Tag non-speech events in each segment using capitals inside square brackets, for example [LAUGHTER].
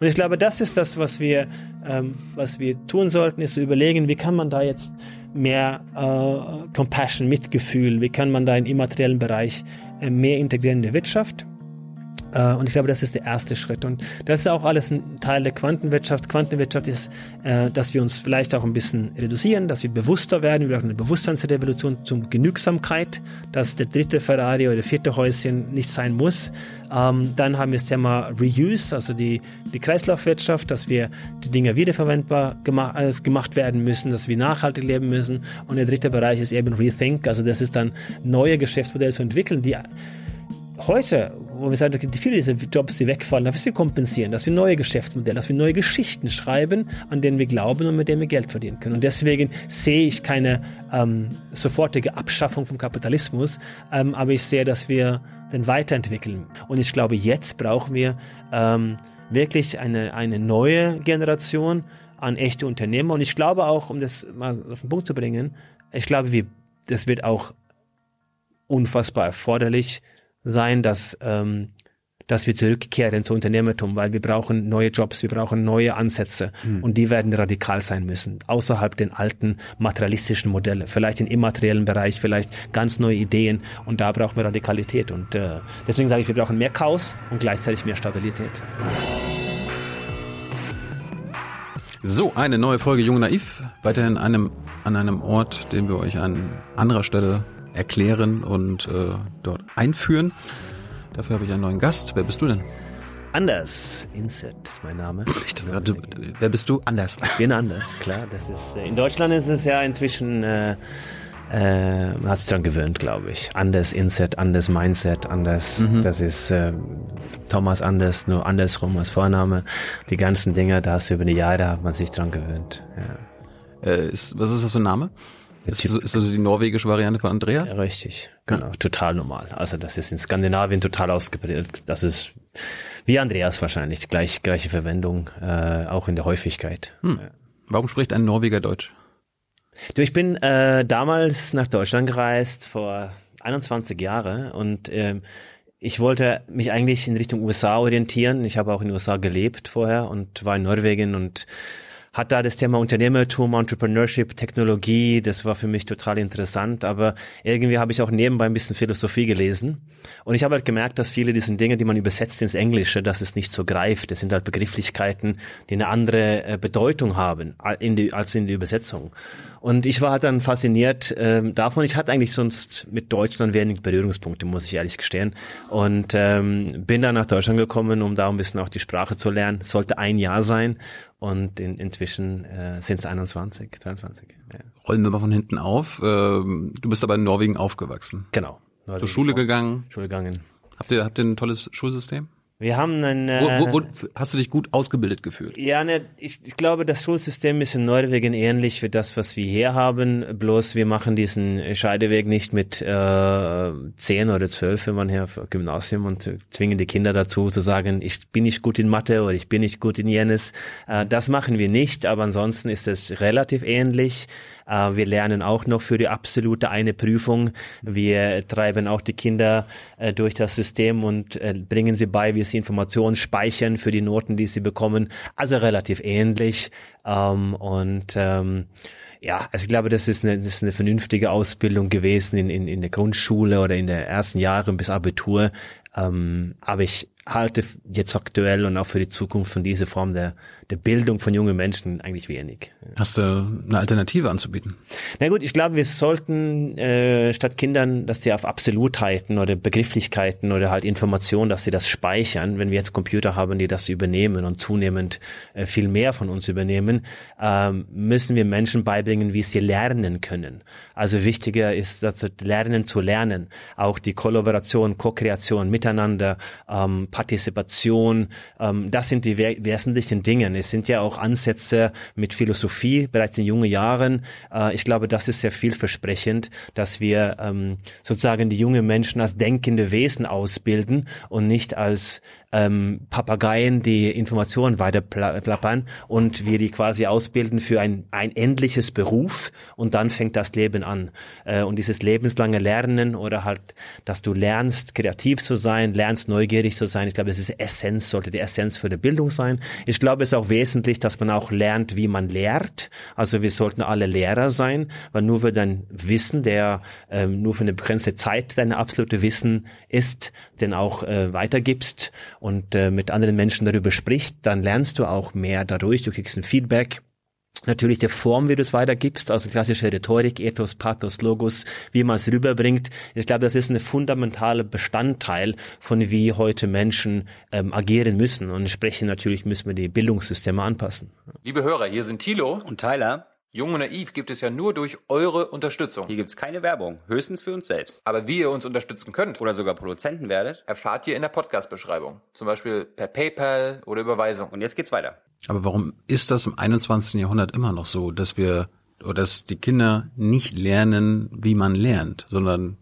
Und ich glaube, das ist das, was wir, ähm, was wir tun sollten, ist zu überlegen, wie kann man da jetzt mehr äh, Compassion, Mitgefühl, wie kann man da im immateriellen Bereich äh, mehr integrieren in der Wirtschaft und ich glaube, das ist der erste Schritt. Und das ist auch alles ein Teil der Quantenwirtschaft. Quantenwirtschaft ist, äh, dass wir uns vielleicht auch ein bisschen reduzieren, dass wir bewusster werden. Wir brauchen eine Bewusstseinsrevolution zum Genügsamkeit, dass der dritte Ferrari oder der vierte Häuschen nicht sein muss. Ähm, dann haben wir das Thema Reuse, also die, die Kreislaufwirtschaft, dass wir die Dinge wiederverwendbar gemacht, äh, gemacht werden müssen, dass wir nachhaltig leben müssen. Und der dritte Bereich ist eben Rethink, also das ist dann neue Geschäftsmodelle zu entwickeln, die heute, wo wir sagen, okay, viele dieser Jobs, die wegfallen, dass wir kompensieren, dass wir neue Geschäftsmodelle, dass wir neue Geschichten schreiben, an denen wir glauben und mit denen wir Geld verdienen können. Und deswegen sehe ich keine ähm, sofortige Abschaffung vom Kapitalismus, ähm, aber ich sehe, dass wir den weiterentwickeln. Und ich glaube, jetzt brauchen wir ähm, wirklich eine, eine neue Generation an echte Unternehmer. Und ich glaube auch, um das mal auf den Punkt zu bringen, ich glaube, wir, das wird auch unfassbar erforderlich, sein, dass, ähm, dass wir zurückkehren zu Unternehmertum, weil wir brauchen neue Jobs, wir brauchen neue Ansätze mhm. und die werden radikal sein müssen, außerhalb den alten materialistischen Modelle, vielleicht im immateriellen Bereich, vielleicht ganz neue Ideen und da brauchen wir Radikalität und äh, deswegen sage ich, wir brauchen mehr Chaos und gleichzeitig mehr Stabilität. So, eine neue Folge Jung Naiv, weiterhin einem, an einem Ort, den wir euch an anderer Stelle erklären und äh, dort einführen. Dafür habe ich einen neuen Gast. Wer bist du denn? Anders. Inset ist mein Name. [LAUGHS] Dachte, wer bist du? Anders. Ich bin anders, klar. Das ist, äh, in Deutschland ist es ja inzwischen, äh, äh, man hat sich dran gewöhnt, glaube ich. Anders Inset, anders Mindset, anders. Mhm. Das ist äh, Thomas Anders, nur andersrum als Vorname. Die ganzen Dinge, da hast du über die Jahre, hat man sich dran gewöhnt. Ja. Äh, ist, was ist das für ein Name? Ist, ist, ist also die norwegische Variante von Andreas? Ja, richtig, genau, total normal. Also das ist in Skandinavien total ausgeprägt. Das ist wie Andreas wahrscheinlich, gleich, gleiche Verwendung, äh, auch in der Häufigkeit. Hm. Warum spricht ein Norweger Deutsch? Du, ich bin äh, damals nach Deutschland gereist, vor 21 Jahren und äh, ich wollte mich eigentlich in Richtung USA orientieren. Ich habe auch in den USA gelebt vorher und war in Norwegen und hat da das Thema Unternehmertum, Entrepreneurship, Technologie, das war für mich total interessant, aber irgendwie habe ich auch nebenbei ein bisschen Philosophie gelesen und ich habe halt gemerkt, dass viele dieser Dinge, die man übersetzt ins Englische, dass es nicht so greift. Das sind halt Begrifflichkeiten, die eine andere äh, Bedeutung haben in die, als in der Übersetzung. Und ich war halt dann fasziniert ähm, davon. Ich hatte eigentlich sonst mit Deutschland wenig Berührungspunkte, muss ich ehrlich gestehen. Und ähm, bin dann nach Deutschland gekommen, um da ein bisschen auch die Sprache zu lernen. Sollte ein Jahr sein. Und in, inzwischen äh, sind es 21, 22. Ja. Rollen wir mal von hinten auf. Ähm, du bist aber in Norwegen aufgewachsen. Genau. Norwegen Zur Schule gegangen. Schule gegangen. Habt ihr, habt ihr ein tolles Schulsystem? Wir haben ein. Äh, wo, wo, wo, hast du dich gut ausgebildet gefühlt? Ja, ne, ich, ich glaube, das Schulsystem ist in Norwegen ähnlich wie das, was wir hier haben. Bloß wir machen diesen Scheideweg nicht mit äh, zehn oder zwölf, wenn man hier auf Gymnasium und zwingen die Kinder dazu zu sagen, ich bin nicht gut in Mathe oder ich bin nicht gut in jenes. Äh, das machen wir nicht, aber ansonsten ist es relativ ähnlich. Äh, wir lernen auch noch für die absolute eine Prüfung. Wir treiben auch die Kinder äh, durch das System und äh, bringen sie bei, wie sie Informationen speichern für die Noten, die sie bekommen. Also relativ ähnlich. Ähm, und ähm, ja, also ich glaube, das ist eine, das ist eine vernünftige Ausbildung gewesen in, in, in der Grundschule oder in der ersten Jahre bis Abitur. Ähm, aber ich halte jetzt aktuell und auch für die Zukunft von dieser Form der, der Bildung von jungen Menschen eigentlich wenig. Hast du eine Alternative anzubieten? Na gut, ich glaube, wir sollten äh, statt Kindern, dass sie auf Absolutheiten oder Begrifflichkeiten oder halt Informationen, dass sie das speichern, wenn wir jetzt Computer haben, die das übernehmen und zunehmend äh, viel mehr von uns übernehmen, ähm, müssen wir Menschen beibringen, wie sie lernen können. Also wichtiger ist, dass lernen zu lernen, auch die Kollaboration, Co-Kreation miteinander, ähm, Partizipation, ähm, das sind die wesentlichen Dinge. Es sind ja auch Ansätze mit Philosophie bereits in jungen Jahren. Äh, ich glaube, das ist sehr vielversprechend, dass wir ähm, sozusagen die jungen Menschen als denkende Wesen ausbilden und nicht als ähm, Papageien, die Informationen weiter plappern und wir die quasi ausbilden für ein, ein endliches Beruf und dann fängt das Leben an. Äh, und dieses lebenslange Lernen oder halt, dass du lernst, kreativ zu sein, lernst, neugierig zu sein, ich glaube, das ist Essenz, sollte die Essenz für die Bildung sein. Ich glaube, es ist auch wesentlich, dass man auch lernt, wie man lehrt. Also wir sollten alle Lehrer sein, weil nur für dein Wissen, der ähm, nur für eine begrenzte Zeit deine absolute Wissen ist, den auch äh, weitergibst und äh, mit anderen Menschen darüber spricht, dann lernst du auch mehr dadurch, du kriegst ein Feedback natürlich der Form, wie du es weitergibst, also klassische Rhetorik, Ethos, Pathos, Logos, wie man es rüberbringt. Ich glaube, das ist ein fundamentaler Bestandteil von wie heute Menschen ähm, agieren müssen. Und entsprechend natürlich müssen wir die Bildungssysteme anpassen. Liebe Hörer, hier sind Thilo und Tyler. Jung und Naiv gibt es ja nur durch eure Unterstützung. Hier gibt es keine Werbung, höchstens für uns selbst. Aber wie ihr uns unterstützen könnt oder sogar Produzenten werdet, erfahrt ihr in der Podcast-Beschreibung. Zum Beispiel per PayPal oder Überweisung. Und jetzt geht's weiter. Aber warum ist das im 21. Jahrhundert immer noch so, dass wir oder dass die Kinder nicht lernen, wie man lernt, sondern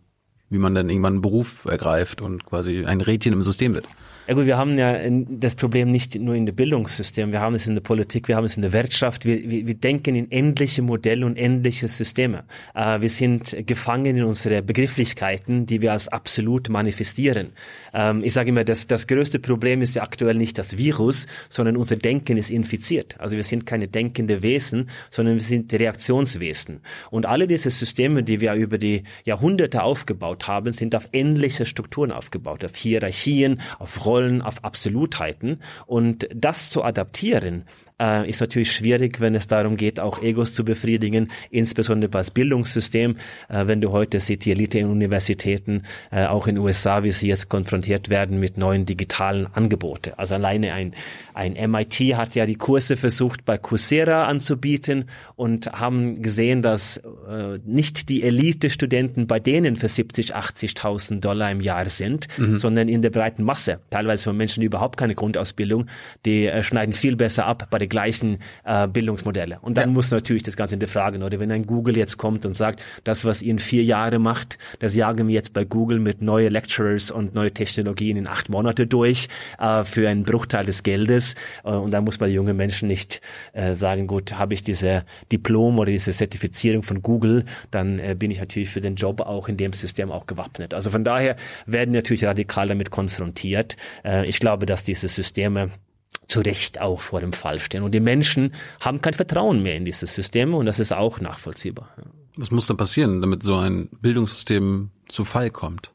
wie man dann irgendwann einen Beruf ergreift und quasi ein Rädchen im System wird? Ja gut, wir haben ja das Problem nicht nur in dem Bildungssystem, wir haben es in der Politik, wir haben es in der Wirtschaft, wir, wir, wir denken in endliche Modelle und endliche Systeme. Äh, wir sind gefangen in unsere Begrifflichkeiten, die wir als absolut manifestieren. Ähm, ich sage immer, das, das größte Problem ist ja aktuell nicht das Virus, sondern unser Denken ist infiziert. Also wir sind keine denkende Wesen, sondern wir sind Reaktionswesen. Und alle diese Systeme, die wir über die Jahrhunderte aufgebaut haben, sind auf endliche Strukturen aufgebaut, auf Hierarchien, auf Rollen auf Absolutheiten und das zu adaptieren äh, ist natürlich schwierig, wenn es darum geht, auch Egos zu befriedigen, insbesondere das Bildungssystem. Äh, wenn du heute siehst, die Elite-Universitäten, äh, auch in den USA, wie sie jetzt konfrontiert werden mit neuen digitalen Angebote. Also alleine ein, ein MIT hat ja die Kurse versucht bei Coursera anzubieten und haben gesehen, dass äh, nicht die Elite-Studenten bei denen für 70, 80.000 Dollar im Jahr sind, mhm. sondern in der breiten Masse. Teilweise von Menschen, die überhaupt keine Grundausbildung, die äh, schneiden viel besser ab bei die gleichen äh, Bildungsmodelle. Und dann ja. muss natürlich das Ganze hinterfragen, oder wenn ein Google jetzt kommt und sagt, das, was ihr in vier Jahre macht, das jagen wir jetzt bei Google mit neue Lecturers und neue Technologien in acht Monate durch äh, für einen Bruchteil des Geldes. Äh, und dann muss man junge Menschen nicht äh, sagen, gut, habe ich diese Diplom oder diese Zertifizierung von Google, dann äh, bin ich natürlich für den Job auch in dem System auch gewappnet. Also von daher werden natürlich radikal damit konfrontiert. Äh, ich glaube, dass diese Systeme zu Recht auch vor dem Fall stehen. Und die Menschen haben kein Vertrauen mehr in dieses System und das ist auch nachvollziehbar. Was muss da passieren, damit so ein Bildungssystem zu Fall kommt?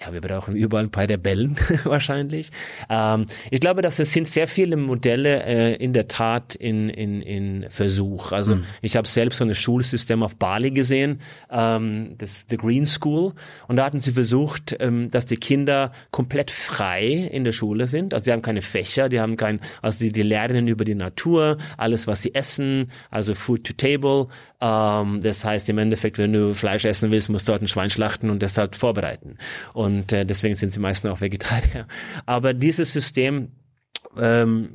Ja, wir brauchen überall ein paar Rebellen [LAUGHS] wahrscheinlich. Ähm, ich glaube, dass es sind sehr viele Modelle äh, in der Tat in, in, in Versuch. Also mhm. ich habe selbst so ein Schulsystem auf Bali gesehen, ähm, das The Green School, und da hatten sie versucht, ähm, dass die Kinder komplett frei in der Schule sind. Also die haben keine Fächer, die haben kein, also die, die lernen über die Natur, alles was sie essen, also Food to Table. Ähm, das heißt im Endeffekt, wenn du Fleisch essen willst, musst du dort ein Schwein schlachten und das halt vorbereiten. Und und äh, deswegen sind sie meistens auch Vegetarier. Aber dieses System ähm,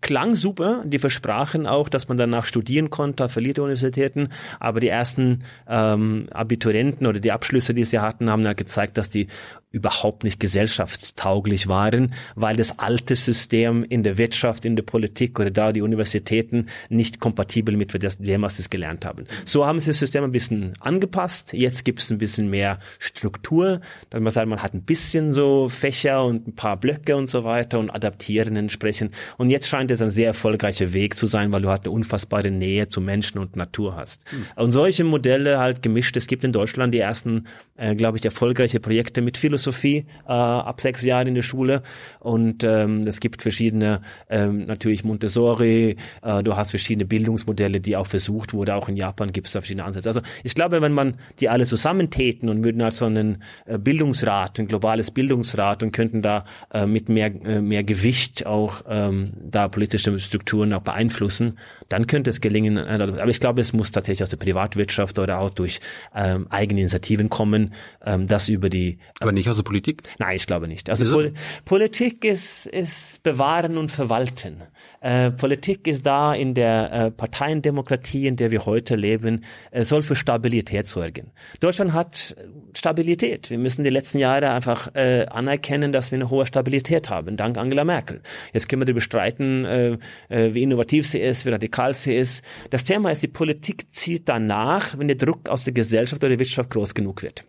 klang super. Die versprachen auch, dass man danach studieren konnte auf Elite-Universitäten. Aber die ersten ähm, Abiturienten oder die Abschlüsse, die sie hatten, haben ja gezeigt, dass die überhaupt nicht gesellschaftstauglich waren, weil das alte System in der Wirtschaft, in der Politik oder da die Universitäten nicht kompatibel mit dem, was sie gelernt haben. So haben sie das System ein bisschen angepasst. Jetzt gibt es ein bisschen mehr Struktur. Dann man sagt, man hat ein bisschen so Fächer und ein paar Blöcke und so weiter und adaptieren entsprechend. Und jetzt scheint es ein sehr erfolgreicher Weg zu sein, weil du halt eine unfassbare Nähe zu Menschen und Natur hast. Mhm. Und solche Modelle halt gemischt. Es gibt in Deutschland die ersten, äh, glaube ich, erfolgreiche Projekte mit Philosophie äh, ab sechs Jahren in der Schule und ähm, es gibt verschiedene, ähm, natürlich Montessori, äh, du hast verschiedene Bildungsmodelle, die auch versucht wurde, auch in Japan gibt es da verschiedene Ansätze. Also ich glaube, wenn man die alle zusammentäten und würden also einen äh, Bildungsrat, ein globales Bildungsrat und könnten da äh, mit mehr, äh, mehr Gewicht auch ähm, da politische Strukturen auch beeinflussen, dann könnte es gelingen. äh, Aber ich glaube, es muss tatsächlich aus der Privatwirtschaft oder auch durch ähm, eigene Initiativen kommen, ähm, das über die Aber nicht aus der Politik? Nein, ich glaube nicht. Also? Pol Politik ist, ist bewahren und verwalten. Äh, Politik ist da in der äh, Parteiendemokratie, in der wir heute leben, äh, soll für Stabilität sorgen. Deutschland hat Stabilität. Wir müssen die letzten Jahre einfach äh, anerkennen, dass wir eine hohe Stabilität haben, dank Angela Merkel. Jetzt können wir darüber streiten, äh, äh, wie innovativ sie ist, wie radikal sie ist. Das Thema ist, die Politik zieht danach, wenn der Druck aus der Gesellschaft oder der Wirtschaft groß genug wird.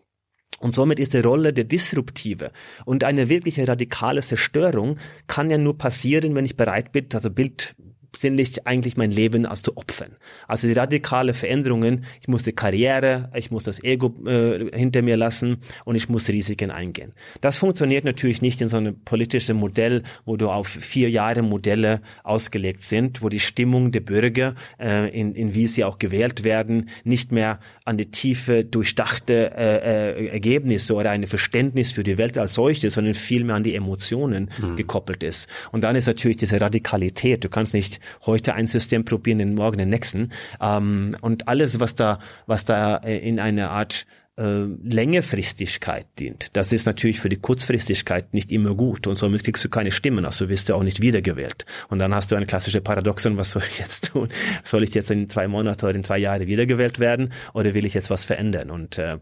Und somit ist die Rolle der Disruptive und eine wirkliche radikale Zerstörung kann ja nur passieren, wenn ich bereit bin, also Bild sinnlich eigentlich mein Leben als zu opfern. Also die radikale Veränderungen, ich muss die Karriere, ich muss das Ego äh, hinter mir lassen und ich muss Risiken eingehen. Das funktioniert natürlich nicht in so einem politischen Modell, wo du auf vier Jahre Modelle ausgelegt sind, wo die Stimmung der Bürger, äh, in, in wie sie auch gewählt werden, nicht mehr an die tiefe, durchdachte äh, äh, Ergebnisse oder ein Verständnis für die Welt als solche, sondern vielmehr an die Emotionen gekoppelt ist. Und dann ist natürlich diese Radikalität. Du kannst nicht heute ein System probieren, den morgen den nächsten. Ähm, und alles, was da, was da äh, in eine Art äh, Längerfristigkeit dient. Das ist natürlich für die Kurzfristigkeit nicht immer gut und somit kriegst du keine Stimmen, also wirst du auch nicht wiedergewählt. Und dann hast du ein klassisches Paradoxon, was soll ich jetzt tun? [LAUGHS] Soll ich jetzt in zwei Monaten oder in zwei Jahren wiedergewählt werden oder will ich jetzt was verändern? Und äh,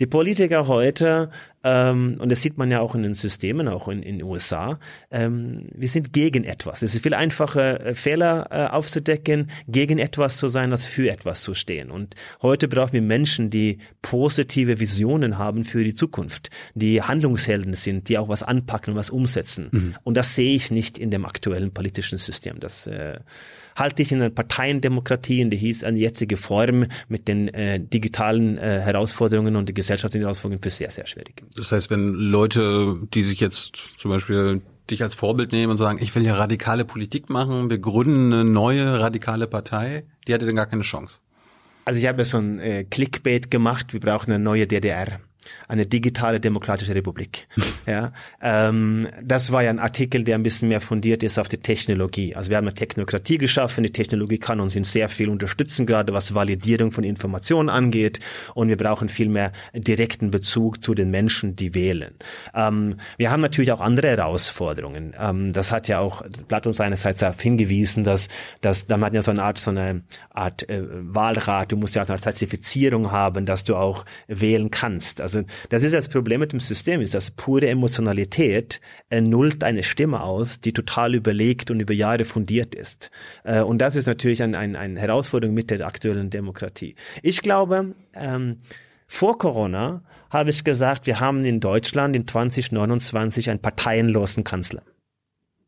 die Politiker heute, ähm, und das sieht man ja auch in den Systemen, auch in in den USA, ähm, wir sind gegen etwas. Es ist viel einfacher, äh, Fehler äh, aufzudecken, gegen etwas zu sein, als für etwas zu stehen. Und heute brauchen wir Menschen, die positive Visionen haben für die Zukunft, die Handlungshelden sind, die auch was anpacken und was umsetzen. Und das sehe ich nicht in dem aktuellen politischen System. Das äh, halte ich in einer Parteiendemokratie in der hieß an jetzige Form mit den äh, digitalen äh, Herausforderungen und die gesellschaftlichen Herausforderungen für sehr, sehr schwierig. Das heißt, wenn Leute, die sich jetzt zum Beispiel dich als Vorbild nehmen und sagen, ich will ja radikale Politik machen, wir gründen eine neue radikale Partei, die hatte dann gar keine Chance. Also ich habe so ein äh, Clickbait gemacht, wir brauchen eine neue DDR. Eine digitale demokratische Republik. [LAUGHS] ja, ähm, das war ja ein Artikel, der ein bisschen mehr fundiert ist auf die Technologie. Also wir haben eine Technokratie geschaffen. Die Technologie kann uns in sehr viel unterstützen, gerade was Validierung von Informationen angeht. Und wir brauchen viel mehr direkten Bezug zu den Menschen, die wählen. Ähm, wir haben natürlich auch andere Herausforderungen. Ähm, das hat ja auch Platon seinerseits darauf hingewiesen, dass, dass da hat ja so eine Art, so eine Art äh, Wahlrat. Du musst ja auch eine Zertifizierung haben, dass du auch wählen kannst. Also das ist das Problem mit dem System, ist, dass pure Emotionalität äh, nullt eine Stimme aus, die total überlegt und über Jahre fundiert ist. Äh, und das ist natürlich ein, ein, eine Herausforderung mit der aktuellen Demokratie. Ich glaube, ähm, vor Corona habe ich gesagt, wir haben in Deutschland in 2029 einen parteienlosen Kanzler.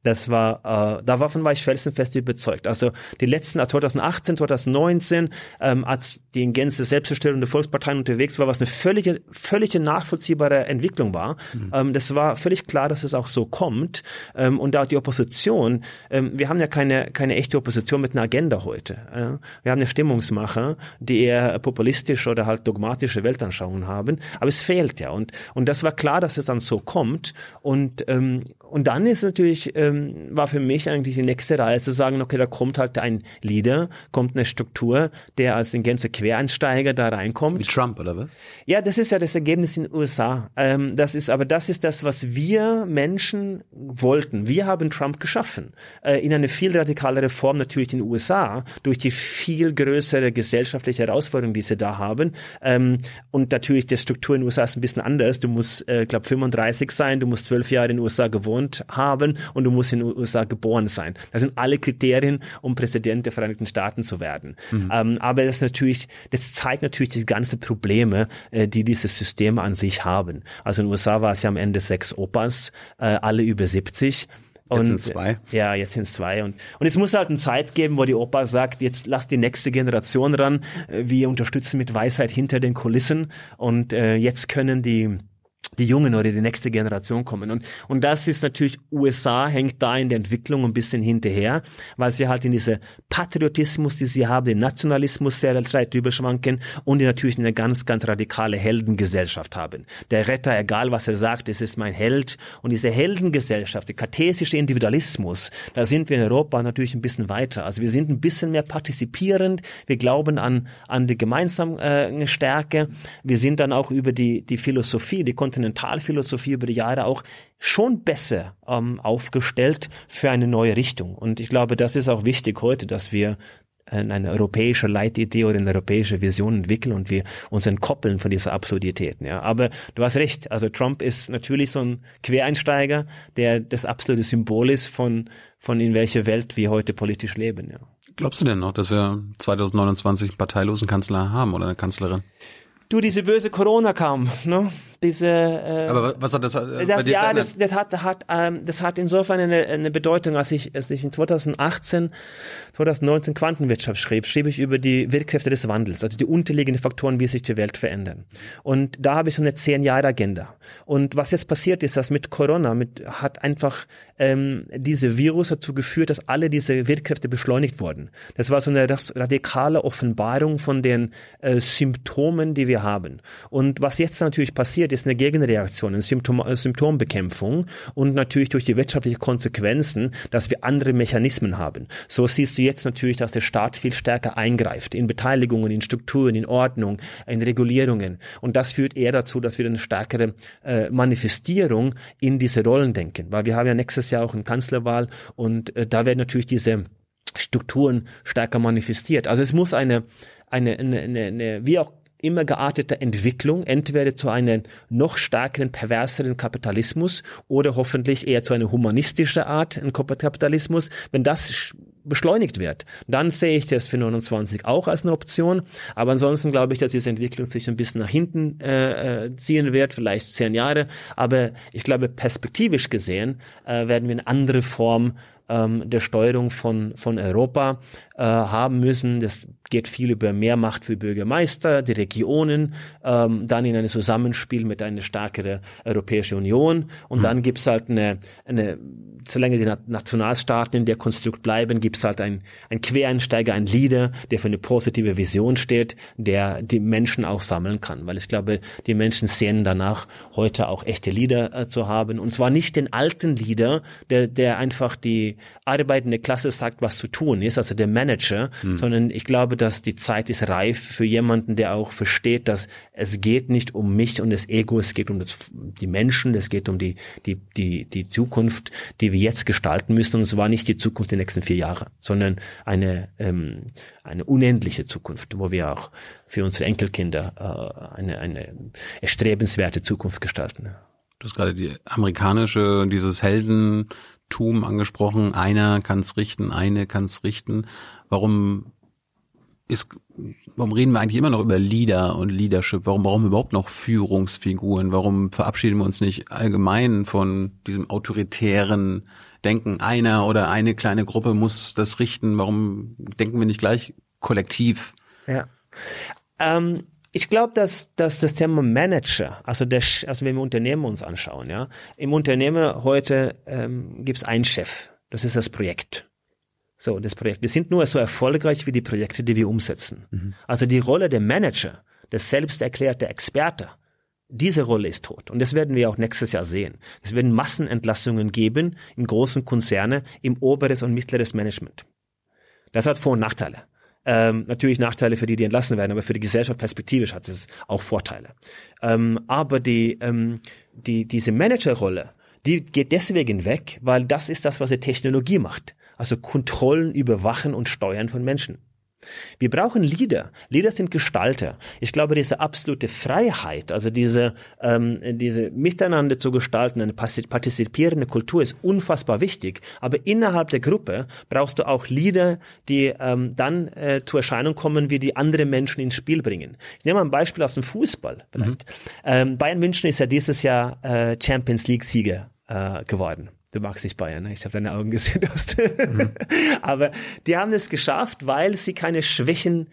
Das war, äh, davon war ich felsenfest überzeugt. Also die letzten, also 2018, 2019, ähm, als die in Gänze selbstzerstörende Volksparteien unterwegs war, was eine völlige, völlige nachvollziehbare Entwicklung war. Ähm, das war völlig klar, dass es auch so kommt. Ähm, und auch die Opposition, ähm, wir haben ja keine, keine echte Opposition mit einer Agenda heute. Äh? Wir haben eine Stimmungsmacher, die eher populistisch oder halt dogmatische Weltanschauungen haben. Aber es fehlt ja. Und, und das war klar, dass es dann so kommt. Und, ähm, und dann ist natürlich, ähm, war für mich eigentlich die nächste Reihe zu sagen, okay, da kommt halt ein Leader, kommt eine Struktur, der als ein ganzer Quereinsteiger da reinkommt. Wie Trump, oder was? Ja, das ist ja das Ergebnis in den USA. Ähm, das ist, aber das ist das, was wir Menschen wollten. Wir haben Trump geschaffen. Äh, in eine viel radikalere Form natürlich in den USA, durch die viel größere gesellschaftliche Herausforderung, die sie da haben. Ähm, und natürlich die Struktur in den USA ist ein bisschen anders. Du musst, äh, glaube 35 sein, du musst zwölf Jahre in den USA gewohnt haben und du musst in den USA geboren sein. Das sind alle Kriterien, um Präsident der Vereinigten Staaten zu werden. Ähm, aber das natürlich, das zeigt natürlich die ganzen Probleme, äh, die dieses System an sich haben. Also in den USA war es ja am Ende sechs Opas, äh, alle über 70. Und, sind's zwei. Ja, jetzt sind es zwei. Und, und es muss halt eine Zeit geben, wo die Opa sagt, jetzt lass die nächste Generation ran. Äh, Wir unterstützen mit Weisheit hinter den Kulissen. Und äh, jetzt können die die Jungen oder die nächste Generation kommen. Und, und das ist natürlich, USA hängt da in der Entwicklung ein bisschen hinterher, weil sie halt in diese Patriotismus, die sie haben, den Nationalismus sehr Zeit überschwanken und die natürlich eine ganz, ganz radikale Heldengesellschaft haben. Der Retter, egal was er sagt, es ist mein Held. Und diese Heldengesellschaft, der kartesische Individualismus, da sind wir in Europa natürlich ein bisschen weiter. Also wir sind ein bisschen mehr partizipierend. Wir glauben an, an die gemeinsame äh, Stärke. Wir sind dann auch über die, die Philosophie, die Kontinentalphilosophie über die Jahre auch schon besser ähm, aufgestellt für eine neue Richtung. Und ich glaube, das ist auch wichtig heute, dass wir eine europäische Leitidee oder eine europäische Vision entwickeln und wir uns entkoppeln von dieser Absurditäten. Ja. Aber du hast recht, also Trump ist natürlich so ein Quereinsteiger, der das absolute Symbol ist von, von in welcher Welt wir heute politisch leben. Ja. Glaubst du denn noch, dass wir 2029 einen parteilosen Kanzler haben oder eine Kanzlerin? Du, diese böse Corona kam, ne? Diese, äh, Aber was hat das? Äh, das ja, das, das hat, hat, ähm, das hat insofern eine, eine Bedeutung, als ich, als ich in 2018, 2019 Quantenwirtschaft schrieb, schrieb ich über die Wirkkräfte des Wandels, also die unterliegenden Faktoren, wie sich die Welt verändern. Und da habe ich so eine zehn Jahre Agenda. Und was jetzt passiert ist, dass mit Corona, mit hat einfach ähm, diese Virus dazu geführt, dass alle diese Wirkkräfte beschleunigt wurden. Das war so eine radikale Offenbarung von den äh, Symptomen, die wir haben. Und was jetzt natürlich passiert, ist eine Gegenreaktion, eine Symptom äh, Symptombekämpfung und natürlich durch die wirtschaftlichen Konsequenzen, dass wir andere Mechanismen haben. So siehst du jetzt natürlich, dass der Staat viel stärker eingreift in Beteiligungen, in Strukturen, in Ordnung, in Regulierungen. Und das führt eher dazu, dass wir eine stärkere äh, Manifestierung in diese Rollen denken. Weil wir haben ja nächstes Jahr auch eine Kanzlerwahl und äh, da werden natürlich diese Strukturen stärker manifestiert. Also es muss eine, eine, eine, eine, eine wie auch immer geartete Entwicklung, entweder zu einem noch stärkeren, perverseren Kapitalismus oder hoffentlich eher zu einer humanistischen Art Kapitalismus. Wenn das beschleunigt wird, dann sehe ich das für 29 auch als eine Option. Aber ansonsten glaube ich, dass diese Entwicklung sich ein bisschen nach hinten äh, äh, ziehen wird, vielleicht zehn Jahre. Aber ich glaube, perspektivisch gesehen äh, werden wir eine andere Form ähm, der Steuerung von, von Europa äh, haben müssen. Das geht viel über mehr Macht für Bürgermeister, die Regionen, ähm, dann in ein Zusammenspiel mit einer stärkeren Europäischen Union. Und mhm. dann gibt's halt eine, eine solange die Nationalstaaten in der Konstrukt bleiben, gibt es halt ein, ein Quereinsteiger, ein Leader, der für eine positive Vision steht, der die Menschen auch sammeln kann. Weil ich glaube, die Menschen sehen danach, heute auch echte Leader äh, zu haben. Und zwar nicht den alten Leader, der, der einfach die arbeitende Klasse sagt, was zu tun ist, also der Manager, mhm. sondern ich glaube, dass die Zeit ist reif für jemanden, der auch versteht, dass es geht nicht um mich und das Ego, es geht um das, die Menschen, es geht um die, die, die, die Zukunft, die wir jetzt gestalten müssen. Und es war nicht die Zukunft der nächsten vier Jahre, sondern eine, ähm, eine unendliche Zukunft, wo wir auch für unsere Enkelkinder äh, eine, eine erstrebenswerte Zukunft gestalten. Du hast gerade die amerikanische, dieses Heldentum angesprochen. Einer kann es richten, eine kann es richten. Warum ist, warum reden wir eigentlich immer noch über Leader und Leadership? Warum brauchen wir überhaupt noch Führungsfiguren? Warum verabschieden wir uns nicht allgemein von diesem autoritären Denken? Einer oder eine kleine Gruppe muss das richten. Warum denken wir nicht gleich kollektiv? Ja. Ähm, ich glaube, dass, dass das Thema Manager, also, der, also wenn wir Unternehmen uns anschauen, ja, im Unternehmen heute ähm, gibt es einen Chef. Das ist das Projekt. So, das Projekt. Wir sind nur so erfolgreich wie die Projekte, die wir umsetzen. Mhm. Also die Rolle der Manager, der selbst erklärte Experte, diese Rolle ist tot. Und das werden wir auch nächstes Jahr sehen. Es werden Massenentlassungen geben in großen Konzerne im oberes und mittleres Management. Das hat Vor- und Nachteile. Ähm, natürlich Nachteile für die, die entlassen werden, aber für die Gesellschaft perspektivisch hat es auch Vorteile. Ähm, aber die, ähm, die, diese Managerrolle, die geht deswegen weg, weil das ist das, was die Technologie macht also Kontrollen, Überwachen und Steuern von Menschen. Wir brauchen Leader. Leader sind Gestalter. Ich glaube, diese absolute Freiheit, also diese, ähm, diese Miteinander zu gestalten, eine partizipierende Kultur ist unfassbar wichtig. Aber innerhalb der Gruppe brauchst du auch Leader, die ähm, dann äh, zur Erscheinung kommen, wie die andere Menschen ins Spiel bringen. Ich nehme mal ein Beispiel aus dem Fußball. Vielleicht. Mhm. Ähm, Bayern München ist ja dieses Jahr äh, Champions League Sieger äh, geworden. Du magst nicht Bayern, ne? ich habe deine Augen [LAUGHS] gesehen. Mhm. [LAUGHS] Aber die haben es geschafft, weil sie keine schwächen,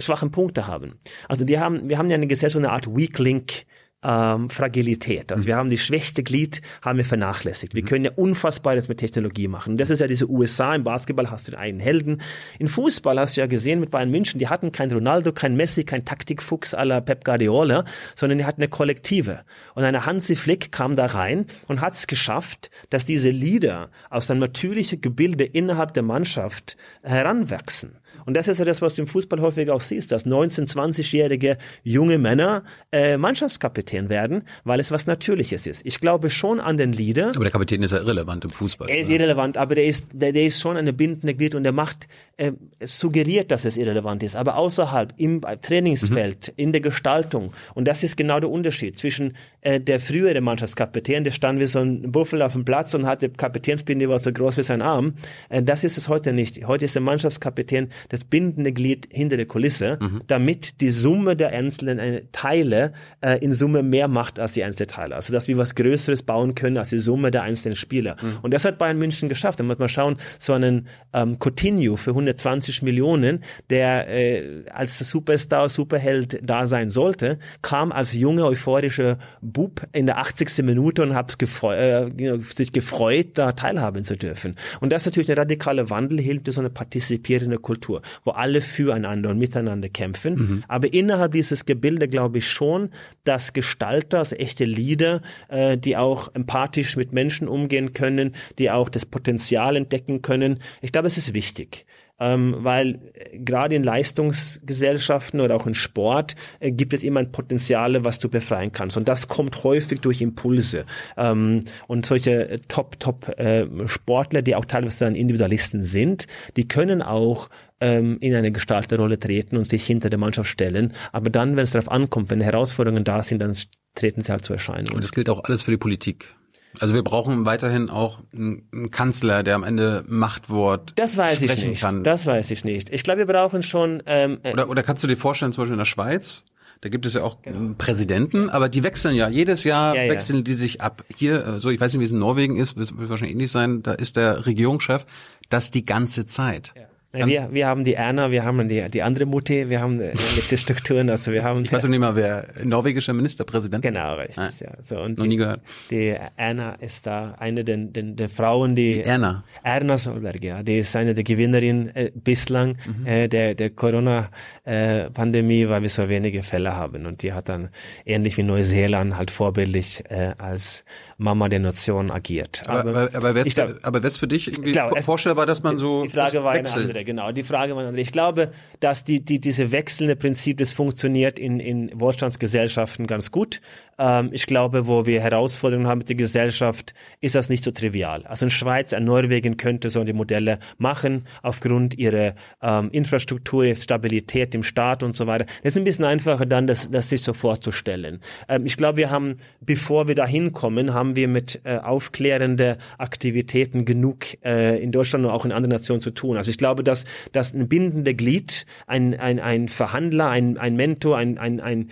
schwachen Punkte haben. Also die haben, wir haben ja eine Gesellschaft, eine Art Weak Link ähm, Fragilität. Also wir haben die schwächste Glied, haben wir vernachlässigt. Wir können ja Unfassbares mit Technologie machen. Das ist ja diese USA. Im Basketball hast du den einen Helden. In Fußball hast du ja gesehen mit Bayern München, die hatten kein Ronaldo, kein Messi, kein Taktikfuchs la Pep Guardiola, sondern die hatten eine Kollektive. Und eine Hansi Flick kam da rein und hat es geschafft, dass diese Leader aus einem natürlichen Gebilde innerhalb der Mannschaft heranwachsen. Und das ist ja das, was du im Fußball häufig auch siehst, dass 19-, 20-jährige junge Männer äh, Mannschaftskapitän werden, weil es was Natürliches ist. Ich glaube schon an den Leader. Aber der Kapitän ist ja irrelevant im Fußball. Er ist irrelevant, aber der ist, der, der ist schon eine bindende Glied und der macht, äh, suggeriert, dass es irrelevant ist, aber außerhalb, im Trainingsfeld, mhm. in der Gestaltung. Und das ist genau der Unterschied zwischen äh, der frühere Mannschaftskapitän, der stand wie so ein Buffel auf dem Platz und hatte Kapitänsbinde, war so groß wie sein Arm. Äh, das ist es heute nicht. Heute ist der Mannschaftskapitän das bindende Glied hinter der Kulisse, mhm. damit die Summe der einzelnen äh, Teile äh, in Summe mehr macht als die einzelnen Teile. Also dass wir was Größeres bauen können als die Summe der einzelnen Spieler. Mhm. Und das hat Bayern München geschafft. Da muss man schauen, so einen ähm, Coutinho für 120 Millionen, der äh, als Superstar, Superheld da sein sollte, kam als junger, euphorischer Bub in der 80. Minute und hat äh, sich gefreut, da teilhaben zu dürfen. Und das ist natürlich ein radikaler Wandel, hielt so eine partizipierende Kultur, wo alle füreinander und miteinander kämpfen. Mhm. Aber innerhalb dieses Gebilde glaube ich schon, dass Gestalter, also echte Leader, äh, die auch empathisch mit Menschen umgehen können, die auch das Potenzial entdecken können. Ich glaube, es ist wichtig ähm, weil äh, gerade in Leistungsgesellschaften oder auch in Sport äh, gibt es immer ein Potenzial, was du befreien kannst. Und das kommt häufig durch Impulse. Ähm, und solche Top-Top-Sportler, äh, die auch teilweise dann Individualisten sind, die können auch ähm, in eine Gestalterrolle treten und sich hinter der Mannschaft stellen. Aber dann, wenn es darauf ankommt, wenn Herausforderungen da sind, dann treten sie halt zu Erscheinung. Und das gilt auch alles für die Politik. Also wir brauchen weiterhin auch einen Kanzler, der am Ende Machtwort das weiß sprechen ich nicht. kann. Das weiß ich nicht. Ich glaube, wir brauchen schon. Ähm, äh oder, oder kannst du dir vorstellen, zum Beispiel in der Schweiz, da gibt es ja auch genau. Präsidenten, aber die wechseln ja. Jedes Jahr ja, wechseln ja. die sich ab. Hier, äh, so ich weiß nicht, wie es in Norwegen ist, wird wahrscheinlich ähnlich sein, da ist der Regierungschef das die ganze Zeit. Ja. Ja, wir, wir haben die Erna, wir haben die, die andere Mutti, wir haben letzte [LAUGHS] Strukturen, also wir haben. Ich weiß nicht mehr, wer norwegischer Ministerpräsident. Genau, richtig, ah, ja. So, und noch die, nie gehört. Die Erna ist da eine der, der, der Frauen, die. die Erna. Erna Solberg, ja, die ist eine der Gewinnerinnen äh, bislang mhm. äh, der, der Corona-Pandemie, äh, weil wir so wenige Fälle haben. Und die hat dann ähnlich wie Neuseeland halt vorbildlich äh, als Mama der Nation agiert. Aber, aber, aber wäre es für dich irgendwie glaub, vorstellbar, dass man so die Frage war wechselt? eine andere, genau. Die Frage war eine andere. Ich glaube, dass die, die, diese wechselnde Prinzip, das funktioniert in, in Wohlstandsgesellschaften ganz gut. Ähm, ich glaube, wo wir Herausforderungen haben mit der Gesellschaft, ist das nicht so trivial. Also in Schweiz, in Norwegen könnte so die Modelle machen, aufgrund ihrer ähm, Infrastruktur, Stabilität im Staat und so weiter. Das ist ein bisschen einfacher dann, das, das sich so vorzustellen. Ähm, ich glaube, wir haben, bevor wir da hinkommen, haben wir mit äh, aufklärende Aktivitäten genug äh, in Deutschland und auch in anderen Nationen zu tun. Also ich glaube, dass, dass ein bindender Glied, ein, ein, ein Verhandler, ein, ein Mentor, ein, ein, ein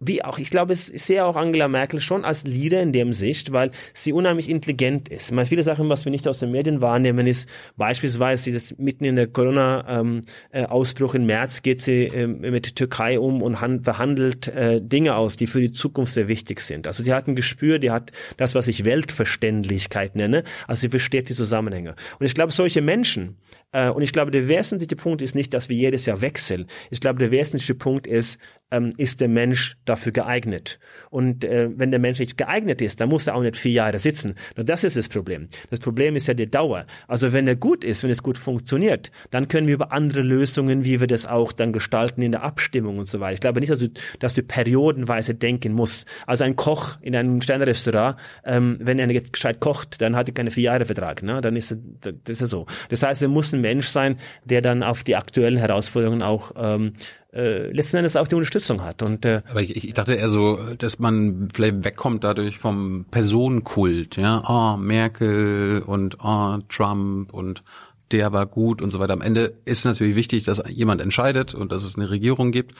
wie auch, ich glaube, ich sehe auch Angela Merkel schon als Leader in dem Sicht, weil sie unheimlich intelligent ist. Mal viele Sachen, was wir nicht aus den Medien wahrnehmen, ist beispielsweise dieses mitten in der Corona-Ausbruch ähm, äh, im März geht sie äh, mit Türkei um und verhandelt äh, Dinge aus, die für die Zukunft sehr wichtig sind. Also sie hat ein Gespür, die hat das, was ich Weltverständlichkeit nenne, also sie versteht die Zusammenhänge. Und ich glaube, solche Menschen, äh, und ich glaube, der wesentliche Punkt ist nicht, dass wir jedes Jahr wechseln. Ich glaube, der wesentliche Punkt ist, ähm, ist der Mensch dafür geeignet. Und äh, wenn der Mensch nicht geeignet ist, dann muss er auch nicht vier Jahre sitzen. Nur das ist das Problem. Das Problem ist ja die Dauer. Also wenn er gut ist, wenn es gut funktioniert, dann können wir über andere Lösungen, wie wir das auch dann gestalten in der Abstimmung und so weiter. Ich glaube nicht, dass du, dass du periodenweise denken musst. Also ein Koch in einem Sternrestaurant, ähm, wenn er nicht gescheit kocht, dann hat er keine vier Jahre Vertrag. Ne? Dann ist er, das ist so. Das heißt, er muss ein Mensch sein, der dann auf die aktuellen Herausforderungen auch ähm, äh, letzten Endes auch die Unterstützung hat. Und, äh, Aber ich, ich dachte eher so, dass man vielleicht wegkommt dadurch vom Personenkult, ja, oh, Merkel und oh, Trump und der war gut und so weiter. Am Ende ist natürlich wichtig, dass jemand entscheidet und dass es eine Regierung gibt.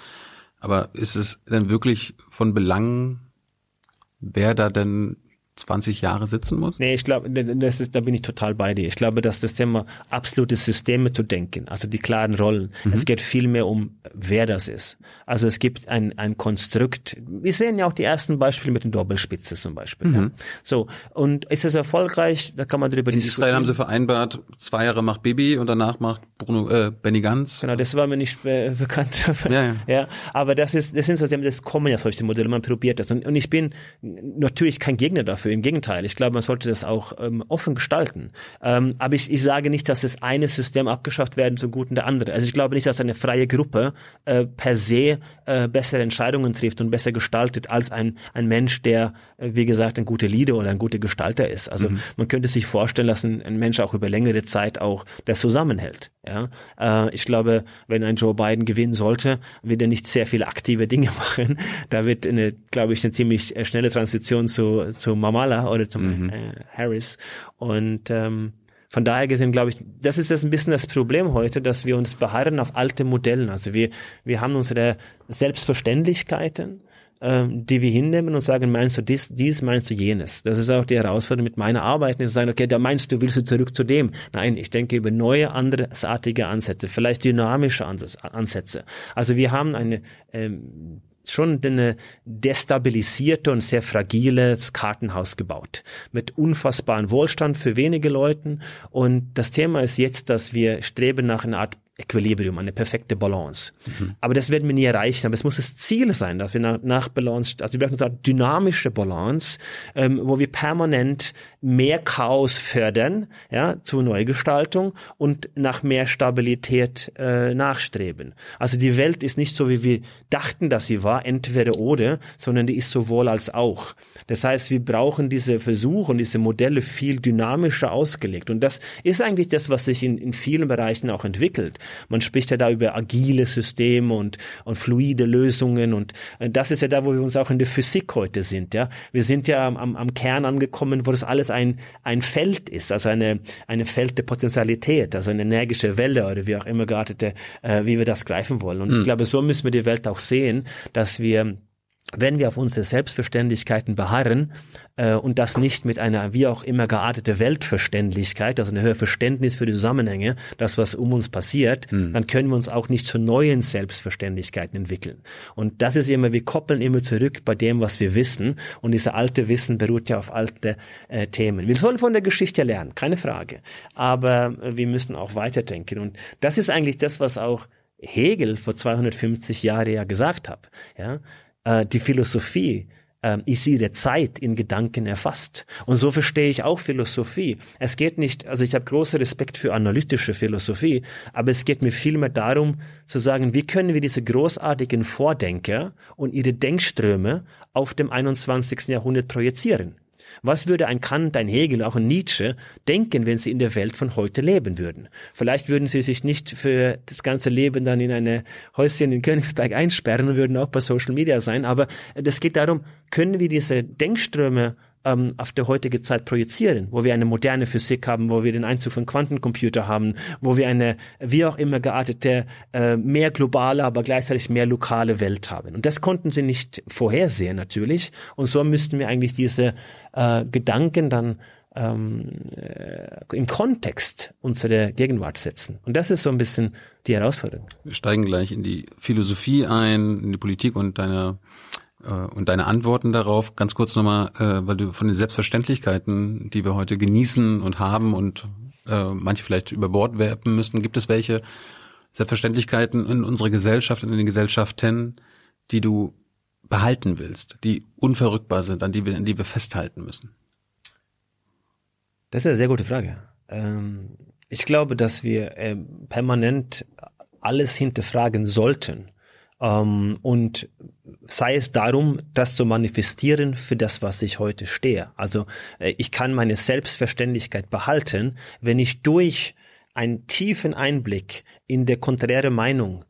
Aber ist es denn wirklich von Belang, wer da denn 20 Jahre sitzen muss? Nee, ich glaube, das ist, da bin ich total bei dir. Ich glaube, dass das Thema absolute Systeme zu denken, also die klaren Rollen. Mhm. Es geht viel mehr um, wer das ist. Also es gibt ein, ein Konstrukt. Wir sehen ja auch die ersten Beispiele mit den Doppelspitze zum Beispiel. Mhm. Ja. So. Und ist es erfolgreich? Da kann man drüber In Israel haben sie vereinbart, zwei Jahre macht Bibi und danach macht Bruno, äh, Benny Ganz. Genau, das war mir nicht äh, [LAUGHS] bekannt. Ja, ja. ja, aber das ist, das sind so, das kommen ja solche Modelle, man probiert das. Und, und ich bin natürlich kein Gegner dafür, im Gegenteil. Ich glaube, man sollte das auch ähm, offen gestalten. Ähm, aber ich, ich sage nicht, dass das eine System abgeschafft werden zum Guten der andere. Also ich glaube nicht, dass eine freie Gruppe äh, per se äh, bessere Entscheidungen trifft und besser gestaltet als ein, ein Mensch, der, äh, wie gesagt, ein guter Leader oder ein guter Gestalter ist. Also mhm. man könnte sich vorstellen, dass ein, ein Mensch auch über längere Zeit auch das zusammenhält. Ja, äh, ich glaube, wenn ein Joe Biden gewinnen sollte, wird er nicht sehr viele aktive Dinge [LAUGHS] machen. Da wird eine, glaube ich, eine ziemlich äh, schnelle Transition zu, zu Mamala oder zum mhm. äh, Harris. Und ähm, von daher gesehen, glaube ich, das ist das ein bisschen das Problem heute, dass wir uns beharren auf alte Modellen. Also wir, wir haben unsere Selbstverständlichkeiten ähm, die wir hinnehmen und sagen, meinst du dies, dies, meinst du jenes. Das ist auch die Herausforderung mit meiner Arbeit, zu sagen, okay, da meinst du, willst du zurück zu dem. Nein, ich denke über neue, andersartige Ansätze, vielleicht dynamische Ansätze. Also wir haben eine ähm, schon eine destabilisierte und sehr fragiles Kartenhaus gebaut. Mit unfassbaren Wohlstand für wenige Leuten. Und das Thema ist jetzt, dass wir streben nach einer Art Equilibrium, eine perfekte Balance. Mhm. Aber das werden wir nie erreichen. Aber es muss das Ziel sein, dass wir nach, nach Balance, also wir brauchen eine dynamische Balance, ähm, wo wir permanent mehr Chaos fördern, ja, zur Neugestaltung und nach mehr Stabilität äh, nachstreben. Also die Welt ist nicht so, wie wir dachten, dass sie war, entweder oder, sondern die ist sowohl als auch. Das heißt, wir brauchen diese Versuche und diese Modelle viel dynamischer ausgelegt. Und das ist eigentlich das, was sich in, in vielen Bereichen auch entwickelt. Man spricht ja da über agile Systeme und, und fluide Lösungen und äh, das ist ja da, wo wir uns auch in der Physik heute sind. Ja, wir sind ja am, am Kern angekommen, wo das alles ein ein Feld ist, also eine eine Feld der Potentialität, also eine energische Welle oder wie auch immer geartete, äh, wie wir das greifen wollen. Und mhm. ich hm. glaube, so müssen wir die Welt auch sehen, dass wir wenn wir auf unsere Selbstverständlichkeiten beharren äh, und das nicht mit einer wie auch immer geartete Weltverständlichkeit, also eine höhere Verständnis für die Zusammenhänge, das was um uns passiert, mhm. dann können wir uns auch nicht zu neuen Selbstverständlichkeiten entwickeln. Und das ist immer, wir koppeln immer zurück bei dem, was wir wissen. Und dieser alte Wissen beruht ja auf alte äh, Themen. Wir sollen von der Geschichte lernen, keine Frage. Aber äh, wir müssen auch weiterdenken. Und das ist eigentlich das, was auch Hegel vor 250 Jahren ja gesagt hat. Ja, äh, die Philosophie äh, ist ihre Zeit in Gedanken erfasst. Und so verstehe ich auch Philosophie. Es geht nicht, also ich habe großen Respekt für analytische Philosophie, aber es geht mir vielmehr darum zu sagen, wie können wir diese großartigen Vordenker und ihre Denkströme auf dem 21. Jahrhundert projizieren? Was würde ein Kant, ein Hegel, auch ein Nietzsche denken, wenn sie in der Welt von heute leben würden? Vielleicht würden sie sich nicht für das ganze Leben dann in eine Häuschen in Königsberg einsperren und würden auch bei Social Media sein. Aber es geht darum, können wir diese Denkströme ähm, auf der heutige Zeit projizieren, wo wir eine moderne Physik haben, wo wir den Einzug von Quantencomputer haben, wo wir eine wie auch immer geartete, äh, mehr globale, aber gleichzeitig mehr lokale Welt haben. Und das konnten sie nicht vorhersehen natürlich. Und so müssten wir eigentlich diese äh, Gedanken dann ähm, äh, im Kontext unserer Gegenwart setzen. Und das ist so ein bisschen die Herausforderung. Wir steigen gleich in die Philosophie ein, in die Politik und deine und deine Antworten darauf. Ganz kurz nochmal, äh, weil du von den Selbstverständlichkeiten, die wir heute genießen und haben und äh, manche vielleicht über Bord werfen müssen, gibt es welche Selbstverständlichkeiten in unserer Gesellschaft, in den Gesellschaften, die du behalten willst, die unverrückbar sind, an die wir, an die wir festhalten müssen? Das ist eine sehr gute Frage. Ähm, ich glaube, dass wir permanent alles hinterfragen sollten ähm, und sei es darum, das zu manifestieren für das, was ich heute stehe. Also äh, ich kann meine Selbstverständlichkeit behalten, wenn ich durch einen tiefen Einblick in der konträre Meinung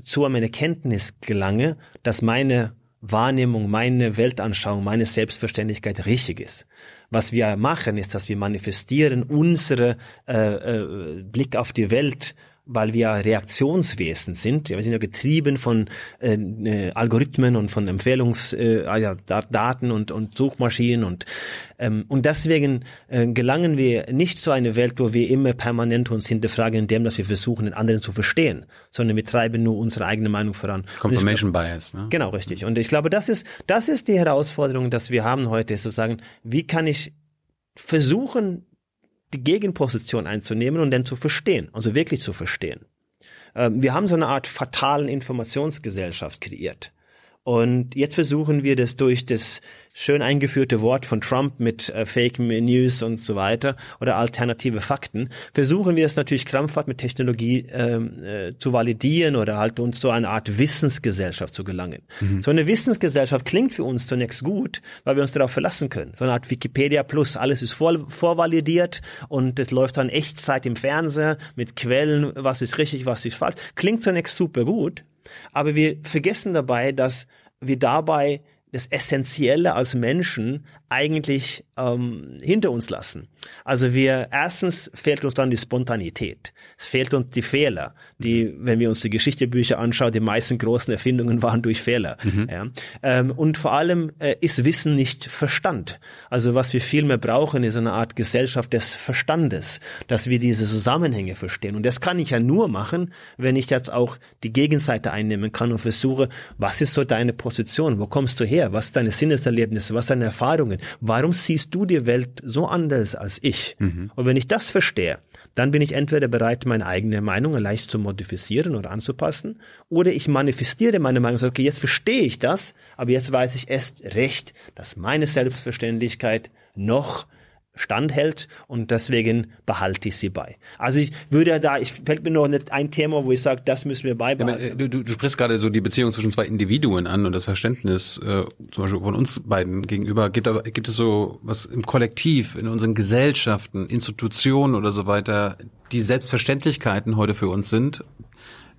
zu einer Kenntnis gelange, dass meine Wahrnehmung, meine Weltanschauung, meine Selbstverständlichkeit richtig ist. Was wir machen, ist, dass wir manifestieren unsere äh, äh, Blick auf die Welt weil wir Reaktionswesen sind. Ja, wir sind ja getrieben von äh, äh Algorithmen und von Empfehlungs, äh, ah ja, und, und Suchmaschinen und ähm, und deswegen äh, gelangen wir nicht zu einer Welt, wo wir immer permanent uns hinterfragen, indem dass wir versuchen, den anderen zu verstehen, sondern wir treiben nur unsere eigene Meinung voran. Confirmation Bias. Ne? Genau, richtig. Und ich glaube, das ist das ist die Herausforderung, dass wir haben heute, ist zu sagen, wie kann ich versuchen, die Gegenposition einzunehmen und dann zu verstehen, also wirklich zu verstehen. Ähm, wir haben so eine Art fatalen Informationsgesellschaft kreiert. Und jetzt versuchen wir das durch das schön eingeführte Wort von Trump mit äh, Fake News und so weiter oder alternative Fakten, versuchen wir es natürlich krampfhaft mit Technologie ähm, äh, zu validieren oder halt uns zu einer Art Wissensgesellschaft zu gelangen. Mhm. So eine Wissensgesellschaft klingt für uns zunächst gut, weil wir uns darauf verlassen können. So eine Art Wikipedia Plus, alles ist vor, vorvalidiert und es läuft dann Echtzeit im Fernseher mit Quellen, was ist richtig, was ist falsch. Klingt zunächst super gut, aber wir vergessen dabei, dass wir dabei das Essentielle als Menschen eigentlich ähm, hinter uns lassen. Also wir erstens fehlt uns dann die Spontanität, es fehlt uns die Fehler, die, wenn wir uns die Geschichtebücher anschauen, die meisten großen Erfindungen waren durch Fehler. Mhm. Ja. Ähm, und vor allem äh, ist Wissen nicht Verstand. Also was wir viel mehr brauchen, ist eine Art Gesellschaft des Verstandes, dass wir diese Zusammenhänge verstehen. Und das kann ich ja nur machen, wenn ich jetzt auch die Gegenseite einnehmen kann und versuche, was ist so deine Position, wo kommst du her, was deine Sinneserlebnisse, was deine Erfahrungen, warum siehst du die Welt so anders als ich? Mhm. Und wenn ich das verstehe, dann bin ich entweder bereit, meine eigene Meinung leicht zu modifizieren oder anzupassen, oder ich manifestiere meine Meinung und sage, okay, jetzt verstehe ich das, aber jetzt weiß ich erst recht, dass meine Selbstverständlichkeit noch standhält und deswegen behalte ich sie bei. Also ich würde da, ich fällt mir noch nicht ein Thema, wo ich sage, das müssen wir beibehalten. Ja, du, du, du sprichst gerade so die Beziehung zwischen zwei Individuen an und das Verständnis äh, zum Beispiel von uns beiden gegenüber. Gibt, aber, gibt es so was im Kollektiv, in unseren Gesellschaften, Institutionen oder so weiter, die Selbstverständlichkeiten heute für uns sind,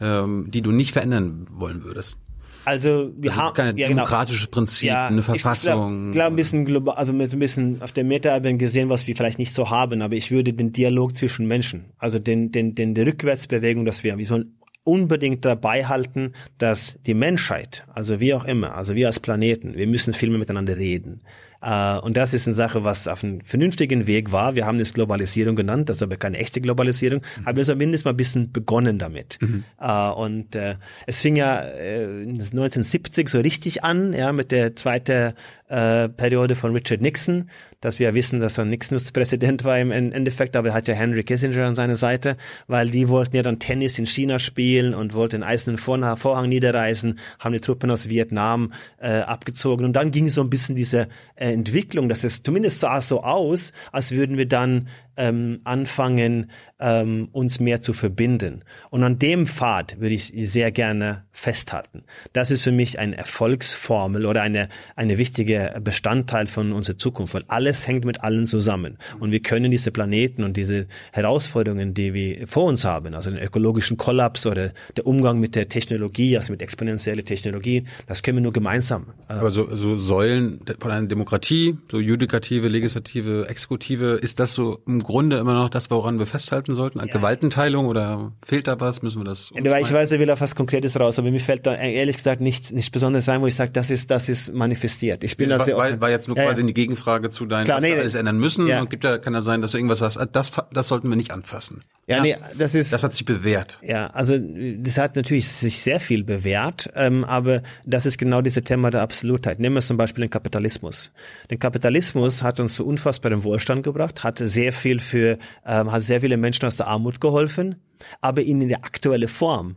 ähm, die du nicht verändern wollen würdest? Also wir also haben ja, genau. demokratisches Prinzip, ja, eine Verfassung. Ich glaube glaub ein bisschen global, also mit ein bisschen auf der Meta-Ebene gesehen, was wir vielleicht nicht so haben, aber ich würde den Dialog zwischen Menschen, also den den den die Rückwärtsbewegung, dass wir, wir sollen unbedingt dabei halten, dass die Menschheit, also wie auch immer, also wir als Planeten, wir müssen viel mehr miteinander reden. Äh, und das ist eine Sache, was auf einem vernünftigen Weg war. Wir haben es Globalisierung genannt, das ist aber keine echte Globalisierung, mhm. aber mindestens mal ein bisschen begonnen damit. Mhm. Äh, und äh, es fing ja 1970 so richtig an, ja, mit der zweiten Periode von Richard Nixon, dass wir wissen, dass er Nixon Präsident war im Endeffekt, aber er hat ja Henry Kissinger an seiner Seite, weil die wollten ja dann Tennis in China spielen und wollten den eisernen Vorhang niederreißen, haben die Truppen aus Vietnam äh, abgezogen. Und dann ging so ein bisschen diese äh, Entwicklung, dass es zumindest sah so aus, als würden wir dann ähm, anfangen, ähm, uns mehr zu verbinden. Und an dem Pfad würde ich sehr gerne festhalten. Das ist für mich eine Erfolgsformel oder eine, eine wichtige Bestandteil von unserer Zukunft, weil alles hängt mit allen zusammen. Und wir können diese Planeten und diese Herausforderungen, die wir vor uns haben, also den ökologischen Kollaps oder der Umgang mit der Technologie, also mit exponentielle Technologie, das können wir nur gemeinsam. Äh Aber so, so Säulen von einer Demokratie, so Judikative, Legislative, Exekutive, ist das so im Grunde immer noch das, woran wir festhalten sollten? Ja. Gewaltenteilung oder fehlt da was? Müssen wir das? Ich weiß, er will auf was Konkretes raus, aber mir fällt da ehrlich gesagt nichts, nicht besonders ein, wo ich sage, das ist, das ist manifestiert. Ich bin ich da sehr war, war jetzt nur ja, quasi eine Gegenfrage zu deinen, Klar, was nee, wir alles ändern müssen. Ja. Und gibt ja, kann ja sein, dass du irgendwas sagst, das, das sollten wir nicht anfassen. Ja, ja, nee, das ist. Das hat sich bewährt. Ja, also das hat natürlich sich sehr viel bewährt, ähm, aber das ist genau dieses Thema der Absolutheit. Nehmen wir zum Beispiel den Kapitalismus. Den Kapitalismus hat uns zu unfassbarem Wohlstand gebracht, hat sehr viel für, ähm, hat sehr viele Menschen aus der Armut geholfen, aber in der aktuellen Form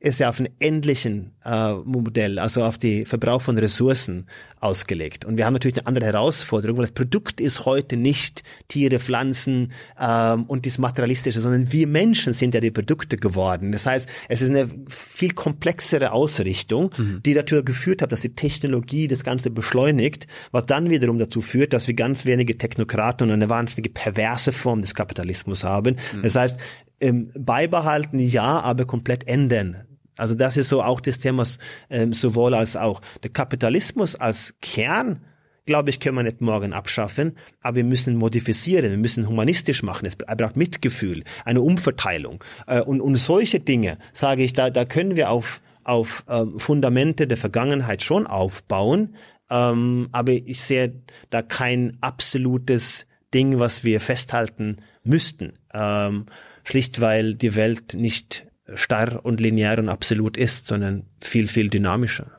ist ja auf einen endlichen äh, Modell, also auf die Verbrauch von Ressourcen ausgelegt. Und wir haben natürlich eine andere Herausforderung, weil das Produkt ist heute nicht Tiere, Pflanzen ähm, und das Materialistische, sondern wir Menschen sind ja die Produkte geworden. Das heißt, es ist eine viel komplexere Ausrichtung, mhm. die dazu geführt hat, dass die Technologie das Ganze beschleunigt, was dann wiederum dazu führt, dass wir ganz wenige Technokraten und eine wahnsinnige perverse Form des Kapitalismus haben. Mhm. Das heißt, ähm, beibehalten ja, aber komplett ändern. Also das ist so auch das Thema ähm, sowohl als auch. Der Kapitalismus als Kern glaube ich, können wir nicht morgen abschaffen, aber wir müssen modifizieren, wir müssen humanistisch machen. Es braucht Mitgefühl, eine Umverteilung. Äh, und, und solche Dinge, sage ich, da, da können wir auf, auf ähm, Fundamente der Vergangenheit schon aufbauen, ähm, aber ich sehe da kein absolutes Ding, was wir festhalten müssten. Ähm, schlicht weil die Welt nicht starr und linear und absolut ist, sondern viel, viel dynamischer.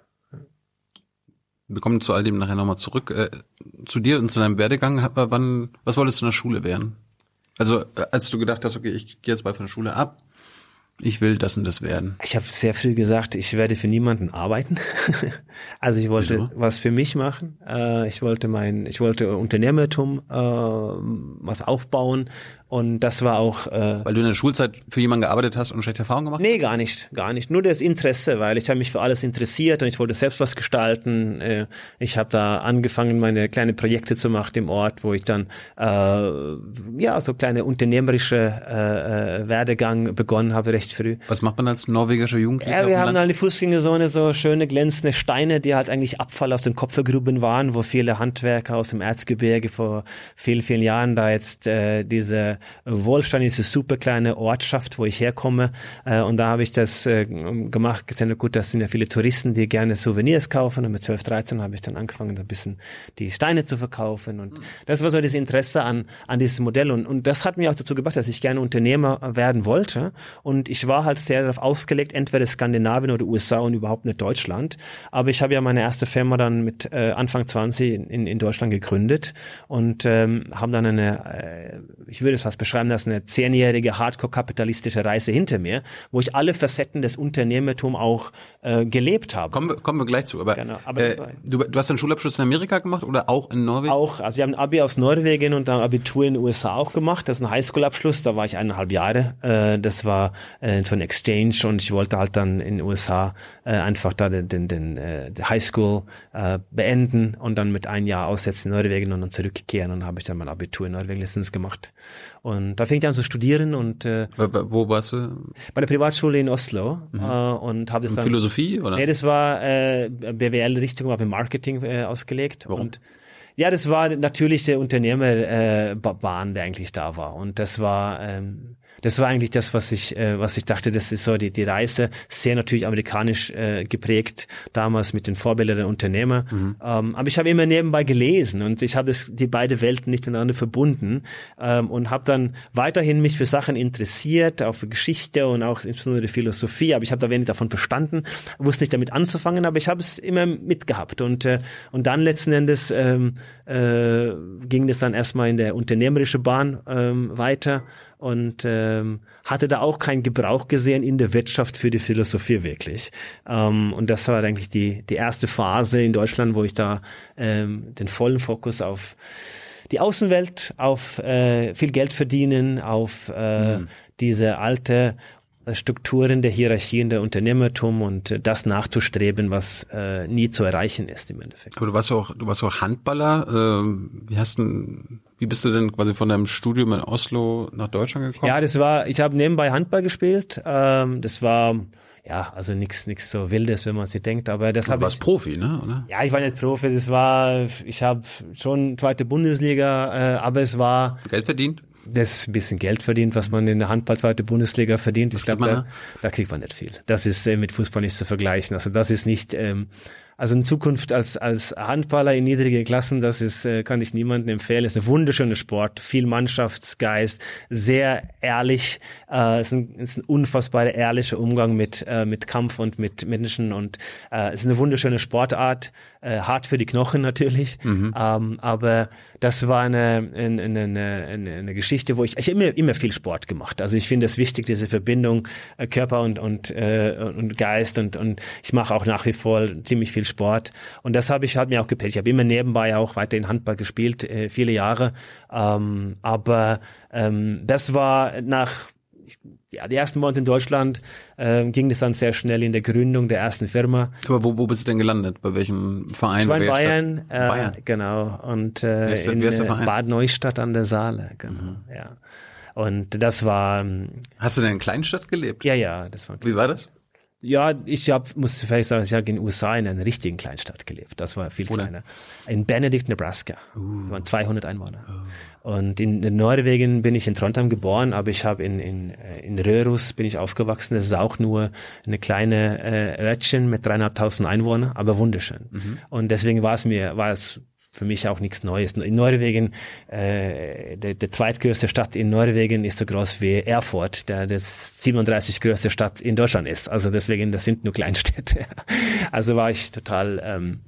Wir kommen zu all dem nachher nochmal zurück. Äh, zu dir und zu deinem Werdegang. Wann, was wolltest du in der Schule werden? Also äh, als du gedacht hast, okay, ich gehe jetzt bald von der Schule ab, ich will das und das werden. Ich habe sehr früh gesagt, ich werde für niemanden arbeiten. [LAUGHS] also ich wollte Wieso? was für mich machen. Äh, ich wollte mein, ich wollte Unternehmertum was aufbauen und das war auch. Äh, weil du in der Schulzeit für jemanden gearbeitet hast und schlechte Erfahrungen gemacht? Nee, gar nicht, gar nicht. Nur das Interesse, weil ich habe mich für alles interessiert und ich wollte selbst was gestalten. Äh, ich habe da angefangen, meine kleine Projekte zu machen im Ort, wo ich dann äh, ja so kleine unternehmerische äh, äh, Werdegang begonnen habe recht früh. Was macht man als norwegischer Jugendlicher? Ja, wir haben die Fußgängerzone so schöne glänzende Steine, die halt eigentlich Abfall aus den Kopfergruben waren, wo viele Handwerker aus dem Erzgebirge vor vielen, vielen Jahren da jetzt äh, diese Wohlstein ist eine super kleine Ortschaft, wo ich herkomme. Äh, und da habe ich das äh, gemacht, gesehen, gut, das sind ja viele Touristen, die gerne Souvenirs kaufen. Und mit 12, 13 habe ich dann angefangen, ein bisschen die Steine zu verkaufen. Und das war so das Interesse an, an diesem Modell. Und, und das hat mich auch dazu gebracht, dass ich gerne Unternehmer werden wollte. Und ich war halt sehr darauf aufgelegt, entweder Skandinavien oder USA und überhaupt nicht Deutschland. Aber ich habe ja meine erste Firma dann mit äh, Anfang 20 in, in Deutschland gegründet und ähm, haben dann eine, äh, ich würde es fast beschreiben, das eine zehnjährige hardcore-kapitalistische Reise hinter mir, wo ich alle Facetten des Unternehmertums auch äh, gelebt habe. Kommen wir, kommen wir gleich zu. Aber, genau, aber äh, du, du hast einen Schulabschluss in Amerika gemacht oder auch in Norwegen? Auch, also ich habe ein Abi aus Norwegen und dann Abitur in den USA auch gemacht. Das ist ein Highschool-Abschluss, da war ich eineinhalb Jahre. Äh, das war äh, so ein Exchange und ich wollte halt dann in den USA äh, einfach da den, den, den äh, Highschool äh, beenden und dann mit ein Jahr aussetzen in Norwegen und dann zurückkehren und habe ich dann mein Abitur in Norwegen letztens gemacht. Und da fing ich an zu studieren und äh, wo warst du? Bei der Privatschule in Oslo mhm. äh, und habe das dann Philosophie oder? Nee, das war äh, BWL Richtung war im Marketing äh, ausgelegt Warum? und ja, das war natürlich der Unternehmerbahn, äh, der eigentlich da war und das war ähm, das war eigentlich das, was ich, äh, was ich dachte, das ist so die, die Reise, sehr natürlich amerikanisch äh, geprägt, damals mit den Vorbildern der Unternehmer. Mhm. Ähm, aber ich habe immer nebenbei gelesen und ich habe die beide Welten nicht miteinander verbunden ähm, und habe dann weiterhin mich für Sachen interessiert, auch für Geschichte und auch insbesondere Philosophie, aber ich habe da wenig davon verstanden, wusste nicht damit anzufangen, aber ich habe es immer mitgehabt und, äh, und dann letzten Endes ähm, äh, ging es dann erstmal in der unternehmerische Bahn ähm, weiter und ähm, hatte da auch keinen Gebrauch gesehen in der Wirtschaft für die Philosophie wirklich. Ähm, und das war eigentlich die, die erste Phase in Deutschland, wo ich da ähm, den vollen Fokus auf die Außenwelt, auf äh, viel Geld verdienen, auf äh, mhm. diese alte Strukturen der Hierarchien der Unternehmertum und äh, das nachzustreben, was äh, nie zu erreichen ist im Endeffekt. Aber du warst auch, du warst auch Handballer. Äh, wie hast du, wie bist du denn quasi von deinem Studium in Oslo nach Deutschland gekommen? Ja, das war, ich habe nebenbei Handball gespielt. Ähm, das war ja, also nichts nichts so wildes, wenn man sich denkt, aber das habe ich. Du warst Profi, ne? Oder? Ja, ich war nicht Profi, das war ich habe schon zweite Bundesliga, äh, aber es war Geld verdient? das ist ein bisschen Geld verdient, was man in der Handball zweite Bundesliga verdient. Ich glaube, da, da kriegt man nicht viel. Das ist äh, mit Fußball nicht zu vergleichen. Also das ist nicht ähm, also in Zukunft als, als Handballer in niedrigen Klassen, das ist, äh, kann ich niemandem empfehlen. Ist ein wunderschöner Sport, viel Mannschaftsgeist, sehr ehrlich. Äh, es, ist ein, ist ein unfassbarer ehrlicher Umgang mit, äh, mit Kampf und mit Menschen und äh, es ist eine wunderschöne Sportart, äh, hart für die Knochen natürlich. Mhm. Ähm, aber das war eine, eine, eine, eine, eine Geschichte, wo ich, ich habe immer, immer viel Sport gemacht. Also ich finde es wichtig, diese Verbindung äh, Körper und, und, äh, und Geist und, und ich mache auch nach wie vor ziemlich viel Sport. Und das habe ich, hat mir auch geprägt. Ich habe immer nebenbei auch weiterhin Handball gespielt, äh, viele Jahre. Ähm, aber ähm, das war nach ja, die ersten Monate in Deutschland ähm, ging das dann sehr schnell in der Gründung der ersten Firma. Aber wo, wo bist du denn gelandet? Bei welchem Verein? Ich war in Bayern, äh, Bayern, genau. Und äh, der, in Bad Neustadt an der Saale, genau. Mhm. Ja. Und das war. Ähm, Hast du denn in Kleinstadt gelebt? Ja, ja, das war. Wie war das? Ja, ich hab, muss vielleicht sagen, ich habe in den USA in einer richtigen Kleinstadt gelebt. Das war viel Oder? kleiner. In Benedict, Nebraska. Uh. Das waren 200 Einwohner. Und in, in Norwegen bin ich in Trondheim geboren, aber ich habe in, in, äh, in Rörus bin ich aufgewachsen. Das ist auch nur eine kleine äh, Örtchen mit dreieinhalbtausend Einwohnern, aber wunderschön. Und deswegen war es mir, war es für mich auch nichts Neues. In Norwegen, äh, der, der zweitgrößte Stadt in Norwegen ist so groß wie Erfurt, der das 37 größte Stadt in Deutschland ist. Also deswegen, das sind nur Kleinstädte. [LAUGHS] Also war ich total, ähm,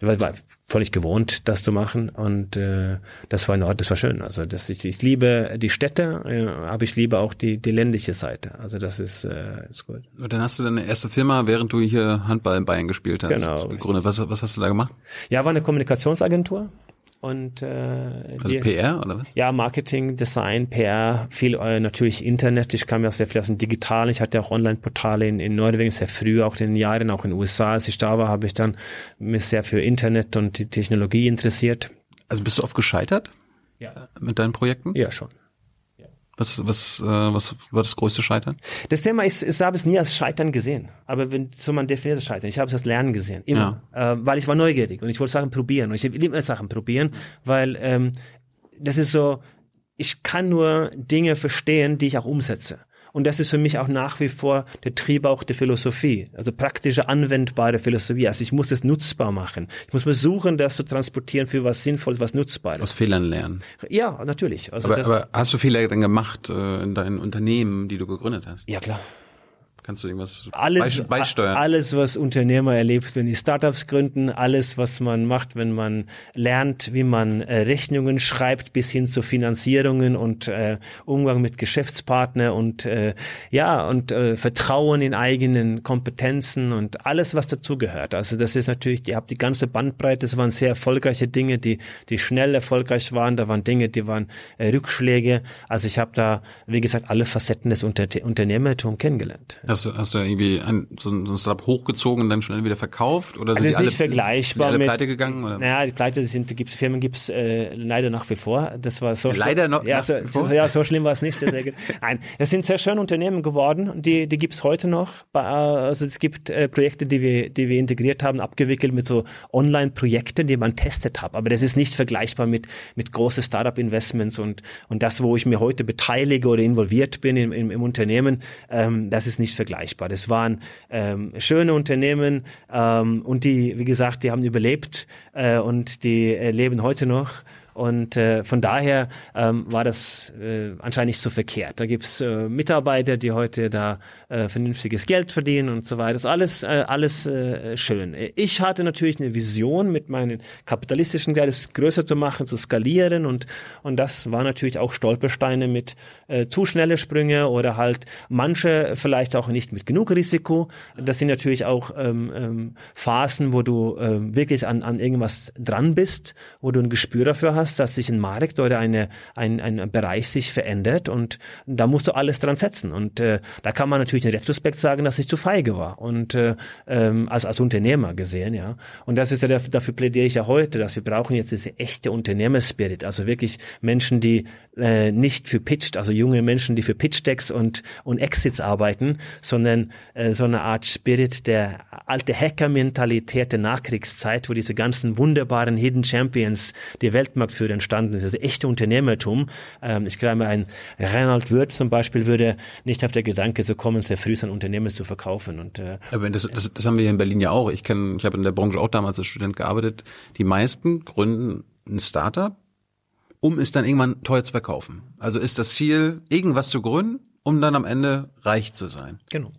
war, war völlig gewohnt, das zu machen und äh, das war in Ordnung, das war schön. Also das, ich, ich liebe die Städte, äh, aber ich liebe auch die, die ländliche Seite. Also das ist, äh, ist gut. Und dann hast du deine erste Firma, während du hier Handball in Bayern gespielt hast, Genau. gegründet. Was, was hast du da gemacht? Ja, war eine Kommunikationsagentur und äh, Also die- PR oder was? Ja, Marketing, Design, PR, viel äh, natürlich Internet. Ich kam ja sehr viel aus dem Digitalen. Ich hatte auch Online-Portale in, in Norwegen sehr früh, auch in den Jahren, auch in den USA. Als ich da war, habe ich dann mich sehr für Internet und die Technologie interessiert. Also bist du oft gescheitert Ja. mit deinen Projekten? Ja, schon. Was, was, äh, was war das größte Scheitern? Das Thema ist, ich habe es nie als Scheitern gesehen. Aber wenn so man definiert das Scheitern, ich habe es als Lernen gesehen, immer, äh, weil ich war neugierig und ich wollte Sachen probieren und ich will immer Sachen probieren, weil ähm, das ist so, ich kann nur Dinge verstehen, die ich auch umsetze. Und das ist für mich auch nach wie vor der Trieb auch der Philosophie, also praktische, anwendbare Philosophie. Also ich muss es nutzbar machen. Ich muss versuchen, das zu transportieren für was Sinnvolles, was Nutzbares. Aus Fehlern lernen. Ja, natürlich. Also Aber, das, aber hast du Fehler dann gemacht äh, in deinen Unternehmen, die du gegründet hast? ja klar. Kannst du irgendwas alles, beis- beisteuern? alles, was Unternehmer erlebt, wenn die Startups gründen, alles, was man macht, wenn man lernt, wie man äh, Rechnungen schreibt, bis hin zu Finanzierungen und äh, Umgang mit Geschäftspartner und äh, ja und äh, Vertrauen in eigenen Kompetenzen und alles, was dazugehört. Also das ist natürlich, ihr habt die ganze Bandbreite. Das waren sehr erfolgreiche Dinge, die die schnell erfolgreich waren. Da waren Dinge, die waren äh, Rückschläge. Also ich habe da, wie gesagt, alle Facetten des Unter Unternehmertums kennengelernt. Hast du, hast du irgendwie ein, so, ein- Startup hochgezogen und dann schnell wieder verkauft? Oder Also sind ist die nicht vergleichbar sind alle mit pleite gegangen? Oder? Naja, die Pleite sind, gibt's, Firmen gibt's äh, leider nach wie vor. Das war so Leider schlimm. noch ja, so, so, ja, so schlimm war es nicht. [LAUGHS] Nein, es sind sehr schöne Unternehmen geworden und die, die gibt's heute noch. Also es gibt äh, Projekte, die wir, die wir integriert haben, abgewickelt mit so Online-Projekten, die man testet hat. Aber das ist nicht vergleichbar mit mit große Startup-Investments und und das, wo ich mir heute beteilige oder involviert bin im, im, im Unternehmen, ähm, das ist nicht vergleichbar. Das waren ähm, schöne Unternehmen ähm, und die, wie gesagt, die haben überlebt äh, und die äh, leben heute noch. Und äh, von daher ähm, war das äh, anscheinend nicht so verkehrt. Da gibt's äh, Mitarbeiter, die heute da äh, vernünftiges Geld verdienen und so weiter. Das ist alles, äh, alles äh, schön. Ich hatte natürlich eine Vision mit meinen kapitalistischen Geld, es größer zu machen, zu skalieren und und das war natürlich auch Stolpersteine mit äh, zu schnelle Sprünge oder halt manche vielleicht auch nicht mit genug Risiko. Das sind natürlich auch ähm, ähm, Phasen, wo du ähm, wirklich an, an irgendwas dran bist, wo du ein Gespür dafür hast, dass sich ein Markt oder eine, ein, ein Bereich sich verändert und da musst du alles dran setzen. Und äh, da kann man natürlich in Retrospekt sagen, dass ich zu feige war und äh, ähm, als, als Unternehmer gesehen, ja. Und das ist ja der, dafür plädiere ich ja heute, dass wir brauchen jetzt diese echte Unternehmerspirit, also wirklich Menschen, die äh, nicht für Pitched, also junge Menschen, die für Pitch Decks und und Exits arbeiten, sondern äh, so eine Art Spirit der alte Hacker-Mentalität der Nachkriegszeit, wo diese ganzen wunderbaren Hidden Champions, die Weltmarktführer entstanden sind, also echte Unternehmertum. Ähm, ich glaube, ein Reinhard Wirth zum Beispiel würde nicht auf der Gedanke so kommen, sehr früh sein Unternehmen zu verkaufen und äh, Aber das, das, das haben wir hier in Berlin ja auch. Ich kenne, ich habe in der Branche auch damals als Student gearbeitet. Die meisten gründen ein Startup, um es dann irgendwann teuer zu verkaufen. Also ist das Ziel, irgendwas zu gründen, um dann am Ende reich zu sein. genau.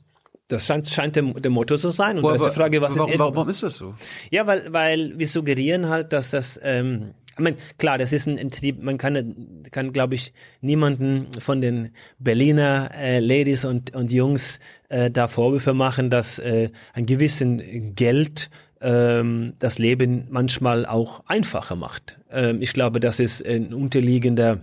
Das scheint, scheint der, der Motto zu sein. Und da ist die Aber Frage, was warum, ist warum, ist das so? Ja, weil, weil wir suggerieren halt, dass das, ähm, ich meine, klar, das ist ein, ein Trieb, man kann, kann glaube ich, niemanden von den Berliner äh, Ladies und, und Jungs äh, da Vorwürfe machen, dass äh, ein gewissen Geld ähm, das Leben manchmal auch einfacher macht. Ähm, ich glaube, das ist ein unterliegender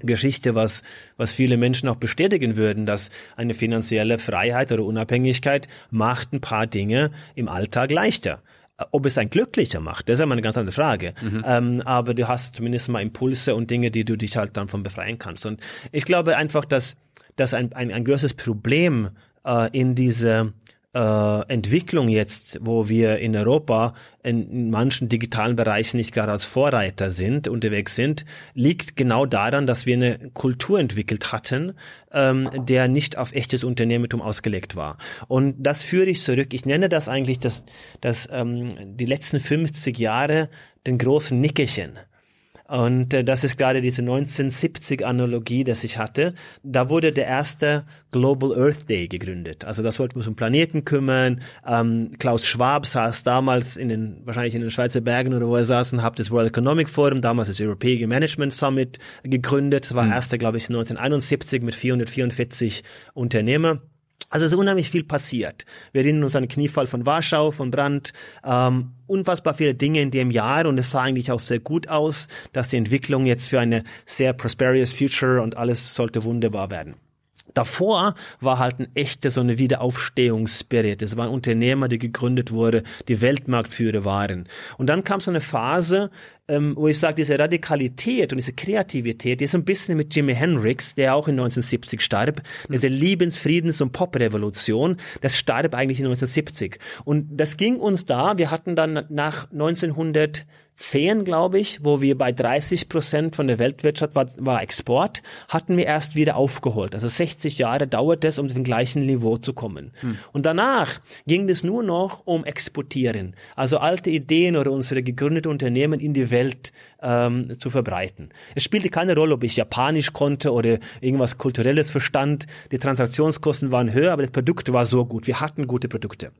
Geschichte, was, was viele Menschen auch bestätigen würden, dass eine finanzielle Freiheit oder Unabhängigkeit macht ein paar Dinge im Alltag leichter. Ob es ein glücklicher macht, das ist ja mal eine ganz andere Frage. Ähm, aber du hast zumindest mal Impulse und Dinge, die du dich halt dann von befreien kannst. Und ich glaube einfach, dass, dass ein, ein, ein größeres Problem äh, in diese äh, Entwicklung jetzt, wo wir in Europa in, manchen digitalen Bereichen nicht gerade als Vorreiter sind, unterwegs sind, liegt genau daran, dass wir eine Kultur entwickelt hatten, ähm, der nicht auf echtes Unternehmertum ausgelegt war. Und das führe ich zurück. Ich nenne das eigentlich das, das ähm, die letzten 50 Jahre den großen Nickerchen. Und äh, das ist gerade diese 1970-Analogie, das ich hatte. Da wurde der erste Global Earth Day gegründet. Also das wollten wir uns um Planeten kümmern. Ähm, Klaus Schwab saß damals in den, wahrscheinlich in den Schweizer Bergen oder wo er saß und hat das World Economic Forum, damals das European Management Summit gegründet. Das war mhm. erste, glaube ich, 1971 mit 444 Unternehmer. Also es ist unheimlich viel passiert. Wir erinnern uns an den Kniefall von Warschau, von Brand, ähm, unfassbar viele Dinge in dem Jahr und es sah eigentlich auch sehr gut aus, dass die Entwicklung jetzt für eine sehr prosperous Future und alles sollte wunderbar werden. Davor war halt ein echter so eine Wiederaufstehungsspirit. Es waren Unternehmer, die gegründet wurde, die Weltmarktführer waren. Und dann kam so eine Phase, ähm, wo ich sage, diese Radikalität und diese Kreativität, die ist ein bisschen mit Jimi Hendrix, der auch in 1970 starb, diese Liebens-, Friedens- und Pop-Revolution, das starb eigentlich in 1970. Und das ging uns da, wir hatten dann nach 1900 10, glaube ich, wo wir bei 30 Prozent von der Weltwirtschaft war, war Export, hatten wir erst wieder aufgeholt. Also 60 Jahre dauert es, um den gleichen Niveau zu kommen. Hm. Und danach ging es nur noch um Exportieren. Also alte Ideen oder unsere gegründeten Unternehmen in die Welt ähm, zu verbreiten. Es spielte keine Rolle, ob ich Japanisch konnte oder irgendwas Kulturelles verstand. Die Transaktionskosten waren höher, aber das Produkt war so gut. Wir hatten gute Produkte.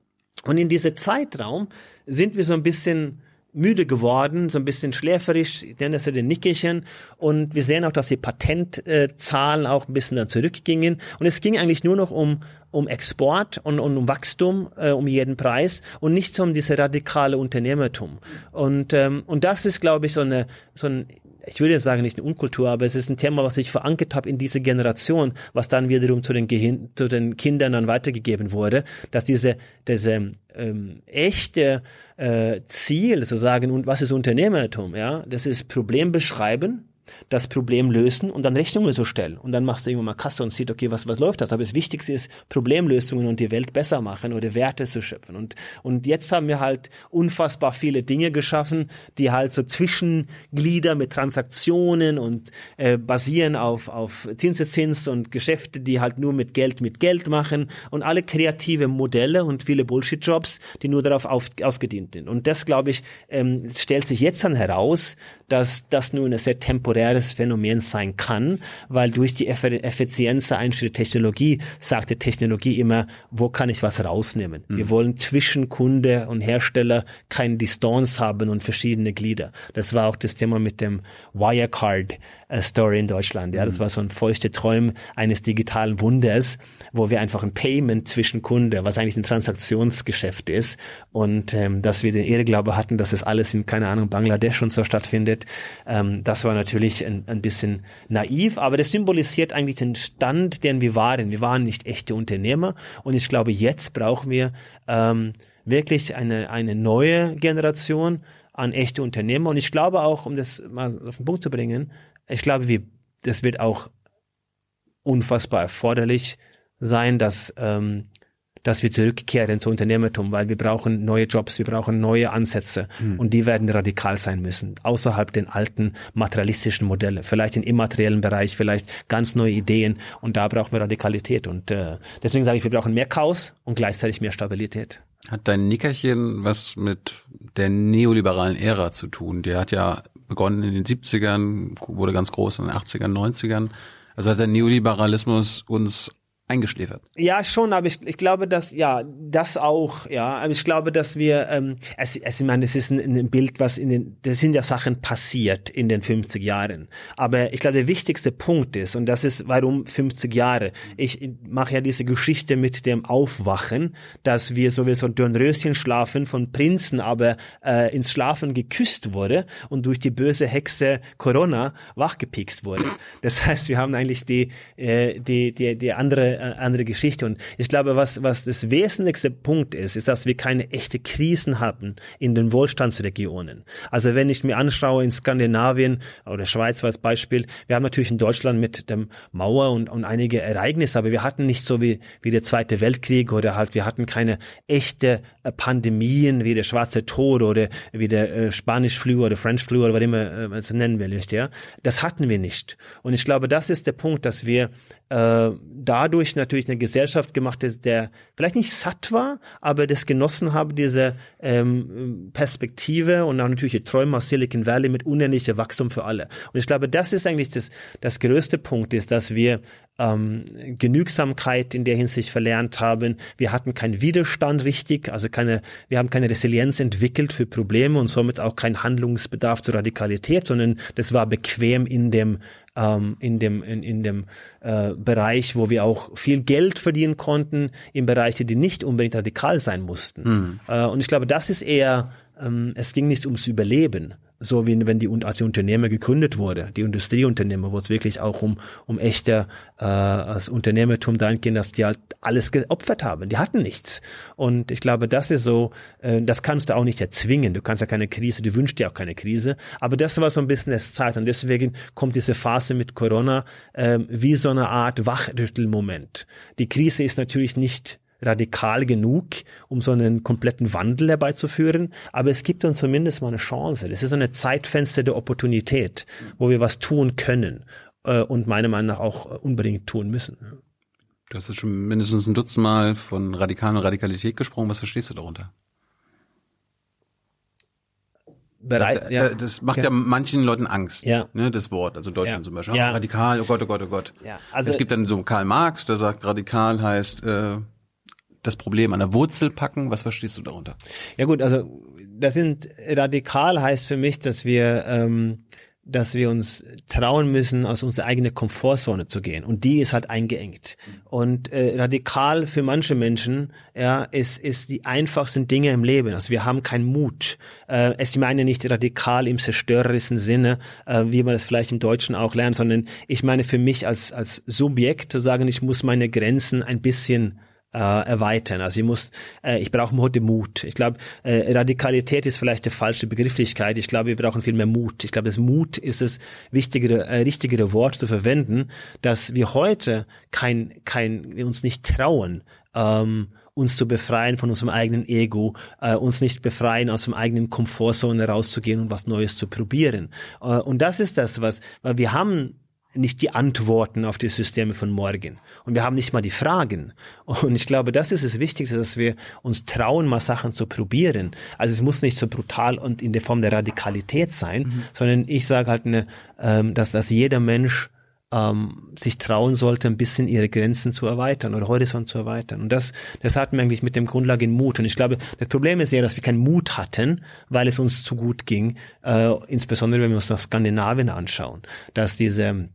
Und in diesem Zeitraum sind wir so ein bisschen müde geworden, so ein bisschen schläferisch, ich nenne das ja den Nickerchen. Und wir sehen auch, dass die Patentzahlen auch ein bisschen dann zurückgingen. Und es ging eigentlich nur noch um, um Export und, und um Wachstum äh, um jeden Preis und nicht so um diese radikale Unternehmertum. Und, ähm, und das ist, glaube ich, so eine, so ein ich würde jetzt sagen, nicht eine Unkultur, aber es ist ein Thema, was ich verankert habe in diese Generation, was dann wiederum zu den, Gehin zu den Kindern dann weitergegeben wurde, dass diese, diese ähm, echte äh, Ziel sozusagen, und was ist Unternehmertum, ja, das ist Problem beschreiben, das Problem lösen und dann Rechnungen so stellen. Und dann machst du irgendwann mal Kasse und siehst, okay, was, was läuft das? Aber das Wichtigste ist Problemlösungen und die Welt besser machen oder Werte zu schöpfen. Und, und jetzt haben wir halt unfassbar viele Dinge geschaffen, die halt so Zwischenglieder mit Transaktionen und äh, basieren auf, auf Zinseszins und Geschäfte, die halt nur mit Geld mit Geld machen und alle kreative Modelle und viele Bullshit-Jobs, die nur darauf auf, ausgedient sind. Und das, glaube ich, ähm, stellt sich jetzt dann heraus, dass das nur eine sehr temporäre temporäres Phänomen sein kann, weil durch die Effizienz der einzelnen Technologie sagt die Technologie immer, wo kann ich was rausnehmen? Mhm. Wir wollen zwischen Kunde und Hersteller keine Distanz haben und verschiedene Glieder. Das war auch das Thema mit dem Wirecard Story in Deutschland. Ja, das mhm. war so ein feuchte Träum eines digitalen Wunders, wo wir einfach ein Payment zwischen Kunde, was eigentlich ein Transaktionsgeschäft ist, und ähm, dass wir den Irrglaube hatten, dass das alles in keine Ahnung Bangladesch und so stattfindet. Ähm, das war natürlich ein, ein bisschen naiv, aber das symbolisiert eigentlich den Stand, den wir waren. Wir waren nicht echte Unternehmer, und ich glaube, jetzt brauchen wir ähm, wirklich eine eine neue Generation an echte Unternehmer. Und ich glaube auch, um das mal auf den Punkt zu bringen, ich glaube, wir, das wird auch unfassbar erforderlich sein, dass, ähm, dass wir zurückkehren zu Unternehmertum, weil wir brauchen neue Jobs, wir brauchen neue Ansätze mhm. und die werden radikal sein müssen, außerhalb den alten materialistischen Modelle, vielleicht im immateriellen Bereich, vielleicht ganz neue Ideen und da brauchen wir Radikalität und äh, deswegen sage ich, wir brauchen mehr Chaos und gleichzeitig mehr Stabilität. Hat dein Nickerchen was mit der neoliberalen Ära zu tun? Der hat ja begonnen in den 70ern, wurde ganz groß in den 80ern, 90ern. Also hat der Neoliberalismus uns eingeschläfert. Ja, schon, aber ich, ich glaube, dass, ja, das auch, ja, aber ich glaube, dass wir, ähm, es, es, ich meine, es ist ein, ein Bild, was in den, das sind ja Sachen passiert in den 50 Jahren, aber ich glaube, der wichtigste Punkt ist, und das ist, warum 50 Jahre, ich mache ja diese Geschichte mit dem Aufwachen, dass wir sowieso Dornröschen schlafen von Prinzen, aber äh, ins Schlafen geküsst wurde und durch die böse Hexe Corona wachgepikst wurde. Das heißt, wir haben eigentlich die, äh, die, die, die andere andere, äh, andere Geschichte. Und ich glaube, was, was das wesentlichste Punkt ist, ist, dass wir keine echte Krisen haben in den Wohlstandsregionen. Also wenn ich mir anschaue in Skandinavien oder Schweiz als Beispiel, wir haben natürlich in Deutschland mit dem Mauer und, und einige Ereignisse, aber wir hatten nicht so wie, wie der Zweite Weltkrieg oder halt, wir hatten keine echte äh, Pandemien wie der Schwarze Tod oder wie der äh, Spanisch Flu oder French Flu oder was immer äh, man es nennen will, ja. Das hatten wir nicht. Und ich glaube, das ist der Punkt, dass wir äh, dadurch natürlich eine Gesellschaft gemacht ist, der vielleicht nicht satt war, aber das genossen habe, diese ähm, Perspektive und auch natürlich Träume aus Silicon Valley mit unendlicher Wachstum für alle. Und ich glaube, das ist eigentlich das, das größte Punkt, ist, dass wir ähm, Genügsamkeit in der Hinsicht verlernt haben. Wir hatten keinen Widerstand richtig, also keine, wir haben keine Resilienz entwickelt für Probleme und somit auch keinen Handlungsbedarf zur Radikalität, sondern das war bequem in dem ähm, in dem in, in dem äh, Bereich, wo wir auch viel Geld verdienen konnten, in Bereiche, die nicht unbedingt radikal sein mussten. Mhm. Äh, und ich glaube, das ist eher ähm, es ging nicht ums Überleben, so wie wenn die, als die Unternehmer gegründet wurde, die Industrieunternehmer, wo es wirklich auch um, um echter äh, als Unternehmertum dahin ging, dass die halt alles geopfert haben. Die hatten nichts. Und ich glaube, das ist so, äh, das kannst du auch nicht erzwingen. Du kannst ja keine Krise, du wünschst dir auch keine Krise. Aber das war so ein bisschen das Zeit. Und deswegen kommt diese Phase mit Corona äh, wie so eine Art Wachrüttelmoment. Die Krise ist natürlich nicht radikal genug, um so einen kompletten Wandel herbeizuführen. Aber es gibt uns zumindest mal eine Chance. Das ist so eine Zeitfenster der Opportunität, wo wir was tun können äh, und meiner Meinung nach auch unbedingt tun müssen. Du hast jetzt schon mindestens ein Dutzend Mal von Radikalen und Radikalität gesprochen. Was verstehst du darunter? Bereit, ja, das macht ja. ja manchen Leuten Angst, ja. ne, das Wort, also Deutschland ja. zum Beispiel. Ja. Radikal, oh Gott, oh Gott, oh Gott. Ja, also es gibt dann so Karl Marx, der sagt, radikal heißt äh, das Problem an der Wurzel packen? Was verstehst du darunter? Ja gut, also das sind radikal heißt für mich, dass wir ähm, dass wir uns trauen müssen, aus unserer eigenen Komfortzone zu gehen. Und die ist halt eingeengt. Und äh, radikal für manche Menschen ja, ist, ist die einfachsten Dinge im Leben. Also wir haben keinen Mut. Äh, es meine nicht radikal im zerstörerischen Sinne, äh, wie man das vielleicht im Deutschen auch lernt, sondern ich meine für mich als, als Subjekt zu sagen, ich muss meine Grenzen ein bisschen äh, erweitern. Also ich muss, äh, ich brauche heute Mut. Ich glaube, äh, Radikalität ist vielleicht die falsche Begrifflichkeit. Ich glaube, wir brauchen viel mehr Mut. Ich glaube, das Mut ist das wichtigere, äh, richtigere Wort zu verwenden, dass wir heute kein, kein, wir uns nicht trauen, ähm, uns zu befreien von unserem eigenen Ego, äh, uns nicht befreien, aus dem eigenen Komfortzone rauszugehen und was Neues zu probieren. Äh, und das ist das, was, weil wir haben nicht die Antworten auf die Systeme von morgen. Und wir haben nicht mal die Fragen. Und ich glaube, das ist das Wichtigste, dass wir uns trauen, mal Sachen zu probieren. Also es muss nicht so brutal und in der Form der Radikalität sein, mhm. sondern ich sage halt, eine, ähm, dass, dass jeder Mensch ähm, sich trauen sollte, ein bisschen ihre Grenzen zu erweitern oder Horizont zu erweitern. Und das, das hatten wir eigentlich mit dem Grundlage in Mut. Und ich glaube, das Problem ist ja, dass wir keinen Mut hatten, weil es uns zu gut ging, äh, insbesondere wenn wir uns nach Skandinavien anschauen, dass diese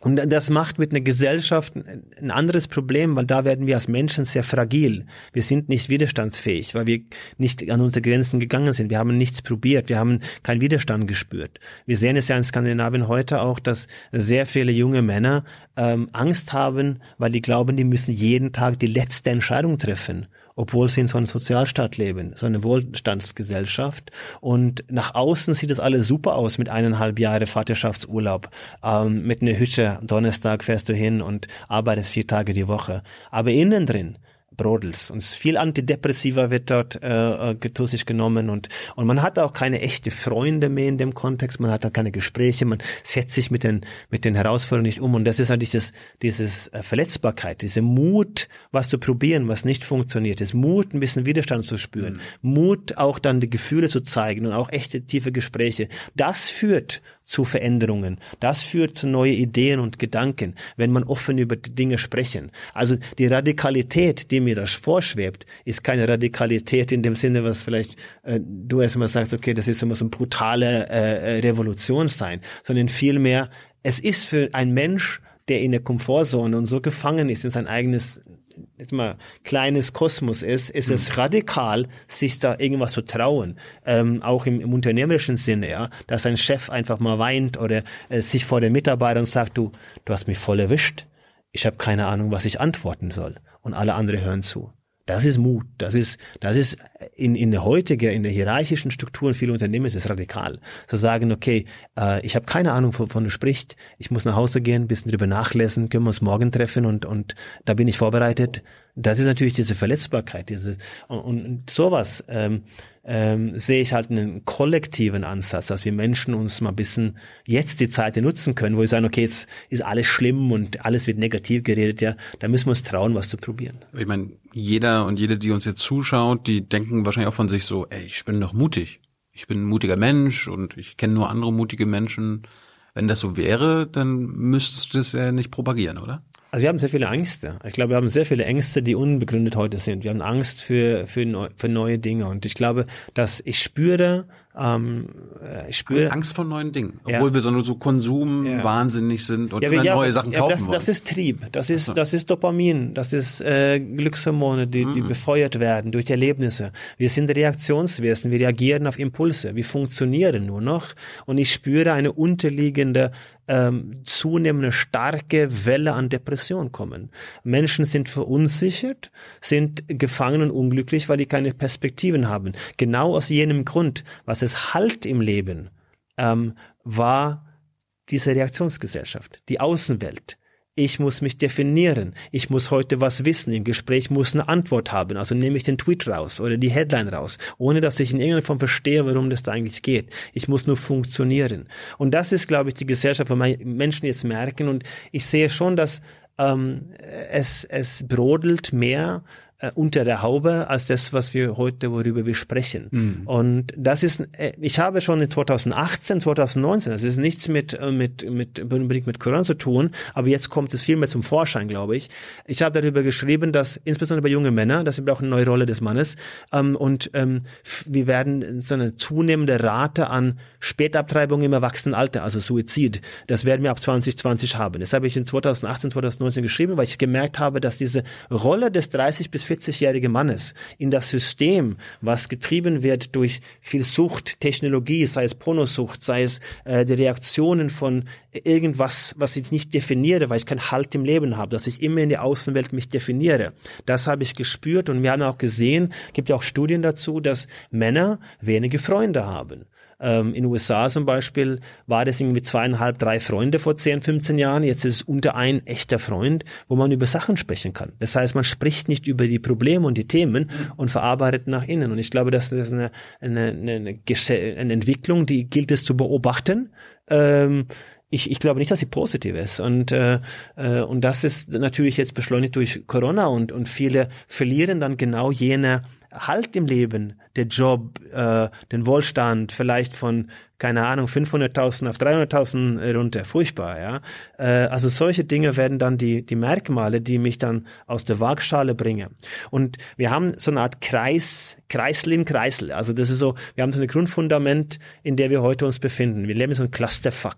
und das macht mit einer Gesellschaft ein anderes Problem, weil da werden wir als Menschen sehr fragil. Wir sind nicht widerstandsfähig, weil wir nicht an unsere Grenzen gegangen sind. Wir haben nichts probiert. Wir haben keinen Widerstand gespürt. Wir sehen es ja in Skandinavien heute auch, dass sehr viele junge Männer ähm, Angst haben, weil die glauben, die müssen jeden Tag die letzte Entscheidung treffen obwohl sie in so einem Sozialstaat leben, so eine Wohlstandsgesellschaft. Und nach außen sieht es alles super aus mit eineinhalb Jahre Vaterschaftsurlaub, ähm, mit einer Hütte. Donnerstag fährst du hin und arbeitest vier Tage die Woche. Aber innen drin Brodels. Und viel Antidepressiva wird dort äh, äh zu sich genommen und, und man hat auch keine echte Freunde mehr in dem Kontext, man hat auch keine Gespräche, man setzt sich mit den, mit den Herausforderungen nicht um und das ist eigentlich das, dieses äh, Verletzbarkeit, diese Mut, was zu probieren, was nicht funktioniert, das Mut, ein bisschen Widerstand zu spüren, mhm. Mut, auch dann die Gefühle zu zeigen und auch echte tiefe Gespräche. Das führt zu Veränderungen. Das führt zu neue Ideen und Gedanken, wenn man offen über die Dinge sprechen. Also die Radikalität, die mir das vorschwebt, ist keine Radikalität in dem Sinne, was vielleicht äh, du erstmal sagst, okay, das ist immer so eine brutale äh, äh, Revolution sein, sondern vielmehr, es ist für ein Mensch, der in der Komfortzone und so gefangen ist in sein eigenes jetzt mal kleines Kosmos ist, ist es mhm. radikal, sich da irgendwas zu trauen. Ähm, auch im, im unternehmerischen Sinne, ja, dass ein Chef einfach mal weint oder äh, sich vor den Mitarbeitern sagt, du, du hast mich voll erwischt ich habe keine Ahnung, was ich antworten soll. Und alle anderen hören zu. Das ist Mut. Das ist, das ist in, in der heutigen, in der hierarchischen Strukturen vieler Unternehmen ist es radikal. Zu sagen, okay, äh, ich habe keine Ahnung, wovon du sprichst. Ich muss nach Hause gehen, bisschen drüber nachlesen, können wir uns morgen treffen und, und da bin ich vorbereitet. Das ist natürlich diese Verletzbarkeit, diese, und, und sowas, ähm, ähm, sehe ich halt einen kollektiven Ansatz, dass wir Menschen uns mal ein bisschen jetzt die Zeit nutzen können, wo wir sagen, okay, jetzt ist alles schlimm und alles wird negativ geredet, ja, da müssen wir uns trauen, was zu probieren. Ich meine, jeder und jede, die uns jetzt zuschaut, die denken wahrscheinlich auch von sich so, ey, ich bin doch mutig. Ich bin ein mutiger Mensch und ich kenne nur andere mutige Menschen. Wenn das so wäre, dann müsstest du das ja nicht propagieren, oder? Also wir haben sehr viele Ängste. Ich glaube, wir haben sehr viele Ängste, die unbegründet heute sind. Wir haben Angst für, für, neu, für neue Dinge. Und ich glaube, dass ich spüre, ähm, ich spüre Angst vor neuen Dingen, obwohl ja. wir so nur so Konsum ja. wahnsinnig sind und ja, immer ja, neue Sachen kaufen das, wollen. Das ist Trieb, das ist das ist Dopamin, das ist äh, Glückshormone, die, die mhm. befeuert werden durch Erlebnisse. Wir sind Reaktionswesen, wir reagieren auf Impulse, wir funktionieren nur noch und ich spüre eine unterliegende ähm, zunehmende starke Welle an Depression kommen. Menschen sind verunsichert, sind gefangen und unglücklich, weil die keine Perspektiven haben. Genau aus jenem Grund, was es halt im Leben, ähm, war diese Reaktionsgesellschaft, die Außenwelt. Ich muss mich definieren. Ich muss heute was wissen. Im Gespräch muss eine Antwort haben. Also nehme ich den Tweet raus oder die Headline raus, ohne dass ich in irgendeiner Form verstehe, worum das da eigentlich geht. Ich muss nur funktionieren. Und das ist, glaube ich, die Gesellschaft, wo Menschen jetzt merken. Und ich sehe schon, dass ähm, es, es brodelt mehr äh, unter der Haube als das, was wir heute, worüber wir sprechen. Mhm. Und das ist, äh, ich habe schon in 2018, 2019, das ist nichts mit, äh, mit, mit, unbedingt mit Koran zu tun, aber jetzt kommt es viel mehr zum Vorschein, glaube ich. Ich habe darüber geschrieben, dass insbesondere bei jungen Männern, dass wir brauchen eine neue Rolle des Mannes, ähm, und ähm, wir werden so eine zunehmende Rate an Spätabtreibung im Erwachsenenalter, also Suizid, das werden wir ab 2020 haben. Das habe ich in 2018, 2019 geschrieben, weil ich gemerkt habe, dass diese Rolle des 30 bis 40-jährigen Mannes in das System, was getrieben wird durch viel Sucht, Technologie, sei es Pornosucht, sei es äh, die Reaktionen von irgendwas, was ich nicht definiere, weil ich keinen Halt im Leben habe, dass ich immer in die Außenwelt mich definiere. Das habe ich gespürt und wir haben auch gesehen, gibt ja auch Studien dazu, dass Männer wenige Freunde haben. Ähm, in USA zum Beispiel war das irgendwie zweieinhalb, drei Freunde vor 10, 15 Jahren. Jetzt ist es unter ein echter Freund, wo man über Sachen sprechen kann. Das heißt, man spricht nicht über die Probleme und die Themen und verarbeitet nach innen. Und ich glaube, das ist eine, eine, eine, eine Entwicklung, die gilt es zu beobachten. Ähm, ich, ich glaube nicht, dass sie positiv ist. Und, äh, äh, und das ist natürlich jetzt beschleunigt durch Corona und, und viele verlieren dann genau jene Halt im Leben, der Job, äh, den Wohlstand, vielleicht von keine Ahnung, 500.000 auf 300.000 runter, furchtbar, ja. Äh, also solche Dinge werden dann die, die Merkmale, die mich dann aus der Waagschale bringen. Und wir haben so eine Art Kreis, Kreislin, Kreisel. Also das ist so, wir haben so ein Grundfundament, in der wir heute uns befinden. Wir leben in so einem Clusterfuck.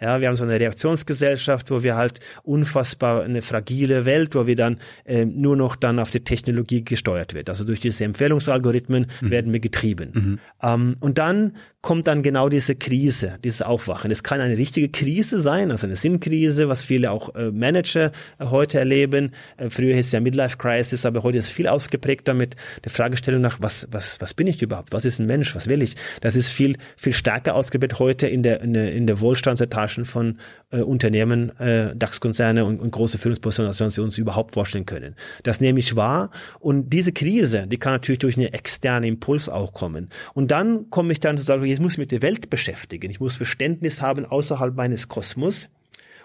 Ja, wir haben so eine Reaktionsgesellschaft, wo wir halt unfassbar eine fragile Welt, wo wir dann äh, nur noch dann auf die Technologie gesteuert wird. Also durch diese Empfehlungsalgorithmen mhm. Werden wir getrieben. Mhm. Ähm, und dann kommt dann genau diese Krise, dieses Aufwachen. Es kann eine richtige Krise sein, also eine Sinnkrise, was viele auch äh, Manager äh, heute erleben. Äh, früher hieß es ja Midlife Crisis, aber heute ist es viel ausgeprägter mit der Fragestellung nach, was, was, was bin ich überhaupt? Was ist ein Mensch? Was will ich? Das ist viel, viel stärker ausgeprägt heute in der, in der, in der Wohlstandsetagen von äh, Unternehmen, äh, DAX-Konzerne und, und große Führungspositionen, als wir uns überhaupt vorstellen können. Das nehme ich wahr. Und diese Krise, die kann natürlich durch einen externen Impuls auch kommen. Und dann komme ich dann zu sagen, jetzt muss ich mit der Welt beschäftigen. Ich muss Verständnis haben außerhalb meines Kosmos.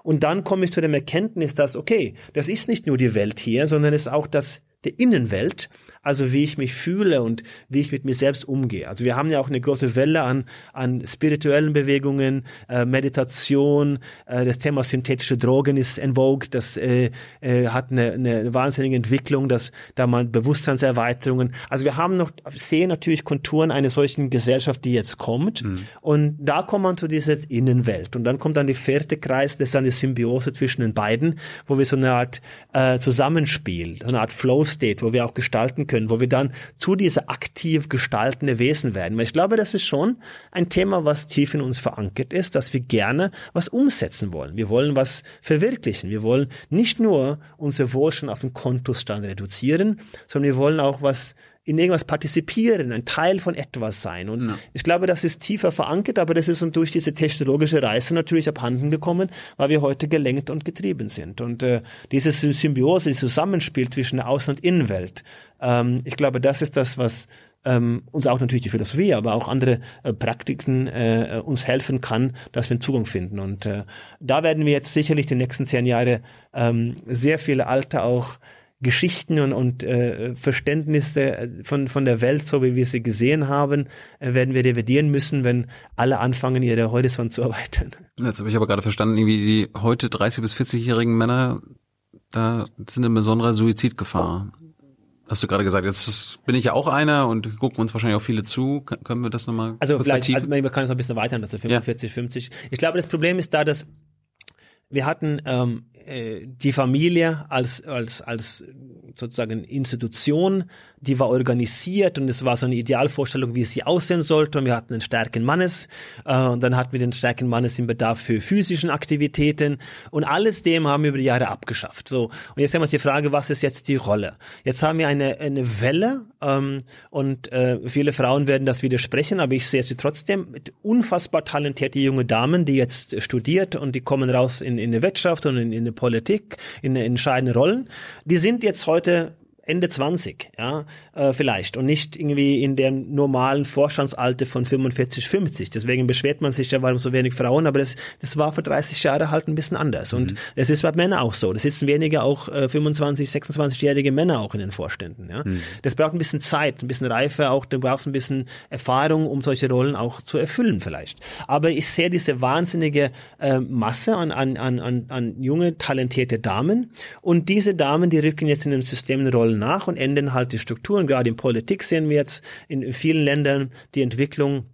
Und dann komme ich zu dem Erkenntnis, dass, okay, das ist nicht nur die Welt hier, sondern es ist auch das, die Innenwelt also wie ich mich fühle und wie ich mit mir selbst umgehe. Also wir haben ja auch eine große Welle an, an spirituellen Bewegungen, äh, Meditation, äh, das Thema synthetische Drogen ist en vogue, das äh, äh, hat eine, eine wahnsinnige Entwicklung, dass da mal Bewusstseinserweiterungen. Also wir haben noch, sehen natürlich Konturen einer solchen Gesellschaft, die jetzt kommt. Mhm. Und da kommt man zu dieser Innenwelt. Und dann kommt dann die vierte Kreis, das ist eine Symbiose zwischen den beiden, wo wir so eine Art äh, Zusammenspiel, so eine Art Flow Flow-State, wo wir auch gestalten können, wo wir dann zu dieser aktiv gestaltende Wesen werden. Ich glaube, das ist schon ein Thema, was tief in uns verankert ist, dass wir gerne was umsetzen wollen. Wir wollen was verwirklichen. Wir wollen nicht nur unser Wohlstand auf den Kontostand reduzieren, sondern wir wollen auch was in irgendwas partizipieren, ein Teil von etwas sein. Und ja. ich glaube, das ist tiefer verankert, aber das ist uns durch diese technologische Reise natürlich abhanden gekommen, weil wir heute gelenkt und getrieben sind. Und äh, diese Symbiose, dieses Zusammenspiel zwischen der Außen- und Innenwelt, ähm, ich glaube, das ist das, was ähm, uns auch natürlich die Philosophie, aber auch andere äh, Praktiken äh, uns helfen kann, dass wir einen Zugang finden. Und äh, da werden wir jetzt sicherlich die nächsten zehn Jahre ähm, sehr viele Alte auch Geschichten und, und äh, Verständnisse äh, von, von der Welt, so wie wir sie gesehen haben, äh, werden wir revidieren müssen, wenn alle anfangen, ihre Horizont zu erweitern. Jetzt habe ich aber gerade verstanden, wie die heute 30- bis 40-jährigen Männer, da sind eine besondere Suizidgefahr. Hast du gerade gesagt, jetzt bin ich ja auch einer und gucken uns wahrscheinlich auch viele zu. Können wir das nochmal Also vielleicht, also man kann es noch ein bisschen weiter, also 45, ja. 50. Ich glaube, das Problem ist da, dass wir hatten ähm, äh, die Familie als, als, als sozusagen Institution, die war organisiert und es war so eine Idealvorstellung, wie sie aussehen sollte. Und wir hatten einen starken Mannes äh, und dann hatten wir den starken Mannes im Bedarf für physischen Aktivitäten und alles dem haben wir über die Jahre abgeschafft. So und jetzt haben wir uns die Frage, was ist jetzt die Rolle? Jetzt haben wir eine eine Welle ähm, und äh, viele Frauen werden das widersprechen, aber ich sehe sie trotzdem mit unfassbar talentierte junge Damen, die jetzt studiert und die kommen raus in in der Wirtschaft und in, in der Politik, in entscheidende Rollen. Die sind jetzt heute Ende 20, ja, äh, vielleicht und nicht irgendwie in dem normalen Vorstandsalter von 45, 50. Deswegen beschwert man sich ja, warum so wenig Frauen, aber das, das war vor 30 Jahren halt ein bisschen anders und mhm. das ist bei Männern auch so. Da sitzen weniger auch äh, 25, 26-jährige Männer auch in den Vorständen, ja. Mhm. Das braucht ein bisschen Zeit, ein bisschen Reife auch, du brauchst ein bisschen Erfahrung, um solche Rollen auch zu erfüllen vielleicht. Aber ich sehe diese wahnsinnige äh, Masse an, an, an, an junge, talentierte Damen und diese Damen, die rücken jetzt in den System Rollen holen nach und ändern halt die Strukturen. Gerade in Politik sehen wir jetzt in vielen Ländern die Entwicklung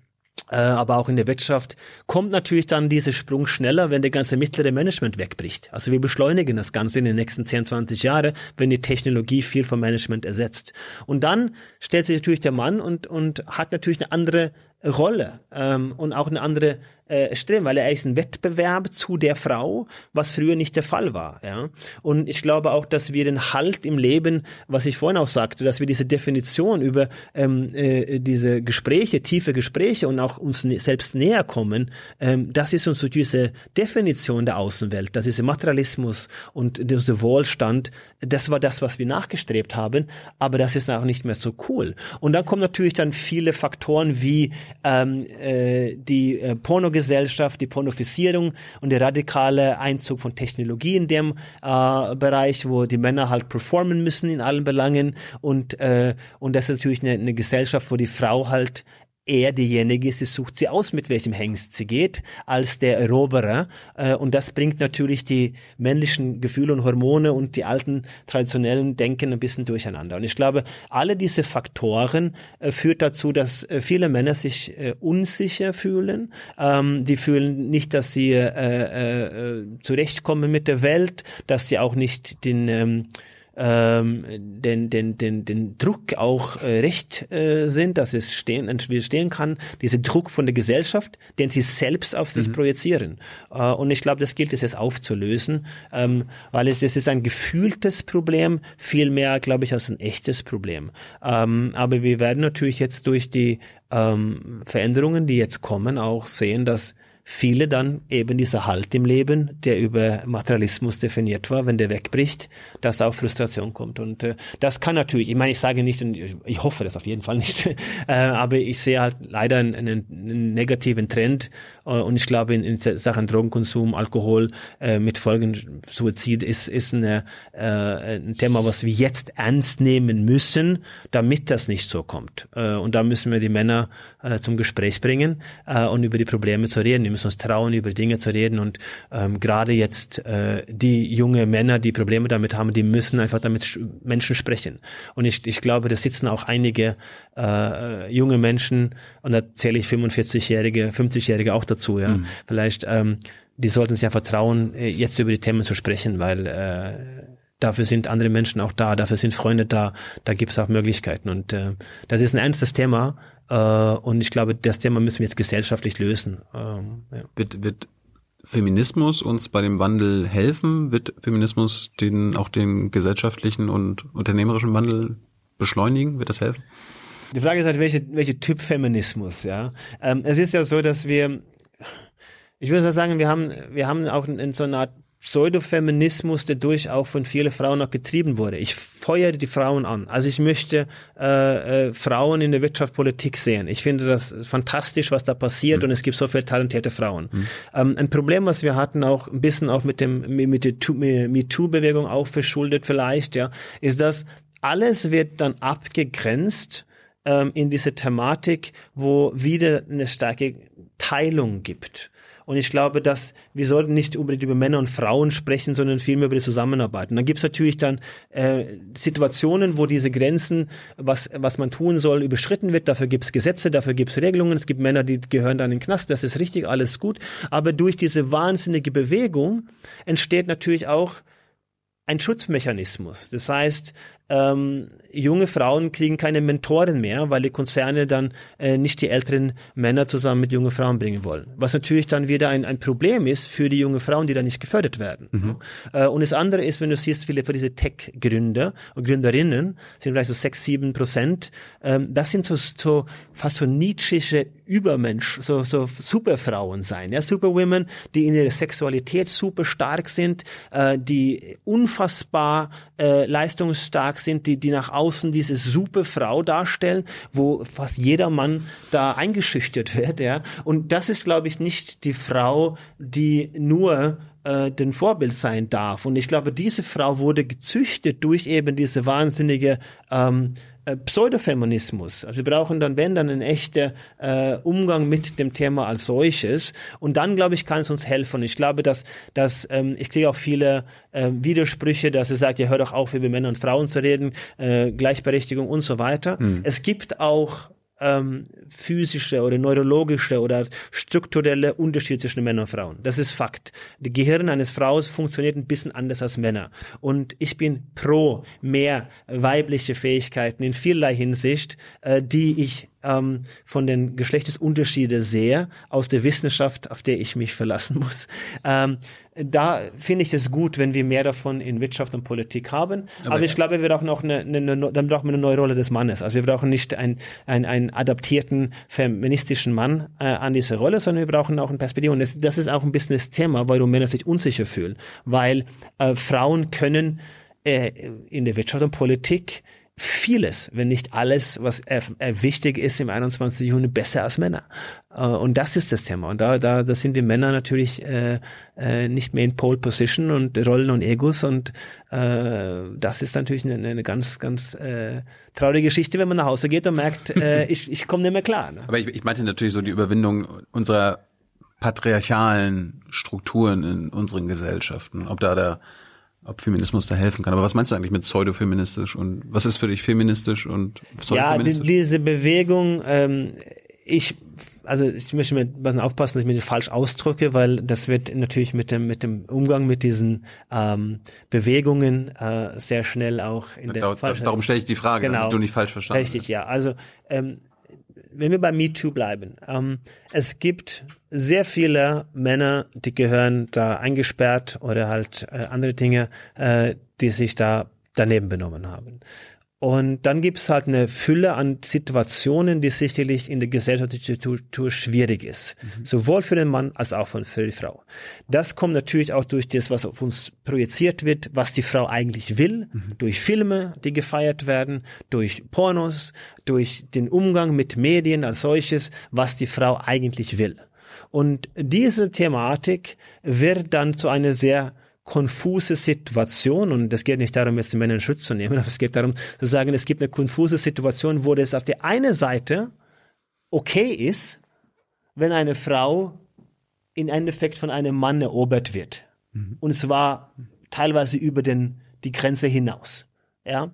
äh, aber auch in der Wirtschaft kommt natürlich dann dieser Sprung schneller, wenn der ganze mittlere Management wegbricht. Also wir beschleunigen das Ganze in den nächsten 10, 20 Jahren, wenn die Technologie viel vom Management ersetzt. Und dann stellt sich natürlich der Mann und, und hat natürlich eine andere Rolle ähm, und auch eine andere äh, Stelle, weil er ist ein Wettbewerb zu der Frau, was früher nicht der Fall war. Ja? Und ich glaube auch, dass wir den Halt im Leben, was ich vorhin auch sagte, dass wir diese Definition über ähm, äh, diese Gespräche, tiefe Gespräche und auch uns selbst näher kommen, ähm, das ist uns so diese Definition der Außenwelt, das ist Materialismus und dieser Wohlstand, das war das, was wir nachgestrebt haben, aber das ist auch nicht mehr so cool. Und dann kommen natürlich dann viele Faktoren wie ähm, äh, die äh, Pornogesellschaft, die Pornofizierung und der radikale Einzug von Technologie in dem äh, Bereich, wo die Männer halt performen müssen in allen Belangen. Und äh, und das ist natürlich eine, eine Gesellschaft, wo die Frau halt er diejenige ist, die sucht sie aus, mit welchem Hengst sie geht, als der Eroberer. Äh, und das bringt natürlich die männlichen Gefühle und Hormone und die alten traditionellen Denken ein bisschen durcheinander. Und ich glaube, alle diese Faktoren äh, führt dazu, dass äh, viele Männer sich unsicher fühlen. Ähm, die fühlen nicht, dass sie zurechtkommen mit der Welt, dass sie auch nicht den ähm, den, den, den, den Druck auch äh, recht äh, sind, dass es stehen, stehen kann, dieser Druck von der Gesellschaft, den sie selbst auf sich mhm. projizieren. Äh, und ich glaube, das gilt es jetzt aufzulösen, ähm, weil es das ist ein gefühltes Problem, viel mehr, glaube ich, als ein echtes Problem. Ähm, aber wir werden natürlich jetzt durch die ähm, Veränderungen, die jetzt kommen, auch sehen, dass viele dann eben dieser Halt im Leben, der über Materialismus definiert war, wenn der wegbricht, dass da auch Frustration kommt. Und äh, das kann natürlich, ich meine, ich sage nicht, ich hoffe das auf jeden Fall nicht, [LAUGHS] äh, aber ich sehe halt leider einen, einen negativen Trend und ich glaube in, in Sachen Drogenkonsum, Alkohol äh, mit Folgen Suizid ist, ist eine, äh, ein Thema, was wir jetzt ernst nehmen müssen, damit das nicht so kommt. Äh, und da müssen wir die Männer äh, zum Gespräch bringen äh, und über die Probleme zu reden müssen uns trauen, über Dinge zu reden. Und ähm, gerade jetzt äh, die junge Männer, die Probleme damit haben, die müssen einfach damit Menschen sprechen. Und ich, ich glaube, da sitzen auch einige äh, junge Menschen, und da zähle ich 45-Jährige, 50-Jährige auch dazu, ja. Mhm. Vielleicht, ähm, die sollten sich ja vertrauen, äh, jetzt über die Themen zu sprechen, weil äh, dafür sind andere Menschen auch da, dafür sind Freunde da, da gibt es auch Möglichkeiten. Und äh, das ist ein ernstes Thema. Äh, und ich glaube, das Thema müssen wir jetzt gesellschaftlich lösen. Ähm, ja. Wird, wird Feminismus uns bei dem Wandel helfen? Wird Feminismus den auch den gesellschaftlichen und unternehmerischen Wandel beschleunigen? Wird das helfen? Die Frage ist halt, welche, welche Typ Feminismus, ja. Ähm, es ist ja so, dass wir, ich würde sagen, wir haben, wir haben auch in, in so einer Art Pseudofeminismus, der durch auch von vielen Frauen auch getrieben wurde. Ich feuere die Frauen an. Also ich möchte äh, äh, Frauen in der Wirtschaft, Politik sehen. Ich finde das fantastisch, was da passiert mhm. und es gibt so viele talentierte Frauen. Mhm. Ähm, ein Problem, was wir hatten, auch ein bisschen auch mit dem mit der MeToo-Bewegung auch verschuldet vielleicht, ja, ist, dass alles wird dann abgegrenzt ähm, in diese Thematik, wo wieder eine starke Teilung gibt. Und ich glaube, dass wir sollten nicht unbedingt über Männer und Frauen sprechen, sondern vielmehr über die Zusammenarbeit. Und dann gibt es natürlich dann äh, Situationen, wo diese Grenzen, was, was man tun soll, überschritten wird. Dafür gibt es Gesetze, dafür gibt es Regelungen. Es gibt Männer, die gehören dann in den Knast. Das ist richtig, alles gut. Aber durch diese wahnsinnige Bewegung entsteht natürlich auch ein Schutzmechanismus. Das heißt, ähm, junge Frauen kriegen keine Mentoren mehr, weil die Konzerne dann äh, nicht die älteren Männer zusammen mit jungen Frauen bringen wollen. Was natürlich dann wieder ein, ein Problem ist für die jungen Frauen, die dann nicht gefördert werden. Mhm. Äh, und das andere ist, wenn du siehst, viele für diese Tech-Gründer und Gründerinnen sind vielleicht so sechs, sieben Prozent. Ähm, das sind so, so fast so nietzsche Übermensch, so, so Superfrauen sein, ja, Superwomen, die in ihrer Sexualität super stark sind, äh, die unfassbar äh, leistungsstark sind, die, die nach außen diese super Frau darstellen, wo fast jeder Mann da eingeschüchtert wird, ja. Und das ist, glaube ich, nicht die Frau, die nur äh, den Vorbild sein darf. Und ich glaube, diese Frau wurde gezüchtet durch eben diese wahnsinnige ähm, äh, Pseudofeminismus. Also wir brauchen dann, wenn dann, einen echten äh, Umgang mit dem Thema als solches. Und dann, glaube ich, kann es uns helfen. Ich glaube, dass, dass ähm, ich kriege auch viele äh, Widersprüche, dass er sagt, ja, hör doch auf, über Männer und Frauen zu reden, äh, Gleichberechtigung und so weiter. Mhm. Es gibt auch ähm, physische oder neurologische oder strukturelle Unterschiede zwischen Männern und Frauen. Das ist Fakt. Das Gehirn eines Fraus funktioniert ein bisschen anders als Männer. Und ich bin pro mehr weibliche Fähigkeiten in vielerlei Hinsicht, äh, die ich ähm, von den Geschlechtesunterschiede sehe, aus der Wissenschaft, auf der ich mich verlassen [LAUGHS] muss. Ähm, da finde ich es gut, wenn wir mehr davon in Wirtschaft und Politik haben. Aber, Aber ich glaube, wir brauchen auch eine, eine, eine, dann brauchen wir eine neue Rolle des Mannes. Also wir brauchen nicht einen, einen, einen adaptierten feministischen Mann äh, an diese Rolle, sondern wir brauchen auch eine Perspektive. Und das, das ist auch ein bisschen das Thema, warum Männer sich unsicher fühlen. Weil äh, Frauen können äh, in der Wirtschaft und Politik vieles, wenn nicht alles, was wichtig ist im 21. Jahrhundert, besser als Männer. Äh, und das ist das Thema. Und da, da, da sind die Männer natürlich äh, äh, nicht mehr in Pole Position und Rollen und Egos. Und äh, das ist natürlich eine, eine ganz, ganz äh, traurige Geschichte, wenn man nach Hause geht und merkt, äh, [LAUGHS] ich, ich komme nicht mehr klar. Ne? Aber ich, ich meinte natürlich so die Überwindung unserer patriarchalen Strukturen in unseren Gesellschaften. Ob da der ob Feminismus da helfen kann. Aber was meinst du eigentlich mit pseudofeministisch und was ist für dich feministisch und pseudofeministisch? Ja, die, diese Bewegung, ähm, ich, also ich möchte mir was aufpassen, dass ich mir nicht falsch ausdrücke, weil das wird natürlich mit dem mit dem Umgang mit diesen ähm, Bewegungen äh, sehr schnell auch in der da, Darum stelle ich die Frage, genau, damit du nicht falsch verstanden Richtig, hast. ja. Also ähm, wenn wir bei MeToo bleiben, ähm, es gibt sehr viele Männer, die gehören da eingesperrt oder halt äh, andere Dinge, äh, die sich da daneben benommen haben. Und dann gibt es halt eine Fülle an Situationen, die sicherlich in der gesellschaftlichen Struktur schwierig ist. Mhm. Sowohl für den Mann als auch für die Frau. Das kommt natürlich auch durch das, was auf uns projiziert wird, was die Frau eigentlich will, mhm. durch Filme, die gefeiert werden, durch Pornos, durch den Umgang mit Medien als solches, was die Frau eigentlich will. Und diese Thematik wird dann zu einer sehr konfuse Situation, und es geht nicht darum, jetzt die Männer in Schutz zu nehmen, [LAUGHS] aber es geht darum zu sagen, es gibt eine konfuse Situation, wo das auf der einen Seite okay ist, wenn eine Frau in Endeffekt von einem Mann erobert wird. Mhm. Und zwar teilweise über den, die Grenze hinaus. Ja.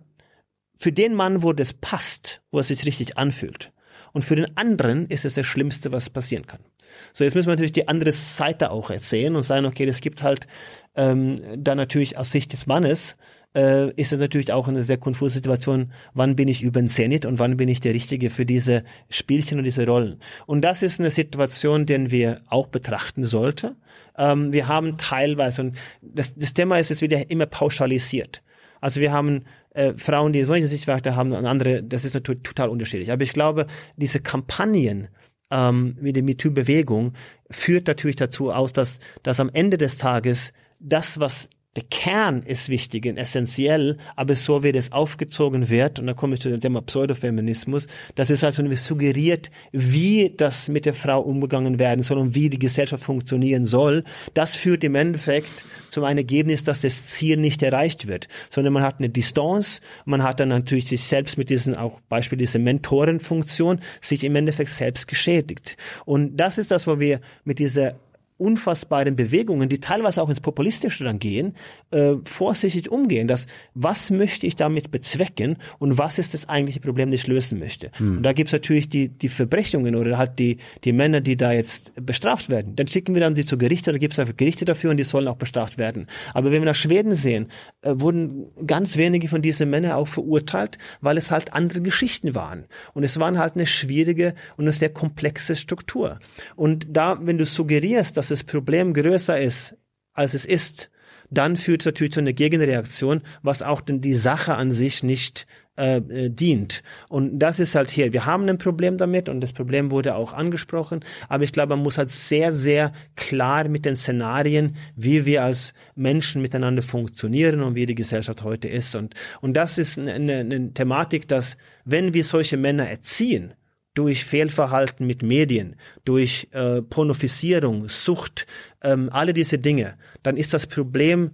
Für den Mann, wo das passt, wo es sich richtig anfühlt. Und für den anderen ist es das Schlimmste, was passieren kann. So, jetzt müssen wir natürlich die andere Seite auch erzählen und sagen, okay, es gibt halt ähm, dann natürlich aus Sicht des Mannes äh, ist es natürlich auch eine sehr konfuse Situation, wann bin ich über den Zenit und wann bin ich der Richtige für diese Spielchen und diese Rollen. Und das ist eine Situation, den wir auch betrachten sollten. Ähm, wir haben teilweise, und das, das Thema ist es wieder immer pauschalisiert. Also wir haben äh, Frauen, die solche Sichtweite haben und andere, das ist natürlich total unterschiedlich. Aber ich glaube, diese Kampagnen, ähm, wie die MeToo-Bewegung führt natürlich dazu aus, dass, dass am Ende des Tages das, was der Kern ist wichtig und essentiell, aber so wie das aufgezogen wird, und da komme ich zu dem Thema Pseudofeminismus, das ist also suggeriert, wie das mit der Frau umgegangen werden soll und wie die Gesellschaft funktionieren soll. Das führt im Endeffekt zum Ergebnis, dass das Ziel nicht erreicht wird, sondern man hat eine Distanz, man hat dann natürlich sich selbst mit diesen, auch Beispiel diese Mentorenfunktion, sich im Endeffekt selbst geschädigt. Und das ist das, wo wir mit dieser unfassbaren Bewegungen, die teilweise auch ins Populistische dann gehen, äh, vorsichtig umgehen. Dass, was möchte ich damit bezwecken und was ist das eigentliche Problem, das ich lösen möchte? Hm. Und da gibt's natürlich die, die Verbrechungen oder halt die, die Männer, die da jetzt bestraft werden. Dann schicken wir dann sie zu Gerichte oder gibt's einfach Gerichte dafür und die sollen auch bestraft werden. Aber wenn wir nach Schweden sehen, äh, wurden ganz wenige von diesen Männern auch verurteilt, weil es halt andere Geschichten waren. Und es waren halt eine schwierige und eine sehr komplexe Struktur. Und da, wenn du suggerierst, dass dass das Problem größer ist, als es ist, dann führt es natürlich zu einer Gegenreaktion, was auch denn die Sache an sich nicht äh, äh, dient. Und das ist halt hier. Wir haben ein Problem damit und das Problem wurde auch angesprochen, aber ich glaube, man muss halt sehr, sehr klar mit den Szenarien, wie wir als Menschen miteinander funktionieren und wie die Gesellschaft heute ist. Und, und das ist eine, eine Thematik, dass wenn wir solche Männer erziehen, durch Fehlverhalten mit Medien, durch äh, Pornofizierung, Sucht, ähm, alle diese Dinge, dann ist das Problem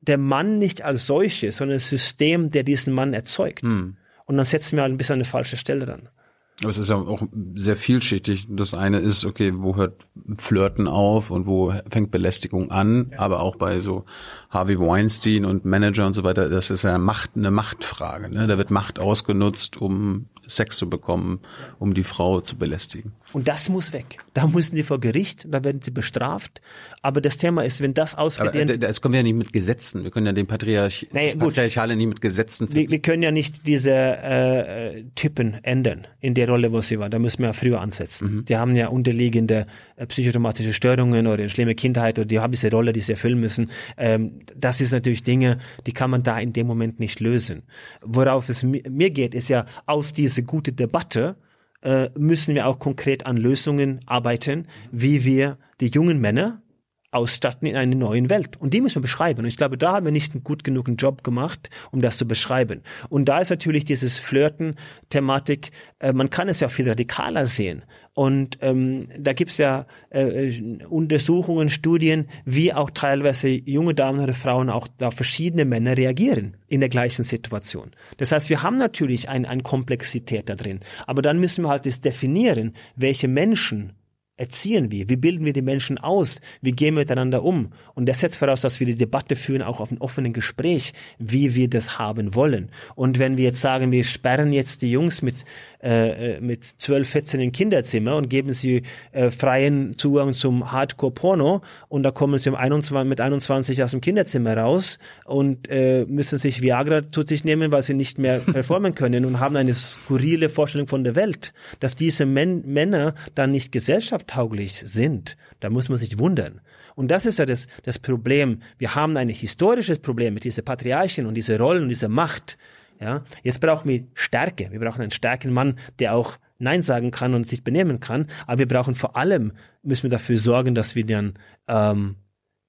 der Mann nicht als solches, sondern das System, der diesen Mann erzeugt. Hm. Und dann setzen wir halt ein bisschen an eine falsche Stelle dann. Aber es ist ja auch sehr vielschichtig. Das eine ist, okay, wo hört Flirten auf und wo fängt Belästigung an? Ja. Aber auch bei so Harvey Weinstein und Manager und so weiter, das ist ja Macht, eine Machtfrage. Ne? Da wird Macht ausgenutzt, um Sex zu bekommen, um die Frau zu belästigen. Und das muss weg. Da müssen die vor Gericht, da werden sie bestraft. Aber das Thema ist, wenn das ausgedehnt... Aber das können wir ja nicht mit Gesetzen. Wir können ja den Patriarch, naja, Patriarchale nicht mit Gesetzen... Wir, wir, können ja nicht diese äh, Typen ändern in der Rolle, wo sie war. Da müssen wir ja früher ansetzen. Mhm. Die haben ja unterliegende äh, psychotomatische Störungen oder eine schlimme Kindheit oder die haben diese Rolle, die sie erfüllen müssen. Ähm, das ist natürlich Dinge, die kann man da in dem Moment nicht lösen. Worauf es mir geht, ist ja aus dieser gute Debatte äh, müssen wir auch konkret an Lösungen arbeiten, wie wir die jungen Männer ausstatten in einer neuen Welt. Und die müssen wir beschreiben. Und ich glaube, da haben wir nicht einen gut genug Job gemacht, um das zu beschreiben. Und da ist natürlich dieses Flirten-Thematik, äh, man kann es ja viel radikaler sehen. Und ähm, da gibt's ja äh, Untersuchungen, Studien, wie auch teilweise junge Damen oder Frauen auch da verschiedene Männer reagieren in der gleichen Situation. Das heißt, wir haben natürlich ein, eine Komplexität da drin. Aber dann müssen wir halt das definieren, welche Menschen erziehen wir? Wie bilden wir die Menschen aus? Wie gehen wir miteinander um? Und das setzt voraus, dass wir die Debatte führen, auch auf einem offenen Gespräch, wie wir das haben wollen. Und wenn wir jetzt sagen, wir sperren jetzt die Jungs mit, äh, äh mit 12, 14 in Kinderzimmer und geben sie äh, freien Zugang zum Hardcore-Porno und da kommen sie um 21, mit 21 aus dem Kinderzimmer raus und äh, müssen sich Viagra zu sich nehmen, weil sie nicht mehr [LAUGHS] performen können und haben eine skurrile Vorstellung von der Welt, dass diese Men Männer dann nicht Gesellschaft gesellschaftstauglich sind, da muss man sich wundern. Und das ist ja das, das Problem. Wir haben ein historisches Problem mit dieser Patriarchen und dieser Rollen und dieser Macht. Ja, jetzt brauchen wir Stärke. Wir brauchen einen starken Mann, der auch Nein sagen kann und sich benehmen kann. Aber wir brauchen vor allem, müssen wir dafür sorgen, dass wir dann ähm,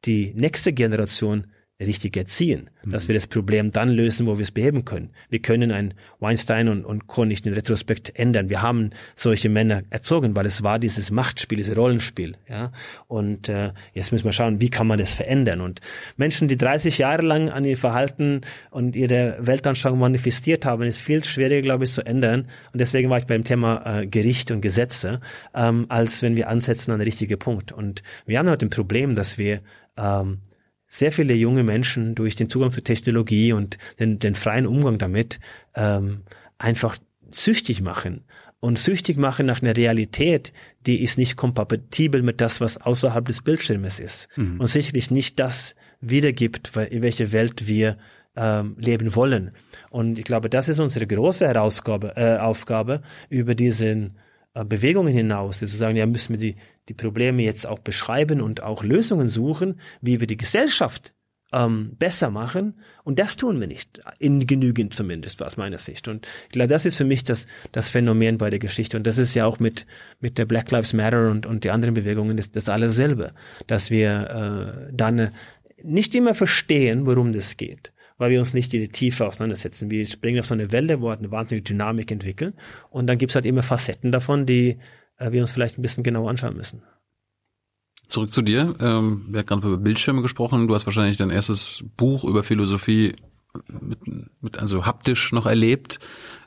die nächste Generation richtig erziehen, mhm. dass wir das Problem dann lösen, wo wir es beheben können. Wir können ein Weinstein und, und Co. nicht in Retrospekt ändern. Wir haben solche Männer erzogen, weil es war dieses Machtspiel, dieses Rollenspiel. Ja? Und äh, jetzt müssen wir schauen, wie kann man das verändern. Und Menschen, die 30 Jahre lang an ihr Verhalten und ihre Weltanschauung manifestiert haben, ist viel schwieriger, glaube ich, zu ändern. Und deswegen war ich beim Thema äh, Gericht und Gesetze, ähm, als wenn wir ansetzen an den richtigen Punkt. Und wir haben heute ein Problem, dass wir ähm, sehr viele junge Menschen durch den Zugang zur Technologie und den, den freien Umgang damit ähm, einfach süchtig machen und süchtig machen nach einer Realität, die ist nicht kompatibel mit das, was außerhalb des Bildschirmes ist mhm. und sicherlich nicht das wiedergibt, in welche Welt wir ähm, leben wollen. Und ich glaube, das ist unsere große Herausgabe, äh, Aufgabe über diesen Bewegungen hinaus, zu sagen, ja, müssen wir die, die Probleme jetzt auch beschreiben und auch Lösungen suchen, wie wir die Gesellschaft ähm, besser machen. Und das tun wir nicht, in genügend zumindest aus meiner Sicht. Und ich glaube, das ist für mich das, das Phänomen bei der Geschichte. Und das ist ja auch mit, mit der Black Lives Matter und, und die anderen Bewegungen das, das alles selber, dass wir äh, dann nicht immer verstehen, worum das geht weil wir uns nicht in die Tiefe auseinandersetzen. Wir springen auf so eine Welle, wo wir eine wahnsinnige Dynamik entwickeln und dann gibt's halt immer Facetten davon, die äh, wir uns vielleicht ein bisschen genauer anschauen müssen. Zurück zu dir. Ähm, wir haben gerade über Bildschirme gesprochen. Du hast wahrscheinlich dein erstes Buch über Philosophie mit, mit also haptisch noch erlebt.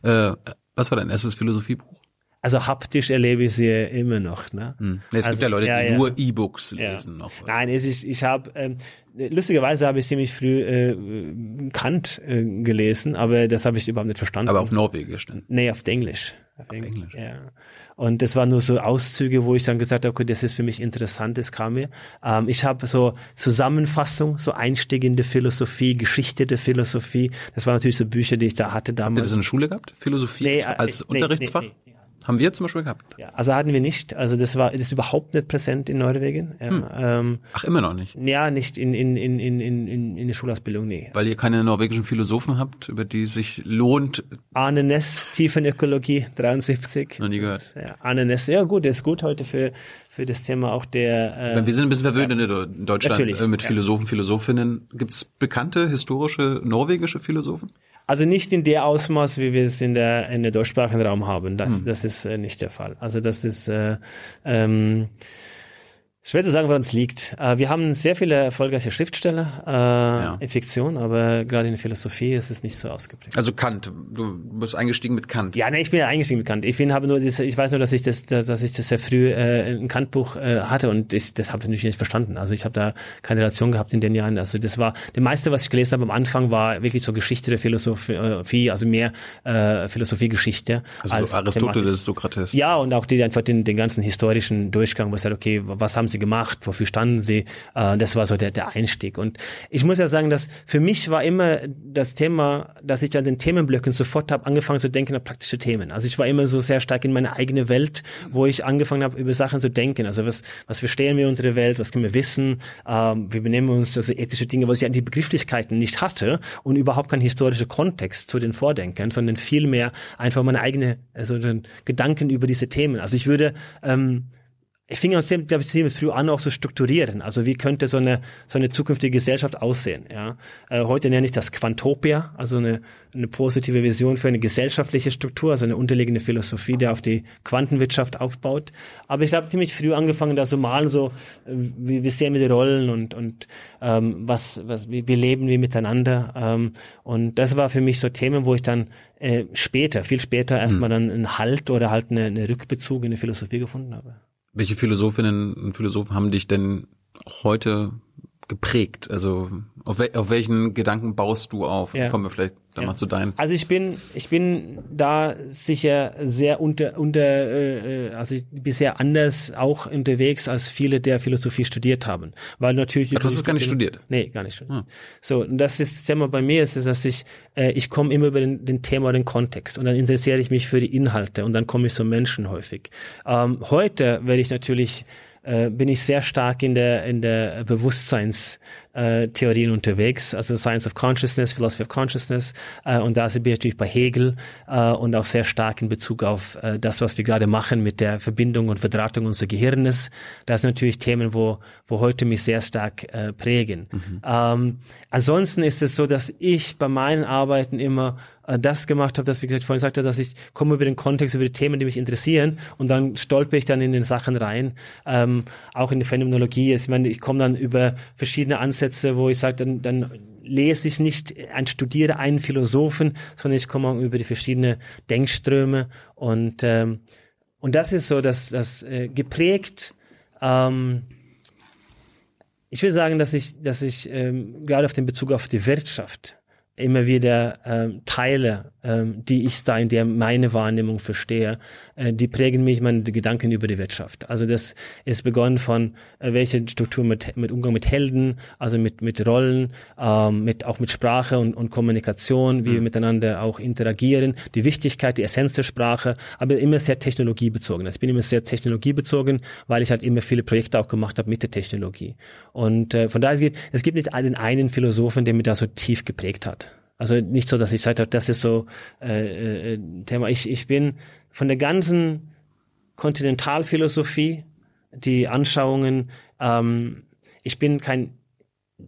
Äh, was war dein erstes Philosophiebuch? Also haptisch erlebe ich sie immer noch. Ne? Hm. Es also, gibt ja Leute, die ja, nur E-Books lesen ja. noch. Nein, es ist, ich habe ähm, lustigerweise habe ich ziemlich früh äh, Kant äh, gelesen, aber das habe ich überhaupt nicht verstanden. Aber auf Norwegisch dann? Nee, auf Englisch. Auf Englisch. Ja. Und das waren nur so Auszüge, wo ich dann gesagt habe, okay, das ist für mich interessant, das kam mir. Ähm, ich habe so Zusammenfassung, so Einstieg in die Philosophie, Geschichte der Philosophie. Das waren natürlich so Bücher, die ich da hatte damals. Habt ihr das in der Schule gehabt? Philosophie Nee, als äh, nee, Unterrichtsfach? nee. Haben wir zum Beispiel gehabt. Ja, also hatten wir nicht. Also das war das ist überhaupt nicht präsent in Norwegen. Ja, Hm. ähm, Ach, immer noch nicht. ja nicht in, in, in, in, in, in der Schulausbildung, nee. Weil ihr keine norwegischen Philosophen habt, über die sich lohnt. Arne Ness, Tiefenökologie, 73. Noch nie gehört. Ja, Arne Ness, ja gut, ist gut heute für, für das Thema auch der... Äh, Wir sind ein bisschen verwöhnt in der- in Deutschland äh, mit ja. Philosophen, Philosophinnen. Gibt es bekannte historische norwegische Philosophen? Also nicht in der Ausmaß, wie wir es in der, in der deutschsprachigen Raum haben. Das, das ist äh, nicht der Fall. Also das ist äh, ähm, schwer zu sagen, woran es liegt. Äh, wir haben sehr viele erfolgreiche Schriftsteller äh, in Fiktion, aber gerade in der Philosophie ist es nicht so ausgeprägt. Also Kant. Du bist eingestiegen mit Kant. Ja, nee, ich bin ja eingestiegen bekannt. Ich bin habe nur diese, ich weiß nur, dass ich das, dass, ich das sehr früh äh, ein Kantbuch äh, hatte und ich das habe ich natürlich nicht verstanden. Also ich habe da keine Relation gehabt in den Jahren. Also das war das meiste, was ich gelesen habe am Anfang, war wirklich so Geschichte der Philosophie, also mehr äh, Philosophiegeschichte. Also als Aristoteles. Sokrates. Ja, und auch die einfach den, den ganzen historischen Durchgang, wo es halt, okay, was haben sie gemacht, wofür standen sie? Äh, das war so der, der Einstieg. Und ich muss ja sagen, dass für mich war immer das Thema, dass ich an den Themenblöcken sofort habe angefangen zu denken an praktische Themen. Also ich war immer so sehr stark in meine eigene Welt, wo ich angefangen habe, über Sachen zu denken. Also was, was verstehen wir unter der Welt, was können wir wissen, ähm, wie benehmen wir uns, also ethische Dinge, was ich an die Begrifflichkeiten nicht hatte und überhaupt kein historischer Kontext zu den Vordenkern, sondern vielmehr einfach meine eigene, also den Gedanken über diese Themen. Also ich würde ähm, ich fing sehr, glaube ich, ziemlich früh an, auch zu strukturieren. Also wie könnte so eine, so eine zukünftige Gesellschaft aussehen? Ja? Äh, heute nenne ich das Quantopia, also eine, eine positive Vision für eine gesellschaftliche Struktur, also eine unterliegende Philosophie, die auf die Quantenwirtschaft aufbaut. Aber ich glaube, ziemlich früh angefangen, da so malen, so wie, wie sehen wir die Rollen und, und ähm, was, was, wie, wie leben wir miteinander. Ähm, und das war für mich so Themen, wo ich dann äh, später, viel später erstmal dann einen Halt oder halt eine, eine Rückbezug in die Philosophie gefunden habe. Welche Philosophinnen und Philosophen haben dich denn heute geprägt? Also auf, wel auf welchen Gedanken baust du auf? Ja. Kommen wir vielleicht dann Ja. mal zu deinen. Also ich bin, ich bin da sicher sehr unter, unter, äh, also ich bin sehr anders auch unterwegs als viele, der Philosophie studiert haben, weil natürlich. Ach, du hast es gar nicht studiert? Nee, gar nicht studiert. Hm. So, und das ist das Thema bei mir ist, ist dass ich, äh, ich komme immer über den, den Thema, den Kontext und dann interessiere ich mich für die Inhalte und dann komme ich zu Menschen häufig. Ähm, heute werde ich natürlich äh, bin ich sehr stark in der in der Bewusstseinstheorien äh, unterwegs, also Science of Consciousness, Philosophy of Consciousness äh, und da bin ich natürlich bei Hegel äh, und auch sehr stark in Bezug auf äh, das, was wir gerade machen mit der Verbindung und Verdrahtung unseres Gehirnes. Das sind natürlich Themen, wo wo heute mich sehr stark äh, prägen. Ähm, ansonsten ist es so, dass ich bei meinen Arbeiten immer das gemacht habe, dass, wie gesagt, vorhin sagte, dass ich komme über den Kontext, über die Themen, die mich interessieren und dann stolper ich dann in den Sachen rein. Ähm, auch in die Phänomenologie. Ich meine, ich komme dann über verschiedene Ansätze, wo ich sage, dann, dann lese ich nicht, ein studiere einen Philosophen, sondern ich komme auch über die verschiedenen Denkströme und ähm, und das ist so, dass das äh, geprägt ähm, ich will sagen, dass ich, dass ich ähm, gerade auf den Bezug auf die Wirtschaft immer wieder ähm, Teile ähm, die ich da in der meine Wahrnehmung verstehe, äh, die prägen mich meine Gedanken über die Wirtschaft. Also das ist begonnen von äh, welche Struktur mit, mit Umgang mit Helden, also mit mit Rollen, ähm, mit auch mit Sprache und, und Kommunikation, wie mhm. wir miteinander auch interagieren, die Wichtigkeit, die Essenz der Sprache, aber immer sehr technologiebezogen. Also ich bin immer sehr technologiebezogen, weil ich halt immer viele Projekte auch gemacht habe mit der Technologie. Und äh, von daher es gibt es gibt nicht den einen Philosophen, der mich da so tief geprägt hat. Also nicht so, dass ich gesagt habe, das ist so äh, äh, Thema. Ich, ich bin von der ganzen Kontinentalphilosophie, die Anschauungen, ähm, ich bin kein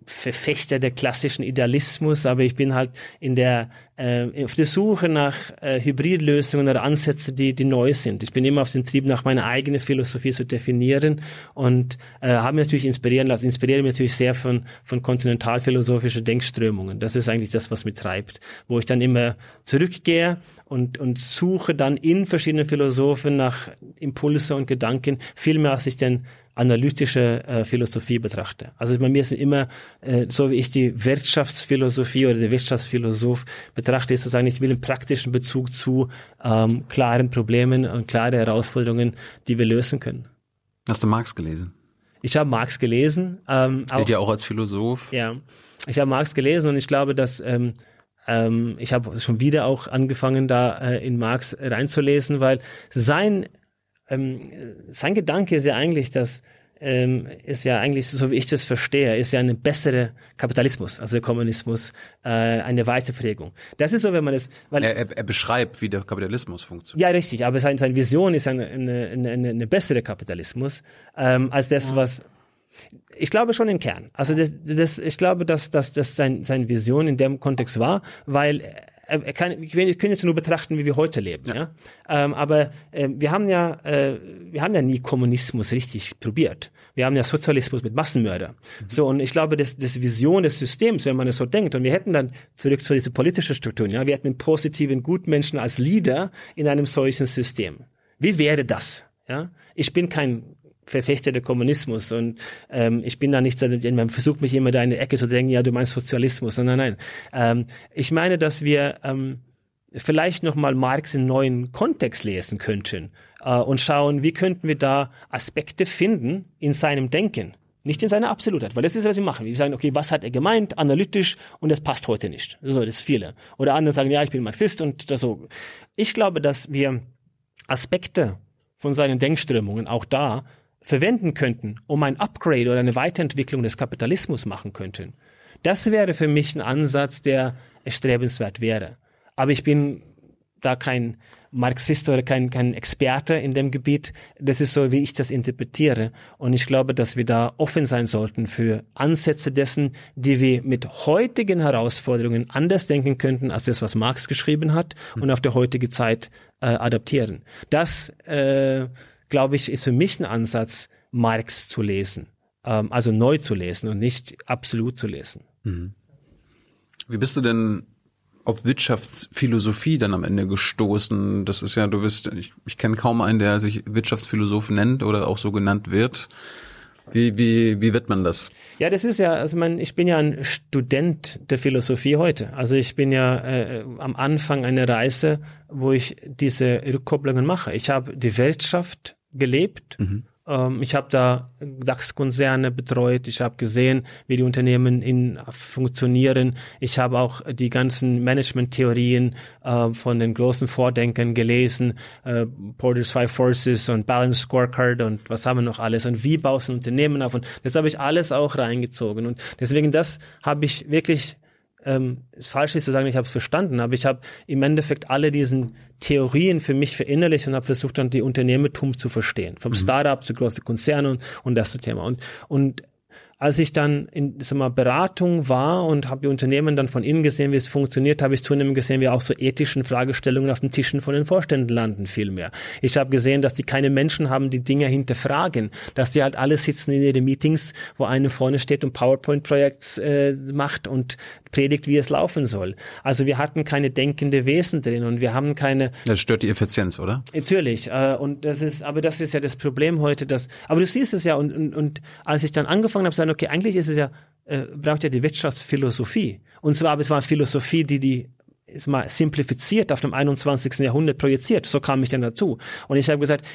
Verfechter der klassischen Idealismus, aber ich bin halt in der äh, auf der Suche nach äh, Hybridlösungen oder Ansätze, die die neu sind. Ich bin immer auf dem Trieb, nach meiner eigenen Philosophie zu definieren und äh, habe mich natürlich inspirieren lassen. Inspiriere mich natürlich sehr von von kontinentalphilosophischen Denkströmungen. Das ist eigentlich das, was mich treibt, wo ich dann immer zurückgehe und, und suche dann in verschiedenen Philosophen nach Impulse und Gedanken, viel mehr als ich denn analytische äh, Philosophie betrachte. Also bei mir sind immer, äh, so wie ich die Wirtschaftsphilosophie oder der Wirtschaftsphilosoph betrachte, ist sozusagen, ich will einen praktischen Bezug zu ähm, klaren Problemen und klare Herausforderungen, die wir lösen können. Hast du Marx gelesen? Ich habe Marx gelesen. Ähm, auch, ja auch als Philosoph. Ja, ich habe Marx gelesen und ich glaube, dass ähm, ähm, ich habe schon wieder auch angefangen, da äh, in Marx reinzulesen, weil sein ähm, sein Gedanke ist ja eigentlich, dass ähm, ist ja eigentlich, so wie ich das verstehe, ist ja eine bessere Kapitalismus, also der Kommunismus, äh, eine Weiterprägung. Das ist so, wenn man es, weil er, er, er beschreibt, wie der Kapitalismus funktioniert. Ja, richtig, aber seine, seine Vision ist eine, eine, eine, eine bessere Kapitalismus ähm, als das, was ich glaube schon im Kern. Also das, das, ich glaube, dass, dass, dass sein, seine Vision in dem Kontext war, weil er kann, wir können jetzt nur betrachten, wie wir heute leben. Ja. ja? Ähm, aber äh, wir haben ja, äh, wir haben ja nie Kommunismus richtig probiert. Wir haben ja Sozialismus mit Massenmörder. Mhm. So und ich glaube, das, das Vision des Systems, wenn man es so denkt, und wir hätten dann zurück zu dieser politischen Struktur, ja, wir hätten einen positiven Gutmenschen als Leader in einem solchen System. Wie wäre das? Ja, ich bin kein Verfechter der Kommunismus und ähm, ich bin da nicht, man versucht mich immer da in die Ecke zu denken, ja, du meinst Sozialismus. Nein, nein, nein. Ähm, ich meine, dass wir ähm, vielleicht nochmal Marx in neuen Kontext lesen könnten äh, und schauen, wie könnten wir da Aspekte finden in seinem Denken. Nicht in seiner Absolutheit, weil das ist, was wir machen. Wir sagen, okay, was hat er gemeint, analytisch, und das passt heute nicht. So, das ist viele. Oder andere sagen, ja, ich bin Marxist und das so. Ich glaube, dass wir Aspekte von seinen Denkströmungen auch da verwenden könnten, um ein Upgrade oder eine Weiterentwicklung des Kapitalismus machen könnten. Das wäre für mich ein Ansatz, der erstrebenswert wäre. Aber ich bin da kein Marxist oder kein, kein Experte in dem Gebiet. Das ist so, wie ich das interpretiere. Und ich glaube, dass wir da offen sein sollten für Ansätze dessen, die wir mit heutigen Herausforderungen anders denken könnten, als das, was Marx geschrieben hat und auf der heutige Zeit äh, adaptieren. Das äh, glaube ich, ist für mich ein Ansatz, Marx zu lesen. Ähm, also neu zu lesen und nicht absolut zu lesen. Mhm. Wie bist du denn auf Wirtschaftsphilosophie dann am Ende gestoßen? Das ist ja, du wirst, ich, ich kenne kaum einen, der sich Wirtschaftsphilosoph nennt oder auch so genannt wird. Wie, wie, wie wird man das? Ja, das ist ja, also man, ich bin ja ein Student der Philosophie heute. Also ich bin ja äh, am Anfang einer Reise, wo ich diese Rückkopplungen mache. Ich habe die Wirtschaft gelebt. Mhm. Ähm, ich habe da DAX-Konzerne betreut. Ich habe gesehen, wie die Unternehmen in, funktionieren. Ich habe auch die ganzen Management-Theorien äh, von den großen Vordenkern gelesen. Äh, Porter's Five Forces und Balance Scorecard und was haben wir noch alles. Und wie baust du ein Unternehmen auf? Und das habe ich alles auch reingezogen. Und deswegen, das habe ich wirklich ähm, falsch ist zu sagen, ich habe es verstanden, aber ich habe im Endeffekt alle diesen Theorien für mich verinnerlicht und habe versucht, dann die Unternehmertum zu verstehen. Vom mhm. Startup zu großen Konzernen und, und das Thema. Und, und als ich dann in sag mal, Beratung war und habe die Unternehmen dann von innen gesehen, wie es funktioniert, habe ich zunehmend gesehen, wie auch so ethischen Fragestellungen auf den Tischen von den Vorständen landen vielmehr. Ich habe gesehen, dass die keine Menschen haben, die Dinge hinterfragen, dass die halt alle sitzen in ihren Meetings, wo einer vorne steht und PowerPoint-Projekts äh, macht und predigt, wie es laufen soll. Also wir hatten keine denkende Wesen drin und wir haben keine. Das stört die Effizienz, oder? Natürlich. Äh, und das ist, aber das ist ja das Problem heute, dass. Aber du siehst es ja und und, und als ich dann angefangen habe, zu sagen, okay, eigentlich ist es ja äh, braucht ja die Wirtschaftsphilosophie. Und zwar, aber es war eine Philosophie, die die ist mal simplifiziert auf dem 21. Jahrhundert projiziert. So kam ich dann dazu. Und ich habe gesagt,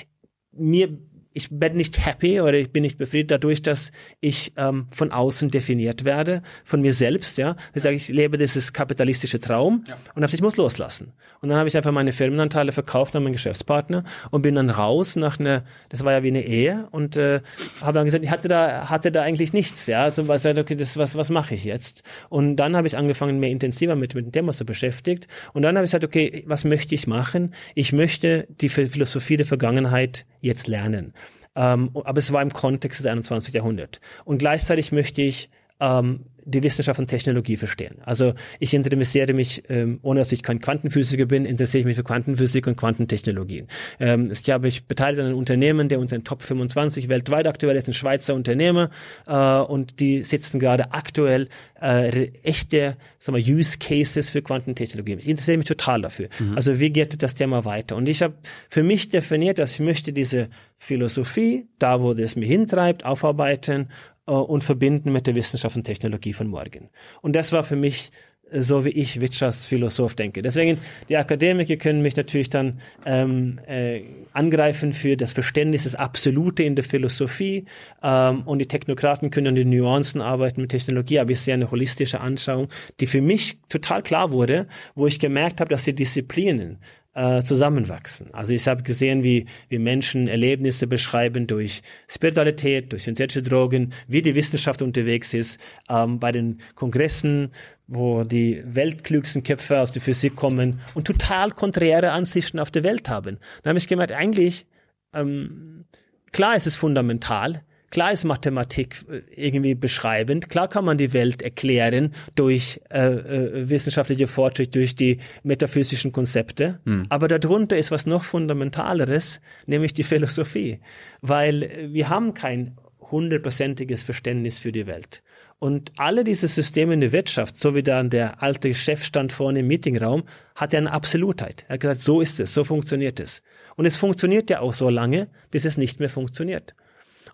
mir ich bin nicht happy oder ich bin nicht befriedigt dadurch, dass ich ähm, von außen definiert werde, von mir selbst, ja. Ich sage, ich lebe dieses kapitalistische Traum ja. und habe ich muss loslassen. Und dann habe ich einfach meine Firmenanteile verkauft an meinen Geschäftspartner und bin dann raus nach einer, das war ja wie eine Ehe und äh, habe dann gesagt, ich hatte da hatte da eigentlich nichts, ja. Also was okay, das was was mache ich jetzt? Und dann habe ich angefangen mehr intensiver mit mit dem Thema zu beschäftigt und dann habe ich gesagt, okay, was möchte ich machen? Ich möchte die Philosophie der Vergangenheit jetzt lernen. Ähm, aber es war im Kontext des 21. Jahrhunderts. Und gleichzeitig möchte ich ähm, die Wissenschaft und Technologie verstehen. Also ich interessiere mich, ähm, ohne dass ich kein Quantenphysiker bin, interessiere ich mich für Quantenphysik und Quantentechnologien. Ähm, ich habe ich beteiligt an einem Unternehmen, der unter den Top 25 weltweit aktuell ist, ein Schweizer Unternehmer, äh, und die sitzen gerade aktuell äh, echte sagen wir, Use Cases für Quantentechnologie. Ich interessiere mich total dafür. Mhm. Also wie geht das Thema weiter? Und ich habe für mich definiert, dass ich möchte diese Philosophie, da wo das mir hintreibt, aufarbeiten und verbinden mit der Wissenschaft und Technologie von morgen. Und das war für mich äh, so wie ich Wirtschaftsphilosoph denke. Deswegen, die Akademiker können mich natürlich dann ähm, äh, angreifen für das Verständnis des Absolute in der Philosophie ähm, und die Technokraten können an den Nuancen arbeiten mit Technologie, aber ich sehe eine holistische Anschauung, die für mich total klar wurde, wo ich gemerkt habe, dass die Disziplinen äh, zusammenwachsen. Also ich habe gesehen, wie, wie Menschen Erlebnisse beschreiben durch Spiritualität, durch synthetische Drogen, wie die Wissenschaft unterwegs ist. Ähm, bei den Kongressen, wo die weltklügsten Köpfe aus der Physik kommen und total konträre Ansichten auf der Welt haben. Dann habe ich gemerkt, eigentlich, ähm, klar ist es fundamental, Klar ist Mathematik äh, irgendwie beschreibend, klar kann man die Welt erklären durch äh, äh, wissenschaftliche Fortschritt, durch die metaphysischen Konzepte, hm. aber darunter ist was noch fundamentaleres, nämlich die Philosophie, weil wir haben kein hundertprozentiges Verständnis für die Welt. Und alle diese Systeme in der Wirtschaft, so wie dann der alte Chef stand vorne im Meetingraum, hat ja eine Absolutheit. Er hat gesagt, so ist es, so funktioniert es. Und es funktioniert ja auch so lange, bis es nicht mehr funktioniert.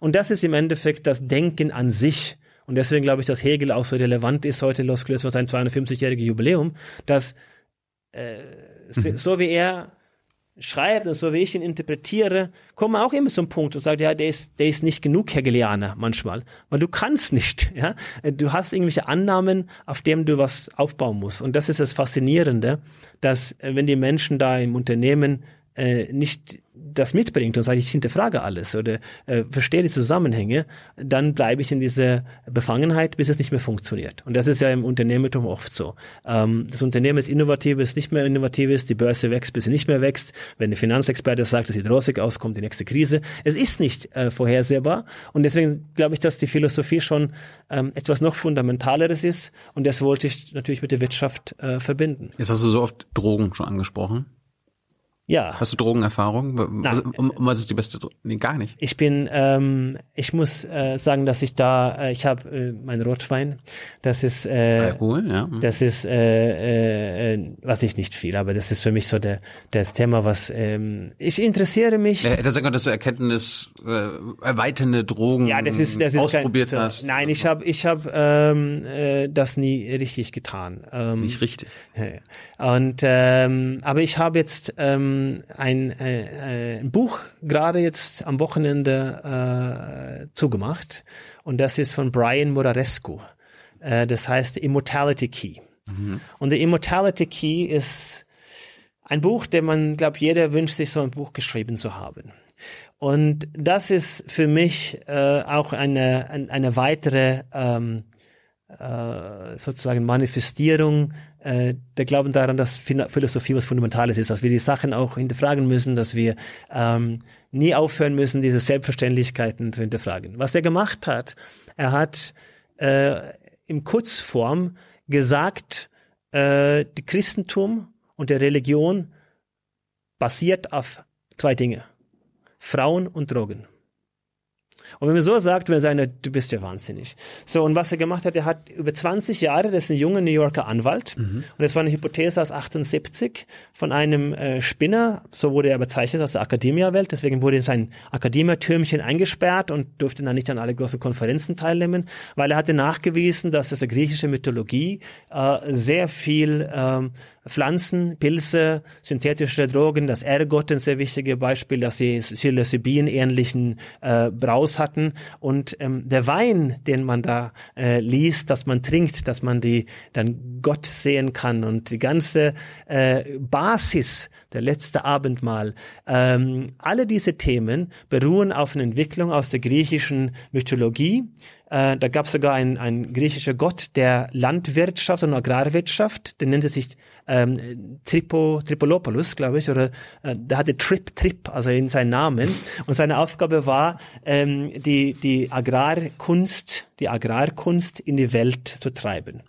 Und das ist im Endeffekt das Denken an sich. Und deswegen glaube ich, dass Hegel auch so relevant ist heute losgelöst für sein 250-jähriges Jubiläum, dass äh, mhm. so wie er schreibt und so wie ich ihn interpretiere, kommen wir auch immer zum Punkt und sagt, ja, der ist, der ist nicht genug Hegelianer manchmal, weil du kannst nicht, [LAUGHS] ja. Du hast irgendwelche Annahmen, auf denen du was aufbauen musst. Und das ist das Faszinierende, dass äh, wenn die Menschen da im Unternehmen äh, nicht das mitbringt und sagt, ich hinterfrage alles oder äh, verstehe die Zusammenhänge, dann bleibe ich in dieser Befangenheit, bis es nicht mehr funktioniert. Und das ist ja im Unternehmertum oft so. Ähm, das Unternehmen ist innovativ, ist nicht mehr innovativ ist, die Börse wächst, bis sie nicht mehr wächst. Wenn der Finanzexperte sagt, es sieht rosig aus, kommt die nächste Krise. Es ist nicht äh, vorhersehbar und deswegen glaube ich, dass die Philosophie schon ähm, etwas noch fundamentaleres ist und das wollte ich natürlich mit der Wirtschaft äh, verbinden. Jetzt hast du so oft Drogen schon angesprochen. Ja. Hast du Drogenerfahrung? Was, um, um was ist die beste Droge? Nee, gar nicht. Ich bin, ähm, ich muss äh, sagen, dass ich da, äh, ich habe äh, mein Rotwein, das ist, äh, Alkohol, ja. Mhm. das ist, äh, äh, was ich nicht viel, aber das ist für mich so der, das Thema, was, ähm, ich interessiere mich. Ja, das ist dass du Erkenntnis, äh, erweiternde Drogen ja, das ist, das ist ausprobiert kein, so, hast. Nein, ich habe, ich habe ähm, äh, das nie richtig getan. Ähm, nicht richtig. [LAUGHS] Und, ähm, aber ich habe jetzt, ähm, ein, äh, ein Buch gerade jetzt am Wochenende äh, zugemacht und das ist von Brian Murarescu. Äh, das heißt Immortality Key. Mhm. Und der Immortality Key ist ein Buch, der man, glaube jeder wünscht sich so ein Buch geschrieben zu haben. Und das ist für mich äh, auch eine, eine weitere ähm, äh, sozusagen Manifestierung äh, der Glauben daran, dass Philosophie was Fundamentales ist, dass wir die Sachen auch hinterfragen müssen, dass wir ähm, nie aufhören müssen, diese Selbstverständlichkeiten zu hinterfragen. Was er gemacht hat, er hat äh, im Kurzform gesagt, äh, die Christentum und der Religion basiert auf zwei Dinge. Frauen und Drogen. Und wenn man so sagt, würde er sagen, du bist ja wahnsinnig. So, und was er gemacht hat, er hat über 20 Jahre, das ist ein junger New Yorker Anwalt, mhm. und das war eine Hypothese aus 78 von einem äh, Spinner, so wurde er bezeichnet aus der Akademia-Welt, deswegen wurde in sein Akademia-Türmchen eingesperrt und durfte dann nicht an alle großen Konferenzen teilnehmen, weil er hatte nachgewiesen, dass das griechische Mythologie äh, sehr viel ähm, Pflanzen, Pilze, synthetische Drogen, das Ergot ein sehr wichtiges Beispiel, dass sie Psilocybin ähnlichen äh, Braus hatten. Und ähm, der Wein, den man da äh, liest, dass man trinkt, dass man die dann Gott sehen kann und die ganze äh, Basis der letzte Abendmahl, ähm, alle diese Themen beruhen auf einer Entwicklung aus der griechischen Mythologie, äh, da gab es sogar einen, griechischer Gott der Landwirtschaft und Agrarwirtschaft, der nannte sich ähm, Tripo, Tripolopoulos, glaube ich, oder äh, der hatte Trip Trip, also in seinen Namen. Und seine Aufgabe war, ähm, die, die Agrarkunst, die Agrarkunst in die Welt zu treiben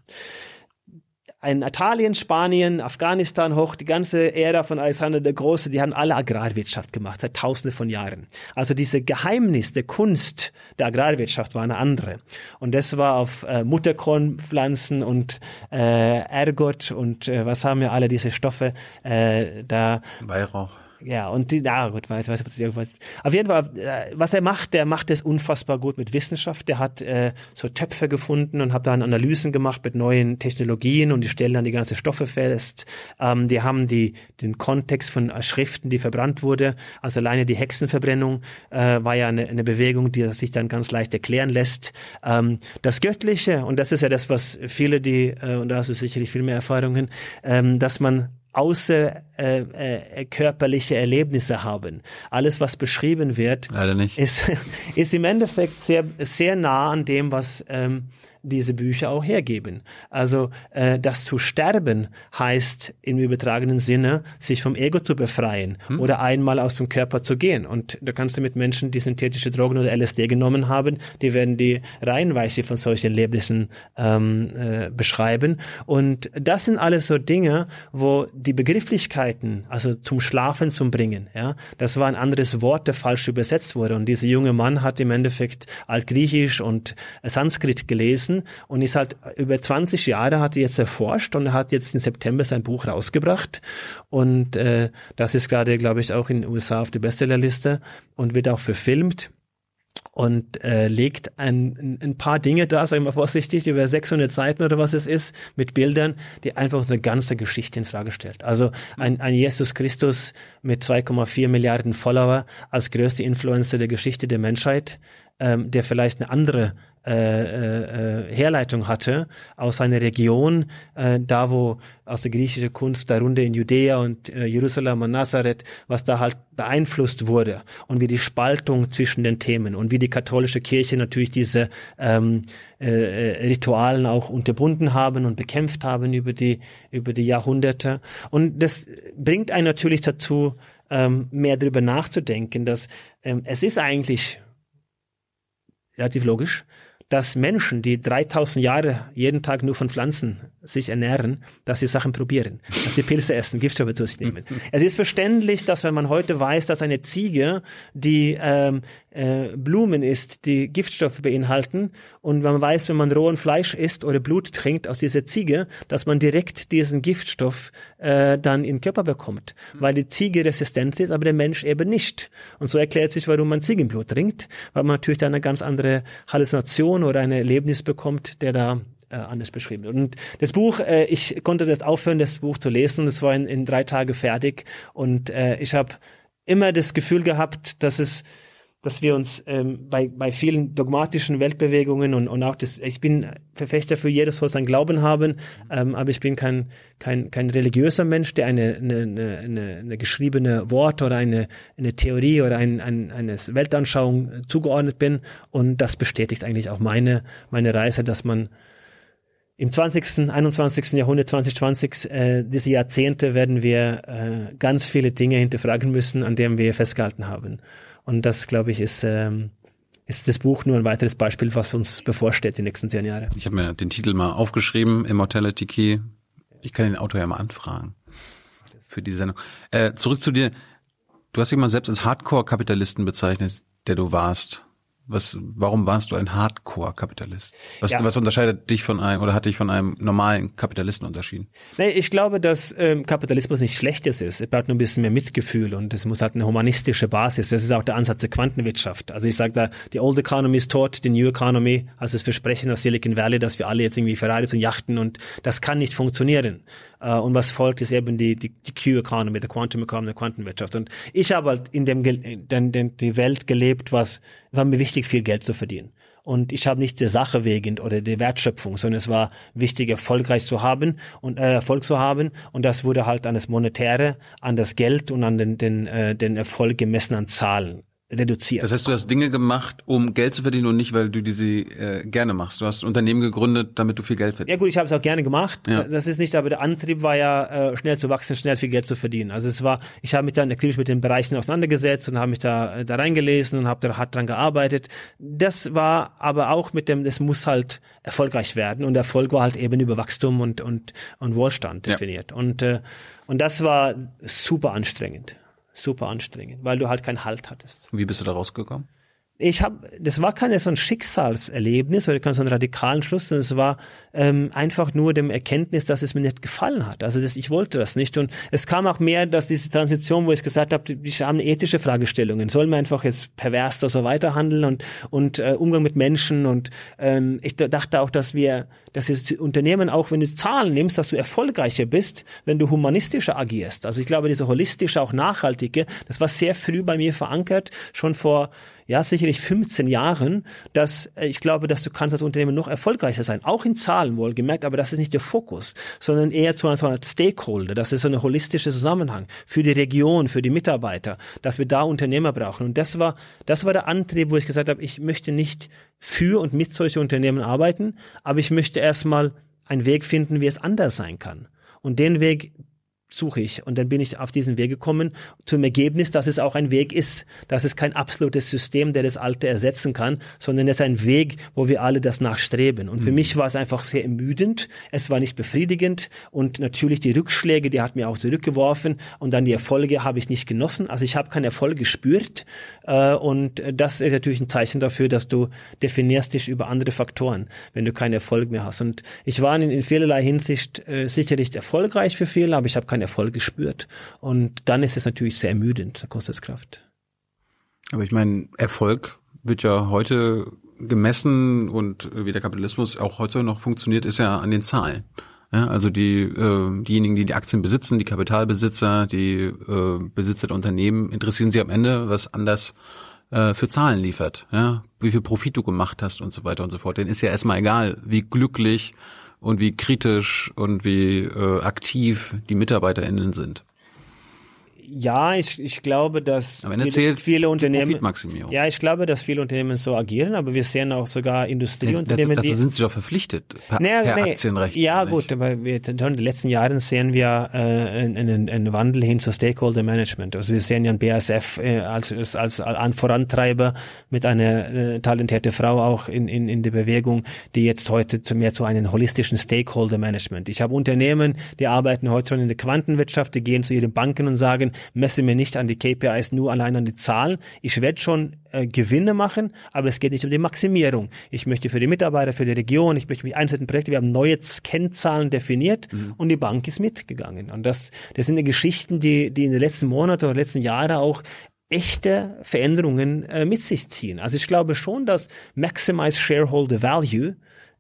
ein Italien, Spanien, Afghanistan hoch, die ganze Ära von Alexander der Große, die haben alle Agrarwirtschaft gemacht, seit tausende von Jahren. Also diese Geheimnis der Kunst der Agrarwirtschaft war eine andere. Und das war auf äh, Mutterkornpflanzen und äh, Ergot und äh, was haben wir alle diese Stoffe äh, da. Weihrauch ja, und die, na gut, weiß, weiß, irgendwas. Auf jeden Fall, äh, was er macht, der macht es unfassbar gut mit Wissenschaft. Der hat äh, so Töpfe gefunden und hat dann Analysen gemacht mit neuen Technologien und die stellen dann die ganze Stoffe fest. Ähm, die haben die den Kontext von Schriften, die verbrannt wurde. Also alleine die Hexenverbrennung äh, war ja eine, eine Bewegung, die sich dann ganz leicht erklären lässt. Ähm, das Göttliche, und das ist ja das, was viele, die, äh, und da hast du sicherlich viel mehr Erfahrungen, ähm, dass man außer äh, äh, körperliche Erlebnisse haben. Alles, was beschrieben wird, ist, [LAUGHS] ist im Endeffekt sehr, sehr nah an dem, was ähm, diese Bücher auch hergeben. Also äh, das zu sterben heißt im übertragenen Sinne, sich vom Ego zu befreien hm. oder einmal aus dem Körper zu gehen. Und da kannst du mit Menschen, die synthetische Drogen oder LSD genommen haben, die werden die reihenweise von solchen Erlebnissen ähm, äh, beschreiben. Und das sind alles so Dinge, wo die Begrifflichkeiten, also zum Schlafen zum Bringen, ja, das war ein anderes Wort, der falsch übersetzt wurde. Und dieser junge Mann hat im Endeffekt Altgriechisch und Sanskrit gelesen gelesen und ist halt über 20 Jahre hat er jetzt erforscht und hat jetzt im September sein Buch rausgebracht und äh, das ist gerade, glaube ich, auch in den USA auf der Bestsellerliste und wird auch verfilmt und äh, legt ein, ein paar Dinge da, sagen wir mal vorsichtig, über 600 Seiten oder was es ist, mit Bildern, die einfach unsere ganze Geschichte in Frage stellt. Also ein, ein Jesus Christus mit 2,4 Milliarden Follower als größte Influencer der Geschichte der Menschheit, ähm, der vielleicht eine andere äh, äh, Herleitung hatte aus seiner Region, äh, da wo aus der griechischen Kunst der Runde in Judäa und äh, Jerusalem und Nazareth, was da halt beeinflusst wurde und wie die Spaltung zwischen den Themen und wie die katholische Kirche natürlich diese ähm, äh, äh Ritualen auch unterbunden haben und bekämpft haben über die über die Jahrhunderte. Und das bringt einen natürlich dazu ähm, mehr darüber nachzudenken, dass ähm, es ist eigentlich relativ logisch, dass Menschen, die 3000 Jahre jeden Tag nur von Pflanzen sich ernähren, dass sie Sachen probieren, dass sie Pilze essen, Giftstoffe zu sich nehmen. [LAUGHS] es ist verständlich, dass wenn man heute weiß, dass eine Ziege, die ähm, äh, Blumen isst, die Giftstoffe beinhalten und man weiß, wenn man rohen Fleisch isst oder Blut trinkt aus dieser Ziege, dass man direkt diesen Giftstoff äh, dann in den Körper bekommt, weil die Ziege resistent ist, aber der Mensch eben nicht. Und so erklärt sich, warum man Ziegenblut trinkt, weil man natürlich dann eine ganz andere Halluzination oder ein Erlebnis bekommt, der da äh, anders beschrieben wird. Und das Buch, äh, ich konnte das aufhören, das Buch zu lesen. Es war in, in drei Tagen fertig und äh, ich habe immer das Gefühl gehabt, dass es dass wir uns ähm, bei, bei vielen dogmatischen Weltbewegungen und, und auch das, ich bin Verfechter für jedes soll sein Glauben haben, ähm, aber ich bin kein, kein, kein religiöser Mensch, der eine, eine, eine, eine geschriebene Wort oder eine, eine Theorie oder ein, ein, eine Weltanschauung zugeordnet bin und das bestätigt eigentlich auch meine, meine Reise, dass man im 20., 21. Jahrhundert, 2020, äh, diese Jahrzehnte werden wir äh, ganz viele Dinge hinterfragen müssen, an denen wir festgehalten haben. Und das, glaube ich, ist, ähm, ist das Buch nur ein weiteres Beispiel, was uns bevorsteht die nächsten zehn Jahre. Ich habe mir den Titel mal aufgeschrieben, Immortality Key. Ich kann den Autor ja mal anfragen für die Sendung. Äh, zurück zu dir. Du hast dich mal selbst als Hardcore-Kapitalisten bezeichnet, der du warst. Was, warum warst du ein Hardcore-Kapitalist? Was, Ja. was unterscheidet dich von einem oder hat dich von einem normalen Kapitalisten unterschieden? Nee, ich glaube, dass ähm, Kapitalismus nicht Schlechtes ist. Es braucht nur ein bisschen mehr Mitgefühl und es muss halt eine humanistische Basis. Das ist auch der Ansatz der Quantenwirtschaft. Also ich sage da, die Old Economy ist tot, die New Economy, also das Versprechen aus Silicon Valley, dass wir alle jetzt irgendwie Ferraris und Yachten und das kann nicht funktionieren. Äh, und was folgt, ist eben die, die, die Q-Economy, die Quantum Economy, die Quantenwirtschaft. Und ich habe halt in dem, Gel- den, den, die Welt gelebt, was, war mir wichtig, viel Geld zu verdienen. Und ich habe nicht die Sache wegen oder die Wertschöpfung, sondern es war wichtig, erfolgreich zu haben und äh, Erfolg zu haben. Und das wurde halt an das Monetäre, an das Geld und an den, den, äh, den Erfolg gemessen an Zahlen reduziert. Das heißt, du hast Dinge gemacht, um Geld zu verdienen und nicht, weil du diese äh, gerne machst. Du hast ein Unternehmen gegründet, damit du viel Geld ja verdienst. gut, ich habe es auch gerne gemacht. Ja. Das ist nicht, aber der Antrieb war ja äh, schnell zu wachsen, schnell viel Geld zu verdienen. Also es war, ich habe mich dann akribisch mit den Bereichen auseinandergesetzt und habe mich da äh, da reingelesen und habe da hart dran gearbeitet. Das war aber auch mit dem, das muss halt erfolgreich werden und Erfolg war halt eben über Wachstum und und und Wohlstand Ja. definiert. Und äh, und das war super anstrengend, super anstrengend, weil du halt keinen Halt hattest Wie bist du da rausgekommen? Ich habe, das war keine so ein Schicksalserlebnis oder kein so einen radikalen Schluss, sondern es war ähm, einfach nur dem Erkenntnis, dass es mir nicht gefallen hat. Also das, ich wollte das nicht und es kam auch mehr, dass diese Transition, wo ich gesagt habe, ich habe ethische Fragestellungen. Sollen wir einfach jetzt pervers da so weiterhandeln und und äh, Umgang mit Menschen und ähm, ich da- dachte auch, dass wir, dass das Unternehmen auch, wenn du Zahlen nimmst, dass du erfolgreicher bist, wenn du humanistischer agierst. Also ich glaube, diese holistische, auch nachhaltige, das war sehr früh bei mir verankert, schon vor ja, sicherlich 15 Jahren, dass äh, ich glaube, dass du kannst als Unternehmen noch erfolgreicher sein, auch in Zahlen wohlgemerkt, aber das ist nicht der Fokus, sondern eher zu einer, Stakeholder, das ist so ein holistischer Zusammenhang für die Region, für die Mitarbeiter, dass wir da Unternehmer brauchen. Und das war, das war der Antrieb, wo ich gesagt habe, ich möchte nicht für und mit solchen Unternehmen arbeiten, aber ich möchte erstmal einen Weg finden, wie es anders sein kann. Und den Weg suche ich. Und dann bin ich auf diesen Weg gekommen zum Ergebnis, dass es auch ein Weg ist. Dass es kein absolutes System, der das Alte ersetzen kann, sondern es ist ein Weg, wo wir alle das nachstreben. Und für mich war es einfach sehr ermüdend. Es war nicht befriedigend. Und natürlich die Rückschläge, die hat mir auch zurückgeworfen. Und dann die Erfolge habe ich nicht genossen. Also ich habe keinen Erfolg gespürt. Äh, Und das ist natürlich ein Zeichen dafür, dass du definierst dich über andere Faktoren, wenn du keinen Erfolg mehr hast. Und ich war in, in vielerlei Hinsicht äh, sicherlich erfolgreich für viele, aber ich habe keinen Erfolg gespürt. Und dann ist es natürlich sehr ermüdend, da kostet es Kraft. Aber ich meine, Erfolg wird ja heute gemessen und wie der Kapitalismus auch heute noch funktioniert, ist ja an den Zahlen. Ja, also die äh, diejenigen, die die Aktien besitzen, die Kapitalbesitzer, die äh, Besitzer der Unternehmen, interessieren sie am Ende, was anders äh, für Zahlen liefert. Ja, wie viel Profit du gemacht hast und so weiter und so fort. Denen ist ja erstmal egal, wie glücklich und wie kritisch und wie äh, aktiv die MitarbeiterInnen sind. Ja, ich, ich glaube, dass Am Ende viele, viele Unternehmen. Ja, ich glaube, dass viele Unternehmen so agieren, aber wir sehen auch sogar Industrieunternehmen, dazu die. sind sie doch verpflichtet per, Naja, per nee, Aktienrecht. Ja, gut, aber wir, in den letzten Jahren sehen wir äh, einen, einen, einen Wandel hin zu Stakeholder Management. Also wir sehen ja ein BASF äh, als, als, als ein Vorantreiber mit einer äh, talentierte Frau auch in, in, in der Bewegung, die jetzt heute zu mehr zu einem holistischen Stakeholder Management. Ich habe Unternehmen, die arbeiten heute schon in der Quantenwirtschaft, die gehen zu ihren Banken und sagen, messe mir nicht an die KPIs, nur allein an die Zahlen. Ich werde schon äh, Gewinne machen, aber es geht nicht um die Maximierung. Ich möchte für die Mitarbeiter, für die Region, ich möchte mich einsetzen in Projekte, wir haben neue Kennzahlen definiert und die Bank ist mitgegangen. Und das, das sind die Geschichten, die, die in den letzten Monaten oder letzten Jahren auch echte Veränderungen äh, mit sich ziehen. Also ich glaube schon, dass Maximize Shareholder Value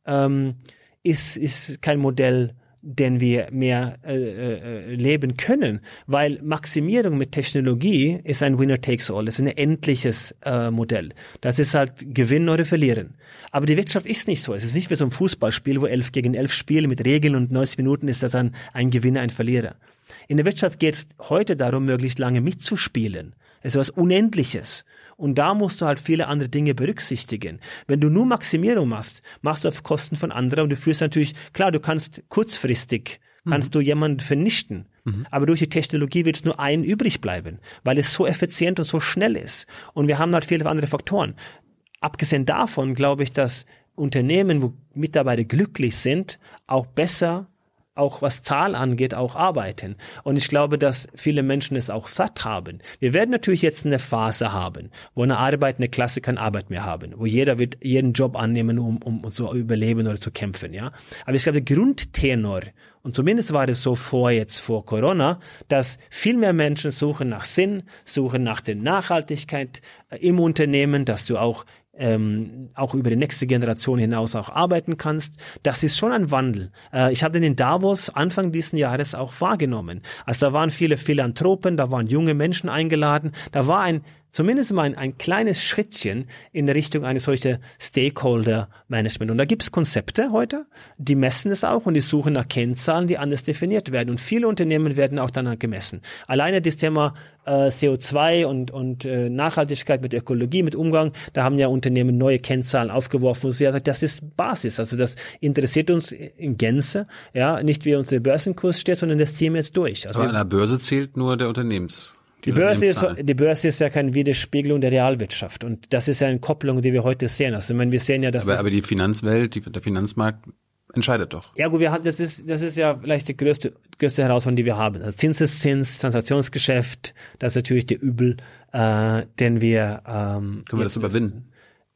ähm, ist, ist kein Modell, den wir mehr äh, äh, leben können, weil Maximierung mit Technologie ist ein Winner-takes-all, das ist ein endliches äh, Modell. Das ist halt gewinnen oder verlieren. Aber die Wirtschaft ist nicht so. Es ist nicht wie so ein Fußballspiel, wo elf gegen elf Spiele mit Regeln und 90 Minuten ist das dann ein Gewinner, ein Verlierer. In der Wirtschaft geht es heute darum, möglichst lange mitzuspielen. Es ist was Unendliches. Und da musst du halt viele andere Dinge berücksichtigen. Wenn du nur Maximierung machst, machst du auf Kosten von anderen und du führst natürlich, klar, du kannst kurzfristig, kannst du jemanden vernichten. Aber durch die Technologie wird es nur ein übrig bleiben, weil es so effizient und so schnell ist. Und wir haben halt viele andere Faktoren. Abgesehen davon glaube ich, dass Unternehmen, wo Mitarbeiter glücklich sind, auch besser auch was Zahl angeht, auch arbeiten. Und ich glaube, dass viele Menschen es auch satt haben. Wir werden natürlich jetzt eine Phase haben, wo eine Arbeit, eine Klasse keine Arbeit mehr haben, wo jeder wird jeden Job annehmen, um, um, zu überleben oder zu kämpfen, ja. Aber ich glaube, der Grundtenor, und zumindest war es so vor jetzt, vor Corona, dass viel mehr Menschen suchen nach Sinn, suchen nach der Nachhaltigkeit äh, im Unternehmen, dass du auch ähm, auch über die nächste Generation hinaus auch arbeiten kannst. Das ist schon ein Wandel. Äh, ich habe den in Davos Anfang diesen Jahres auch wahrgenommen. Also da waren viele Philanthropen, da waren junge Menschen eingeladen, da war ein zumindest mal ein, ein kleines Schrittchen in der Richtung eines solcher Stakeholder-Management. Und da gibt es Konzepte heute, die messen es auch und die suchen nach Kennzahlen, die anders definiert werden. Und viele Unternehmen werden auch danach gemessen. Alleine das Thema äh, CO2 und, und äh, Nachhaltigkeit mit Ökologie, mit Umgang, da haben ja Unternehmen neue Kennzahlen aufgeworfen und sie sagt, das ist Basis. Also das interessiert uns in Gänze, ja, nicht wie unser Börsenkurs steht, sondern das ziehen wir jetzt durch. Also Aber an der Börse zählt nur der Unternehmens. Die Börse, ist, die Börse ist ja keine Widerspiegelung der Realwirtschaft. Und das ist ja eine Kopplung, die wir heute sehen. Also, ich meine, wir sehen ja, dass. Aber, aber die Finanzwelt, die, der Finanzmarkt entscheidet doch. Ja, gut, wir haben, das ist, das ist ja vielleicht die größte, größte Herausforderung, die wir haben. Also Zinseszins, Transaktionsgeschäft, das ist natürlich der Übel, äh, den wir, ähm, Können wir das überwinden?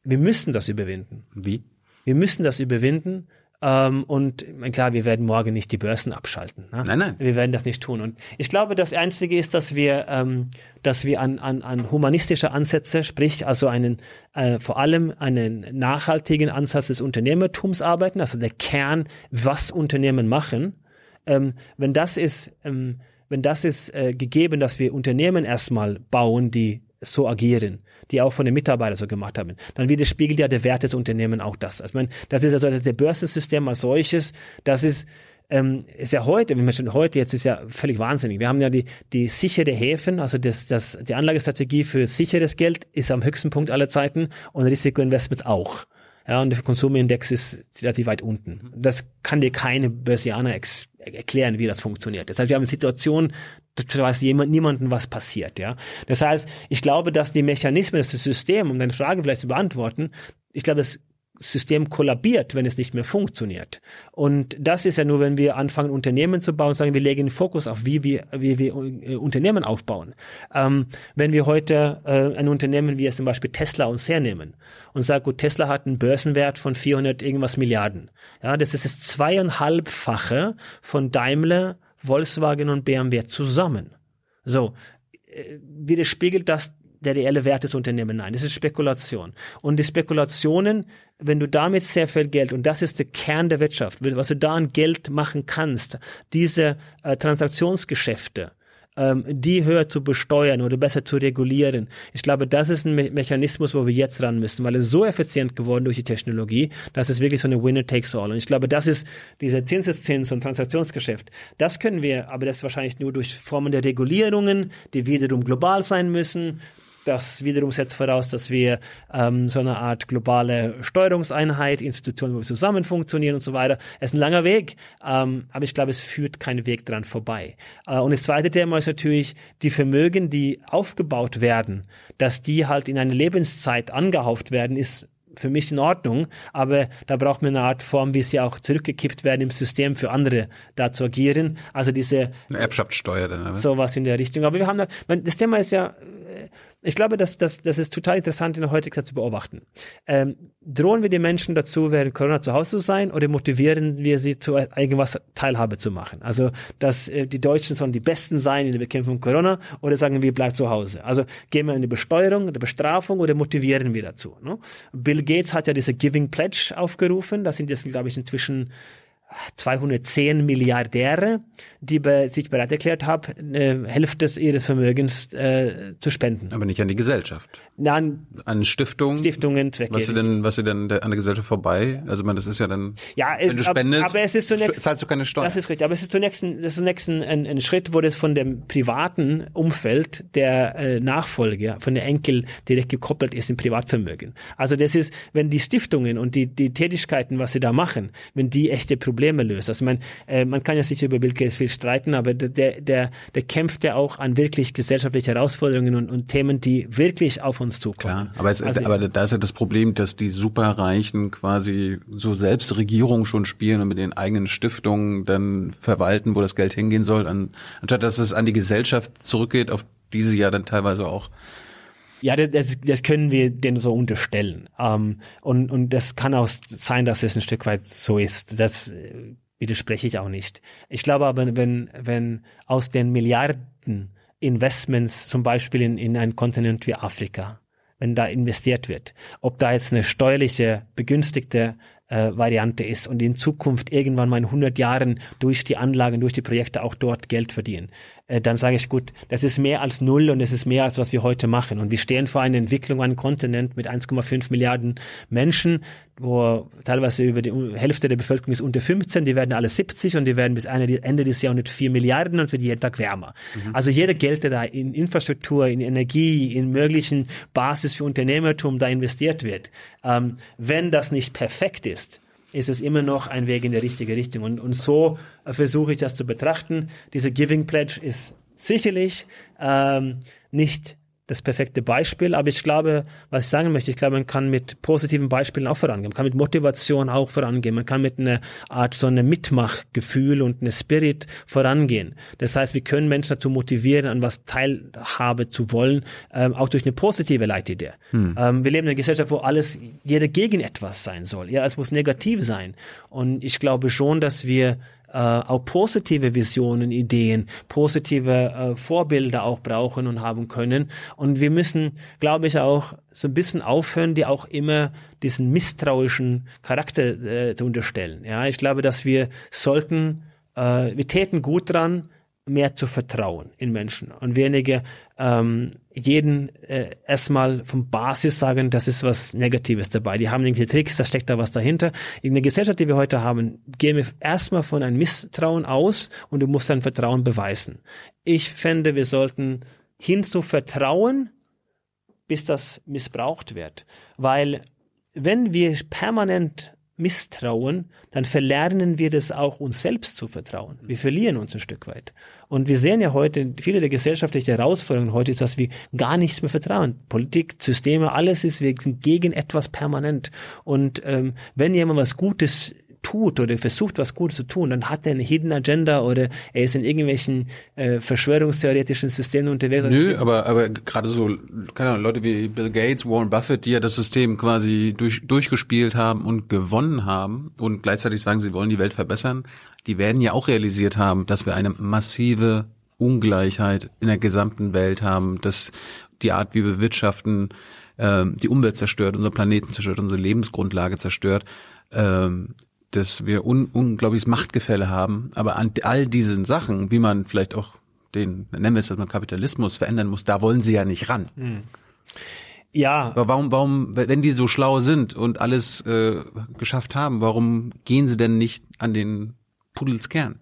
Wir müssen das überwinden. Wie? Wir müssen das überwinden. Ähm, und klar, wir werden morgen nicht die Börsen abschalten. Ne? Nein, nein. Wir werden das nicht tun. Und ich glaube, das Einzige ist, dass wir, ähm, dass wir an, an, an humanistische Ansätze, sprich also einen äh, vor allem einen nachhaltigen Ansatz des Unternehmertums arbeiten, also der Kern, was Unternehmen machen. Ähm, wenn das ist, ähm, wenn das ist äh, gegeben, dass wir Unternehmen erstmal bauen, die so agieren, die auch von den Mitarbeitern so gemacht haben, dann widerspiegelt ja der Wert des Unternehmens auch das. Also, ich meine, das ist also das der Börsensystem als solches, das ist ähm, ist ja heute, wenn wir schon heute jetzt ist ja völlig wahnsinnig. Wir haben ja die die sichere Häfen, also das das die Anlagestrategie für sicheres Geld ist am höchsten Punkt aller Zeiten und Risikoinvestments auch. Ja, und der Konsumindex ist relativ weit unten. Das kann dir keine Börsianer erklären, wie das funktioniert. Das heißt, wir haben eine Situation, da weiß jemand, niemanden, was passiert, ja. Das heißt, ich glaube, dass die Mechanismen, das System, um deine Frage vielleicht zu beantworten, ich glaube, das System kollabiert, wenn es nicht mehr funktioniert. Und das ist ja nur, wenn wir anfangen, Unternehmen zu bauen, sagen wir legen den Fokus auf, wie wir, wie wir äh, Unternehmen aufbauen. Ähm, wenn wir heute äh, ein Unternehmen wie es zum Beispiel Tesla uns hernehmen und sagen, gut, Tesla hat einen Börsenwert von 400 irgendwas Milliarden. Ja, das ist das zweieinhalbfache von Daimler, Volkswagen und BMW zusammen. So, äh, widerspiegelt das der reelle Wert des Unternehmens. Nein, das ist Spekulation. Und die Spekulationen, wenn du damit sehr viel Geld, und das ist der Kern der Wirtschaft, was du da an Geld machen kannst, diese äh, Transaktionsgeschäfte, ähm, die höher zu besteuern oder besser zu regulieren. Ich glaube, das ist ein Me Mechanismus, wo wir jetzt ran müssen, weil es so effizient geworden durch die Technologie, dass es wirklich so eine Winner takes all. Und ich glaube, das ist dieser Zinseszins und Transaktionsgeschäft. Das können wir, aber das wahrscheinlich nur durch Formen der Regulierungen, die wiederum global sein müssen, das wiederum setzt voraus, dass wir ähm, so eine Art globale Steuerungseinheit, Institutionen, wo wir zusammen funktionieren und so weiter. Es ist ein langer Weg, ähm, aber ich glaube, es führt keinen Weg dran vorbei. Äh, und das zweite Thema ist natürlich die Vermögen, die aufgebaut werden, dass die halt in eine Lebenszeit angehauft werden, ist für mich in Ordnung, aber da braucht man eine Art Form, wie sie auch zurückgekippt werden im System für andere da zu agieren. Also diese eine Erbschaftssteuer dann, oder? sowas in der Richtung. Aber wir haben da, das Thema ist ja äh, ich glaube, dass, dass, das ist total interessant in der heutigen Zeit zu beobachten. Ähm, drohen wir die Menschen dazu, während Corona zu Hause zu sein oder motivieren wir sie zu irgendwas Teilhabe zu machen? Also, dass äh, die Deutschen sollen die Besten sein in der Bekämpfung Corona oder sagen wir, bleibt zu Hause? Also, gehen wir in die Besteuerung, in die Bestrafung oder motivieren wir dazu? Ne? Bill Gates hat ja diese Giving Pledge aufgerufen. Das sind jetzt, glaube ich, inzwischen 210 Milliardäre, die be sich bereit erklärt haben, äh, Hälfte ihres Vermögens äh, zu spenden. Aber nicht an die Gesellschaft. Nein, an Stiftungen. Stiftungen, Zwecke. Was sie denn, was sie denn an der Gesellschaft vorbei? Also man, das ist ja dann, ja, es, wenn du spendest, aber es ist zunächst, zahlst du keine Steuern. Das ist richtig, aber es ist zunächst ein, das ist zunächst ein, ein, ein Schritt, wo das von dem privaten Umfeld der äh, Nachfolge, von der Enkel direkt gekoppelt ist im Privatvermögen. Also das ist, wenn die Stiftungen und die, die Tätigkeiten, was sie da machen, wenn die echte Probleme Probleme löst. Also man, äh, man kann ja sicher über Bill Gates viel streiten, aber der, der, der kämpft ja auch an wirklich gesellschaftliche Herausforderungen und, und Themen, die wirklich auf uns zukommen. Klar, aber, es, also, aber da ist ja das Problem, dass die Superreichen quasi so selbst Regierung schon spielen und mit den eigenen Stiftungen dann verwalten, wo das Geld hingehen soll, an, anstatt dass es an die Gesellschaft zurückgeht, auf die sie ja dann teilweise auch ja, das, das können wir denen so unterstellen. Ähm, und, und das kann auch sein, dass es ein Stück weit so ist. Das äh, widerspreche ich auch nicht. Ich glaube aber, wenn, wenn aus den Milliarden Investments zum Beispiel in, in einen Kontinent wie Afrika, wenn da investiert wird, ob da jetzt eine steuerliche begünstigte äh, Variante ist und in Zukunft irgendwann mal in 100 Jahren durch die Anlagen, durch die Projekte auch dort Geld verdienen, äh, dann sage ich, gut, das ist mehr als null und es ist mehr als was wir heute machen. Und wir stehen vor einer Entwicklung an einem Kontinent mit 1,5 Milliarden Menschen, wo teilweise über die Hälfte der Bevölkerung ist unter 15, die werden alle 70 und die werden bis Ende des Jahrhunderts 4 Milliarden und wird jeden Tag wärmer. Mhm. Also jeder Geld, der da in Infrastruktur, in Energie, in möglichen Basis für Unternehmertum da investiert wird, ähm, wenn das nicht perfekt ist, ist es immer noch ein Weg in die richtige Richtung. Und, und so versuche ich das zu betrachten. Diese Giving Pledge ist sicherlich ähm, nicht das perfekte Beispiel, aber ich glaube, was ich sagen möchte, ich glaube, man kann mit positiven Beispielen auch vorangehen, man kann mit Motivation auch vorangehen, man kann mit einer Art so einem Mitmachgefühl und einem Spirit vorangehen. Das heißt, wir können Menschen dazu motivieren, an was Teilhabe zu wollen, ähm, auch durch eine positive Leitidee. Hm. Ähm, wir leben in einer Gesellschaft, wo alles, jeder gegen etwas sein soll. Ja, es muss negativ sein. Und ich glaube schon, dass wir äh, auch positive Visionen, Ideen, positive äh, Vorbilder auch brauchen und haben können. Und wir müssen, glaube ich, auch so ein bisschen aufhören, die auch immer diesen misstrauischen Charakter äh, zu unterstellen. Ja, ich glaube, dass wir sollten, äh, wir täten gut dran, mehr zu vertrauen in Menschen und weniger ähm, jeden äh, erstmal vom Basis sagen, das ist was Negatives dabei. Die haben irgendwelche Tricks, da steckt da was dahinter. In der Gesellschaft, die wir heute haben, gehen wir erstmal von einem Misstrauen aus und du musst dein Vertrauen beweisen. Ich fände, wir sollten hin zu Vertrauen, bis das missbraucht wird. Weil wenn wir permanent misstrauen, dann verlernen wir das auch uns selbst zu vertrauen. Wir verlieren uns ein Stück weit. Und wir sehen ja heute, viele der gesellschaftlichen Herausforderungen heute ist, dass wir gar nichts mehr vertrauen. Politik, Systeme, alles ist, wir sind gegen etwas permanent. Und ähm, wenn jemand was Gutes tut oder versucht, was Gutes zu tun, dann hat er eine Hidden Agenda oder er ist in irgendwelchen äh, verschwörungstheoretischen Systemen unterwegs. Nö, aber, aber gerade so, keine Ahnung, Leute wie Bill Gates, Warren Buffett, die ja das System quasi durch, durchgespielt haben und gewonnen haben und gleichzeitig sagen, sie wollen die Welt verbessern, die werden ja auch realisiert haben, dass wir eine massive Ungleichheit in der gesamten Welt haben, dass die Art, wie wir wirtschaften, ähm, die Umwelt zerstört, unseren Planeten zerstört, unsere Lebensgrundlage zerstört. Ähm, dass wir un unglaubliches Machtgefälle haben, aber an all diesen Sachen, wie man vielleicht auch den, nennen wir es jetzt mal Kapitalismus verändern muss, da wollen sie ja nicht ran. Hm. Ja. Aber warum, warum, wenn die so schlau sind und alles äh, geschafft haben, warum gehen sie denn nicht an den Pudelskern?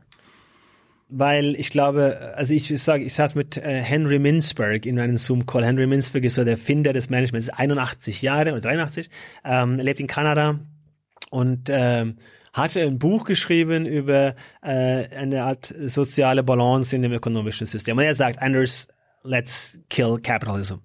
Weil ich glaube, also ich sage, ich saß mit äh, Henry Mintzberg in einem Zoom-Call. Henry Mintzberg ist so der Finder des Managements, ist 81 Jahre oder 83, ähm, lebt in Kanada und ähm, hatte ein Buch geschrieben über äh, eine Art soziale Balance in dem ökonomischen System. Und er sagt, Anders, let's kill capitalism.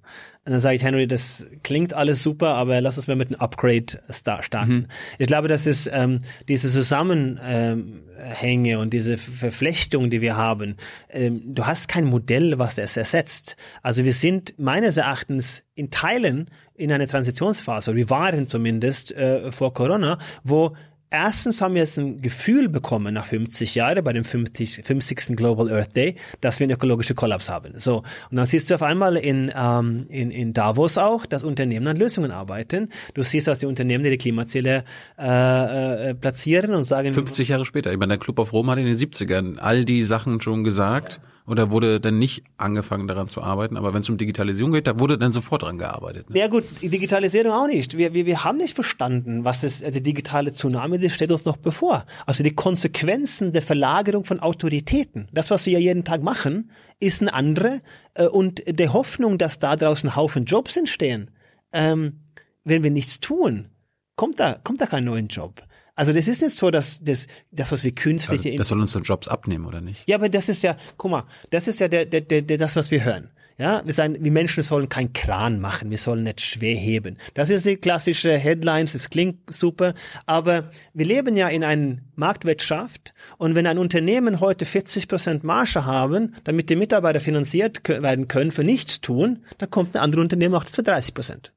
Und dann sage ich, Henry, das klingt alles super, aber lass uns mal mit einem Upgrade starten. Mhm. Ich glaube, das ist ähm, diese Zusammenhänge und diese Verflechtung, die wir haben. Ähm, du hast kein Modell, was das ersetzt. Also wir sind meines Erachtens in Teilen in einer Transitionsphase, wir waren zumindest äh, vor Corona, wo erstens haben wir jetzt ein Gefühl bekommen nach 50 Jahren bei dem 50, 50. Global Earth Day, dass wir einen ökologischen Kollaps haben. So und dann siehst du auf einmal in ähm, in, in Davos auch, dass Unternehmen an Lösungen arbeiten. Du siehst, dass die Unternehmen ihre Klimaziele äh, äh, platzieren und sagen 50 Jahre später. Ich meine, der Club of Rome hat in den 70ern all die Sachen schon gesagt. Ja oder wurde dann nicht angefangen daran zu arbeiten? Aber wenn es um Digitalisierung geht, da wurde dann sofort dran gearbeitet. Ne? Ja gut, Digitalisierung auch nicht. Wir, wir, wir haben nicht verstanden, was das, der digitale Tsunami, das steht uns noch bevor. Also die Konsequenzen der Verlagerung von Autoritäten, das, was wir ja jeden Tag machen, ist eine andere. Äh, und der Hoffnung, dass da draußen Haufen Jobs entstehen, ähm, wenn wir nichts tun, kommt da, kommt da kein neuer Job. Also das ist nicht so, dass das, das was wir künstliche Also, das soll uns dann Jobs abnehmen, oder nicht? ja, aber das ist ja, guck mal, das ist ja der, der, der, der, das, was wir hören. Ja, wir sagen, wir Menschen sollen kein Kran machen, wir sollen nicht schwer heben. Das ist die klassische Headlines, das klingt super, aber wir leben ja in einer Marktwirtschaft und wenn ein Unternehmen heute 40 Prozent Marge haben, damit die Mitarbeiter finanziert werden können für nichts tun, dann kommt ein anderes Unternehmen auch für 30 Prozent.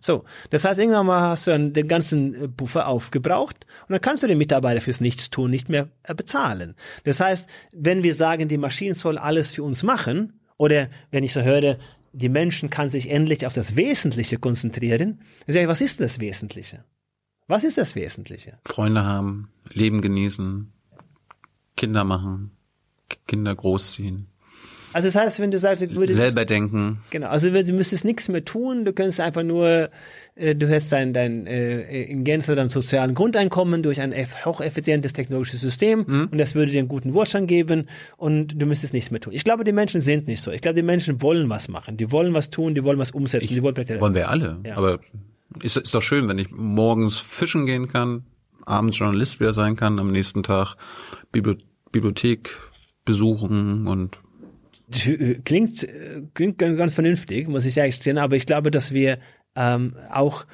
So, das heißt, irgendwann mal hast du dann den ganzen äh, Buffer aufgebraucht und dann kannst du den Mitarbeiter fürs Nichtstun nicht mehr äh, bezahlen. Das heißt, wenn wir sagen, die Maschine soll alles für uns machen, oder wenn ich so höre, die Menschen kann sich endlich auf das Wesentliche konzentrieren, dann sage ich, was ist das Wesentliche? Was ist das Wesentliche? Freunde haben, Leben genießen, Kinder machen, Kinder großziehen, Also das heißt, wenn du sagst, du würdest selber denken. Genau, also du müsstest nichts mehr tun, du könntest einfach nur, äh, du hast dein, dein äh, in Gänze dein sozialen Grundeinkommen durch ein eff- hocheffizientes technologisches System Mhm. und das würde dir einen guten Wohlstand geben und du müsstest nichts mehr tun. Ich glaube, die Menschen sind nicht so. Ich glaube, die Menschen wollen was machen, die wollen was tun, die wollen was umsetzen, die wollen Projekte Wollen wir alle. Ja. Aber ist, ist doch schön, wenn ich morgens fischen gehen kann, abends Journalist wieder sein kann, am nächsten Tag Bibli Bibliothek besuchen und klingt, äh, klingt ganz vernünftig, muss ich ehrlich gestehen, aber ich glaube, dass wir ähm, auch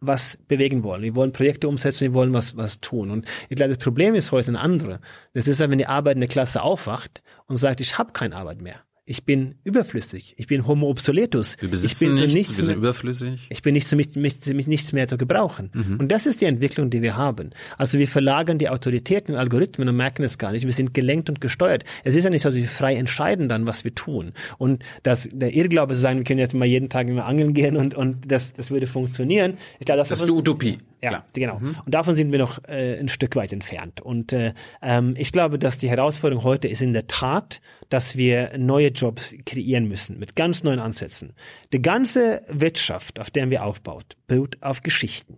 was bewegen wollen. Wir wollen Projekte umsetzen, wir wollen was, was tun. Und ich glaube, das Problem ist heute ein anderes. Das ist wenn die arbeitende Klasse aufwacht und sagt, ich habe keine Arbeit mehr. Ich bin überflüssig. Ich bin Homo obsoletus. wir ich bin nichts, nichts wir sind mehr, überflüssig. ich bin nicht zu mich, mich, mich nichts mehr zu gebrauchen. Mhm. Und das ist die Entwicklung, die wir haben. Also wir verlagern die Autoritäten in Algorithmen und merken es gar nicht. Wir sind gelenkt und gesteuert. Es ist ja nicht so, dass wir frei entscheiden dann, was wir tun. Und das, der Irrglaube zu sagen, wir können jetzt mal jeden Tag immer angeln gehen und, und das, das würde funktionieren. Ich glaube, das, Das ist die Utopie. Ja, Klar. genau. Und davon sind wir noch äh, ein Stück weit entfernt. Und äh, ähm, ich glaube, dass die Herausforderung heute ist in der Tat, dass wir neue Jobs kreieren müssen mit ganz neuen Ansätzen. Die ganze Wirtschaft, auf der wir aufbaut, beruht auf Geschichten.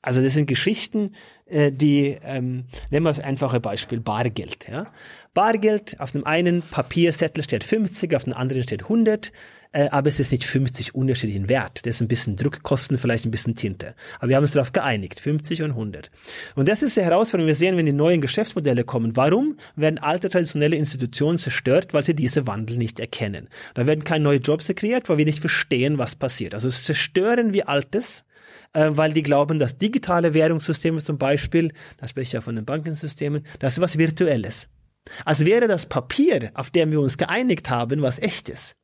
Also das sind Geschichten, äh, die, ähm, nehmen wir das einfache Beispiel, Bargeld. Ja? Bargeld, auf dem einen Papierzettel steht 50, auf dem anderen steht 100, äh, aber es ist nicht 50 unterschiedlichen Wert. Das ist ein bisschen Druckkosten, vielleicht ein bisschen Tinte. Aber wir haben uns darauf geeinigt, 50 und 100. Und das ist die Herausforderung. Wir sehen, wenn die neuen Geschäftsmodelle kommen, warum werden alte traditionelle Institutionen zerstört, weil sie diese Wandel nicht erkennen. Da werden keine neuen Jobs kreiert, weil wir nicht verstehen, was passiert. Also zerstören wir Altes, äh, weil die glauben, dass digitale Währungssysteme zum Beispiel, da spreche ich ja von den Bankensystemen, das ist was Virtuelles. Als wäre das Papier, auf dem wir uns geeinigt haben, was echtes.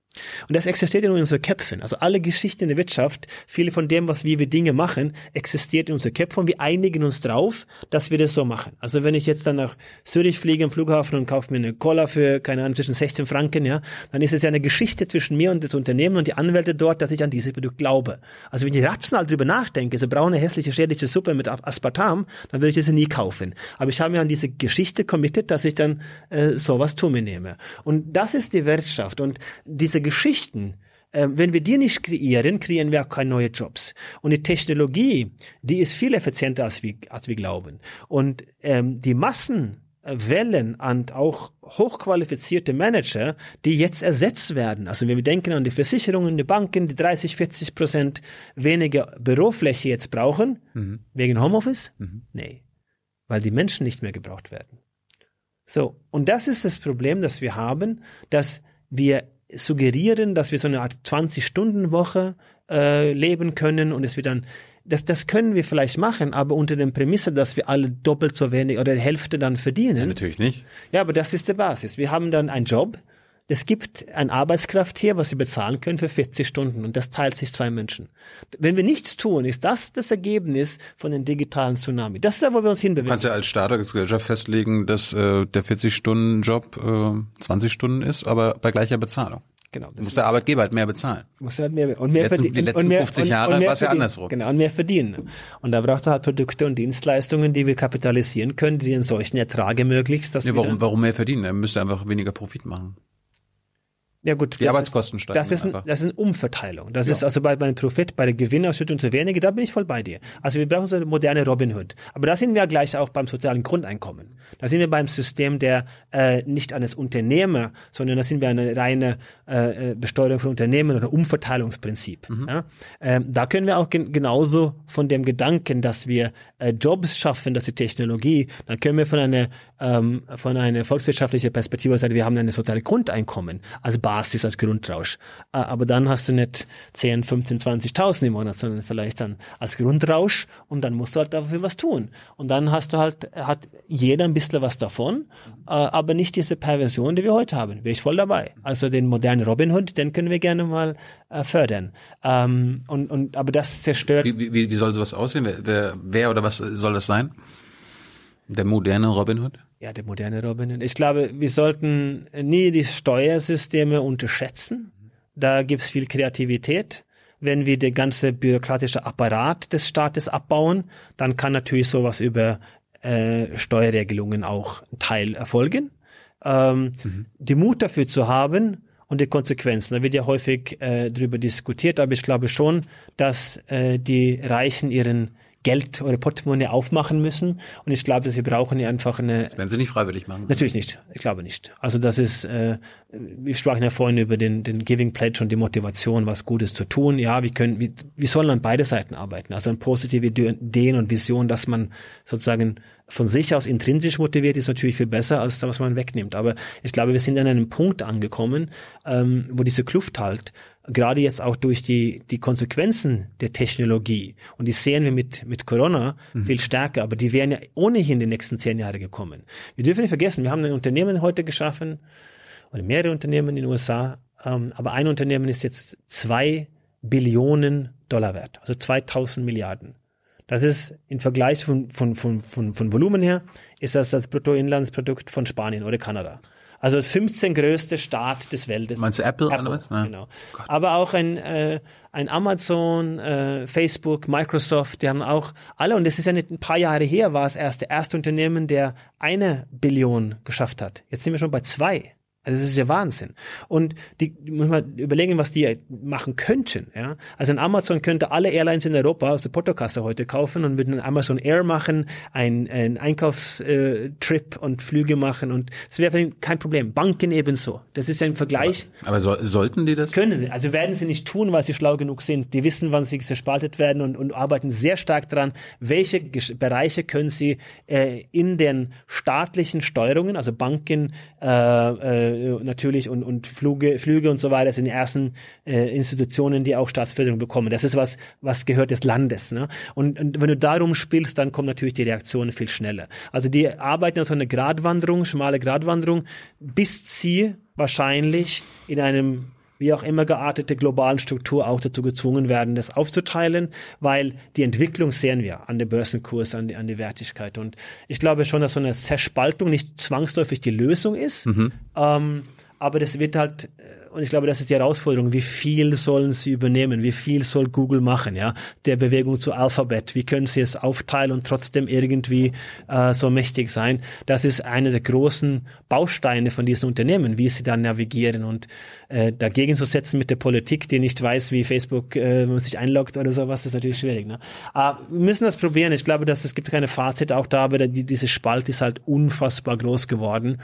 Und das existiert in unseren Köpfen. Also alle Geschichten in der Wirtschaft, viele von dem, was wir, wir Dinge machen, existiert in unseren Köpfen und wir einigen uns drauf, dass wir das so machen. Also wenn ich jetzt dann nach Zürich fliege am Flughafen und kaufe mir eine Cola für, keine Ahnung, zwischen 16 Franken, ja, dann ist es ja eine Geschichte zwischen mir und das Unternehmen und die Anwälte dort, dass ich an dieses Produkt glaube. Also wenn ich rational drüber nachdenke, so braune, hässliche, schädliche Suppe mit Aspartam, dann würde ich sie nie kaufen. Aber ich habe mir an diese Geschichte committed, dass ich dann äh, sowas zu mir nehme. Und das ist die Wirtschaft. Und diese Geschichten, äh, wenn wir die nicht kreieren, kreieren wir auch keine neuen Jobs. Und die Technologie, die ist viel effizienter, als wir, als wir glauben. Und ähm, die Massenwellen und auch hochqualifizierte Manager, die jetzt ersetzt werden. Also wenn wir denken an die Versicherungen, die Banken, die 30, 40 Prozent weniger Bürofläche jetzt brauchen, wegen Homeoffice? Nee, weil die Menschen nicht mehr gebraucht werden. So, und das ist das Problem, das wir haben, dass wir suggerieren, dass wir so eine Art 20-Stunden-Woche äh, leben können und es wird dann, das, das können wir vielleicht machen, aber unter der Prämisse, dass wir alle doppelt so wenig oder die Hälfte dann verdienen. Natürlich nicht. Ja, aber das ist die Basis. Wir haben dann einen Job. Es gibt eine Arbeitskraft hier, was wir bezahlen können für 40 Stunden und das teilt sich zwei Menschen. Wenn wir nichts tun, ist das das Ergebnis von dem digitalen Tsunami. Das ist da, wo wir uns Du hinbewegen. kannst ja als Startergesellschaft festlegen, dass äh, der 40-Stunden-Job äh, 20 Stunden ist, aber bei gleicher Bezahlung. Genau. Muss der Arbeitgeber halt mehr bezahlen. muss halt mehr und mehr Letzten- verdienen. die letzten und mehr, 50 und- Jahre mehr war's ja andersrum. Genau, und mehr verdienen. Und da braucht er halt Produkte und Dienstleistungen, die wir kapitalisieren können, die einen solchen Ertrag ermöglicht, dass wir warum, warum mehr verdienen? Er müsste einfach weniger Profit machen. Ja gut, Die das Arbeitskosten ist, steigen Das ist, ein, das ist eine Umverteilung. Das ist also bei, bei dem Profit, bei der Gewinnausschüttung zu wenige, da bin ich voll bei dir. Also wir brauchen so eine moderne Robin Hood. Aber da sind wir ja gleich auch beim sozialen Grundeinkommen. Da sind wir beim System der äh, nicht eines Unternehmer, sondern da sind wir eine reine äh, äh, Besteuerung von Unternehmen oder Umverteilungsprinzip. Ja? Ähm, da können wir auch gen genauso von dem Gedanken, dass wir äh, Jobs schaffen, dass die Technologie, dann können wir von einer ähm, von einer volkswirtschaftlichen Perspektive sagen, wir haben ein soziales Grundeinkommen als Basis, als Grundrausch. Aber dann hast du nicht 10, 15, 20.000 im Monat, sondern vielleicht dann als Grundrausch und dann musst du halt dafür was tun. Und dann hast du halt, hat jeder ein bisschen was davon, äh, aber nicht diese Perversion, die wir heute haben. Bin ich voll dabei. Also den modernen Robin Hood, den können wir gerne mal äh, fördern. Ähm, und, und, aber das zerstört Wie, wie, wie soll sowas aussehen? Wer, wer oder was soll das sein? Der moderne Robin Hood? Ja, der moderne Robin. Ich glaube, wir sollten nie die Steuersysteme unterschätzen. Da gibt's viel Kreativität. Wenn wir den ganzen bürokratischen Apparat des Staates abbauen, dann kann natürlich sowas über äh, Steuerregelungen auch ein Teil erfolgen. Ähm, Die Mut dafür zu haben und die Konsequenzen. Da wird ja häufig äh, darüber diskutiert, aber ich glaube schon, dass äh, die Reichen ihren Geld oder Portemonnaie aufmachen müssen. Und ich glaube, dass wir brauchen ja einfach eine, Werden sie nicht freiwillig machen? Natürlich nicht. Ich glaube nicht. Also das ist, äh, wir sprachen ja vorhin über den, den Giving Pledge und die Motivation, was Gutes zu tun. Ja, wir können, wir, wir sollen an beide Seiten arbeiten. Also an positive Ideen und Visionen, dass man sozusagen von sich aus intrinsisch motiviert ist natürlich viel besser als das, was man wegnimmt. Aber ich glaube, wir sind an einem Punkt angekommen, ähm, wo diese Kluft halt, gerade jetzt auch durch die, die Konsequenzen der Technologie, und die sehen wir mit, mit Corona viel stärker, aber die wären ja ohnehin die nächsten zehn Jahre gekommen. Wir dürfen nicht vergessen, wir haben ein Unternehmen heute geschaffen, oder mehrere Unternehmen in den USA, ähm, aber ein Unternehmen ist jetzt zwei Billionen Dollar wert, also 2000 Milliarden. Das ist im Vergleich von, von, von, von, von Volumen her, ist das das Bruttoinlandsprodukt von Spanien oder Kanada. Also das 15 größte Staat des Weltes. Meinst du Apple oder was? Ja. Genau. Aber auch ein, äh, ein Amazon, äh, Facebook, Microsoft, die haben auch alle, und das ist ja nicht ein paar Jahre her, war es erst der erste Unternehmen, der eine Billion geschafft hat. Jetzt sind wir schon bei zwei. Also das ist ja Wahnsinn. Und die, muss man überlegen, was die machen könnten. Ja? Also ein Amazon könnte alle Airlines in Europa aus der Portokasse heute kaufen und mit einem Amazon Air machen, ein, ein Einkaufstrip und Flüge machen und das wäre für ihn kein Problem. Banken ebenso. Das ist ja im Vergleich. Aber so, sollten die das? Können sie. Also werden sie nicht tun, weil sie schlau genug sind. Die wissen, wann sie zerspaltet werden und, und arbeiten sehr stark daran, welche Bereiche können sie äh, in den staatlichen Steuerungen, also Banken äh, äh, natürlich und, und Flüge, Flüge und so weiter, sind die ersten äh, Institutionen, die auch Staatsförderung bekommen. Das ist was, was gehört des Landes. Ne? Und, und wenn du darum spielst, dann kommen natürlich die Reaktionen viel schneller. Also die arbeiten an so eine Gratwanderung, schmale Gratwanderung, bis sie wahrscheinlich in einem wie auch immer geartete globalen Struktur auch dazu gezwungen werden, das aufzuteilen, weil die Entwicklung sehen wir an der Börsenkurs, an die, an die Wertigkeit. Und ich glaube schon, dass so eine Zerspaltung nicht zwangsläufig die Lösung ist, ähm, aber das wird halt, und ich glaube, das ist die Herausforderung, wie viel sollen sie übernehmen, wie viel soll Google machen, ja, der Bewegung zu Alphabet, wie können sie es aufteilen und trotzdem irgendwie äh, so mächtig sein. Das ist einer der großen Bausteine von diesen Unternehmen, wie sie dann navigieren und äh, dagegen zu setzen mit der Politik, die nicht weiß, wie Facebook äh, man sich einloggt oder sowas, ist natürlich schwierig. Ne? Aber wir müssen das probieren. Ich glaube, dass es gibt keine Fazit auch da, aber die, diese Spalt ist halt unfassbar groß geworden.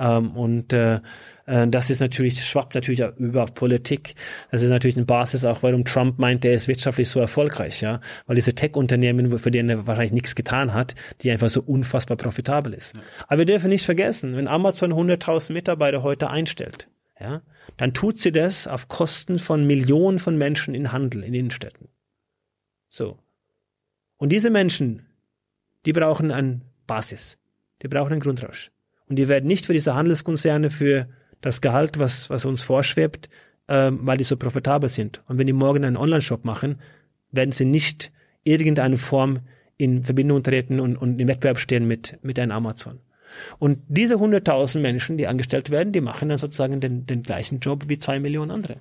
Ähm, und äh, äh, das ist natürlich, schwappt natürlich auch über auf Politik. Das ist natürlich eine Basis auch, warum Trump meint, er ist wirtschaftlich so erfolgreich, ja. Weil diese Tech-Unternehmen, für die er wahrscheinlich nichts getan hat, die einfach so unfassbar profitabel ist. Aber wir dürfen nicht vergessen, wenn Amazon 100.000 Mitarbeiter heute einstellt, ja, dann tut sie das auf Kosten von Millionen von Menschen in Handel, in Innenstädten. So. Und diese Menschen, die brauchen eine Basis. Die brauchen einen Grundrausch. Und die werden nicht für diese Handelskonzerne für das Gehalt, was, was uns vorschwebt, ähm, weil die so profitabel sind. Und wenn die morgen einen Online-Shop machen, werden sie nicht irgendeine Form in Verbindung treten und, und im Wettbewerb stehen mit, mit einem Amazon. Und diese 100.000 Menschen, die angestellt werden, die machen dann sozusagen den, den gleichen Job wie zwei Millionen andere.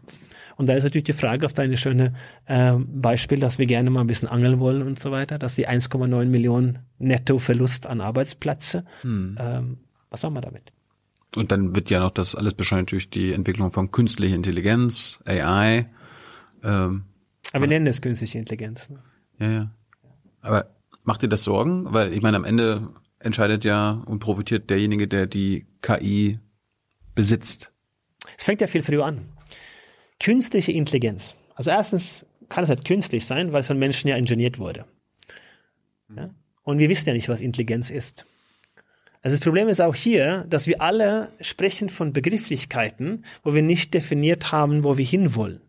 Und da ist natürlich die Frage auf deine schöne äh, Beispiel, dass wir gerne mal ein bisschen angeln wollen und so weiter, dass die 1,9 Millionen Nettoverlust an Arbeitsplätze, ähm, was machen wir damit? Und dann wird ja noch das alles beschleunigt durch die Entwicklung von künstlicher Intelligenz, AI. Ähm, Aber wir nennen es künstliche Intelligenz. Ne? ja, ja. Aber macht dir das Sorgen? Weil ich meine, am Ende entscheidet ja und profitiert derjenige, der die KI besitzt. Es fängt ja viel früher an. Künstliche Intelligenz. Also erstens kann es halt künstlich sein, weil es von Menschen ja ingeniert wurde. Ja? Und wir wissen ja nicht, was Intelligenz ist. Also das Problem ist auch hier, dass wir alle sprechen von Begrifflichkeiten, wo wir nicht definiert haben, wo wir hinwollen.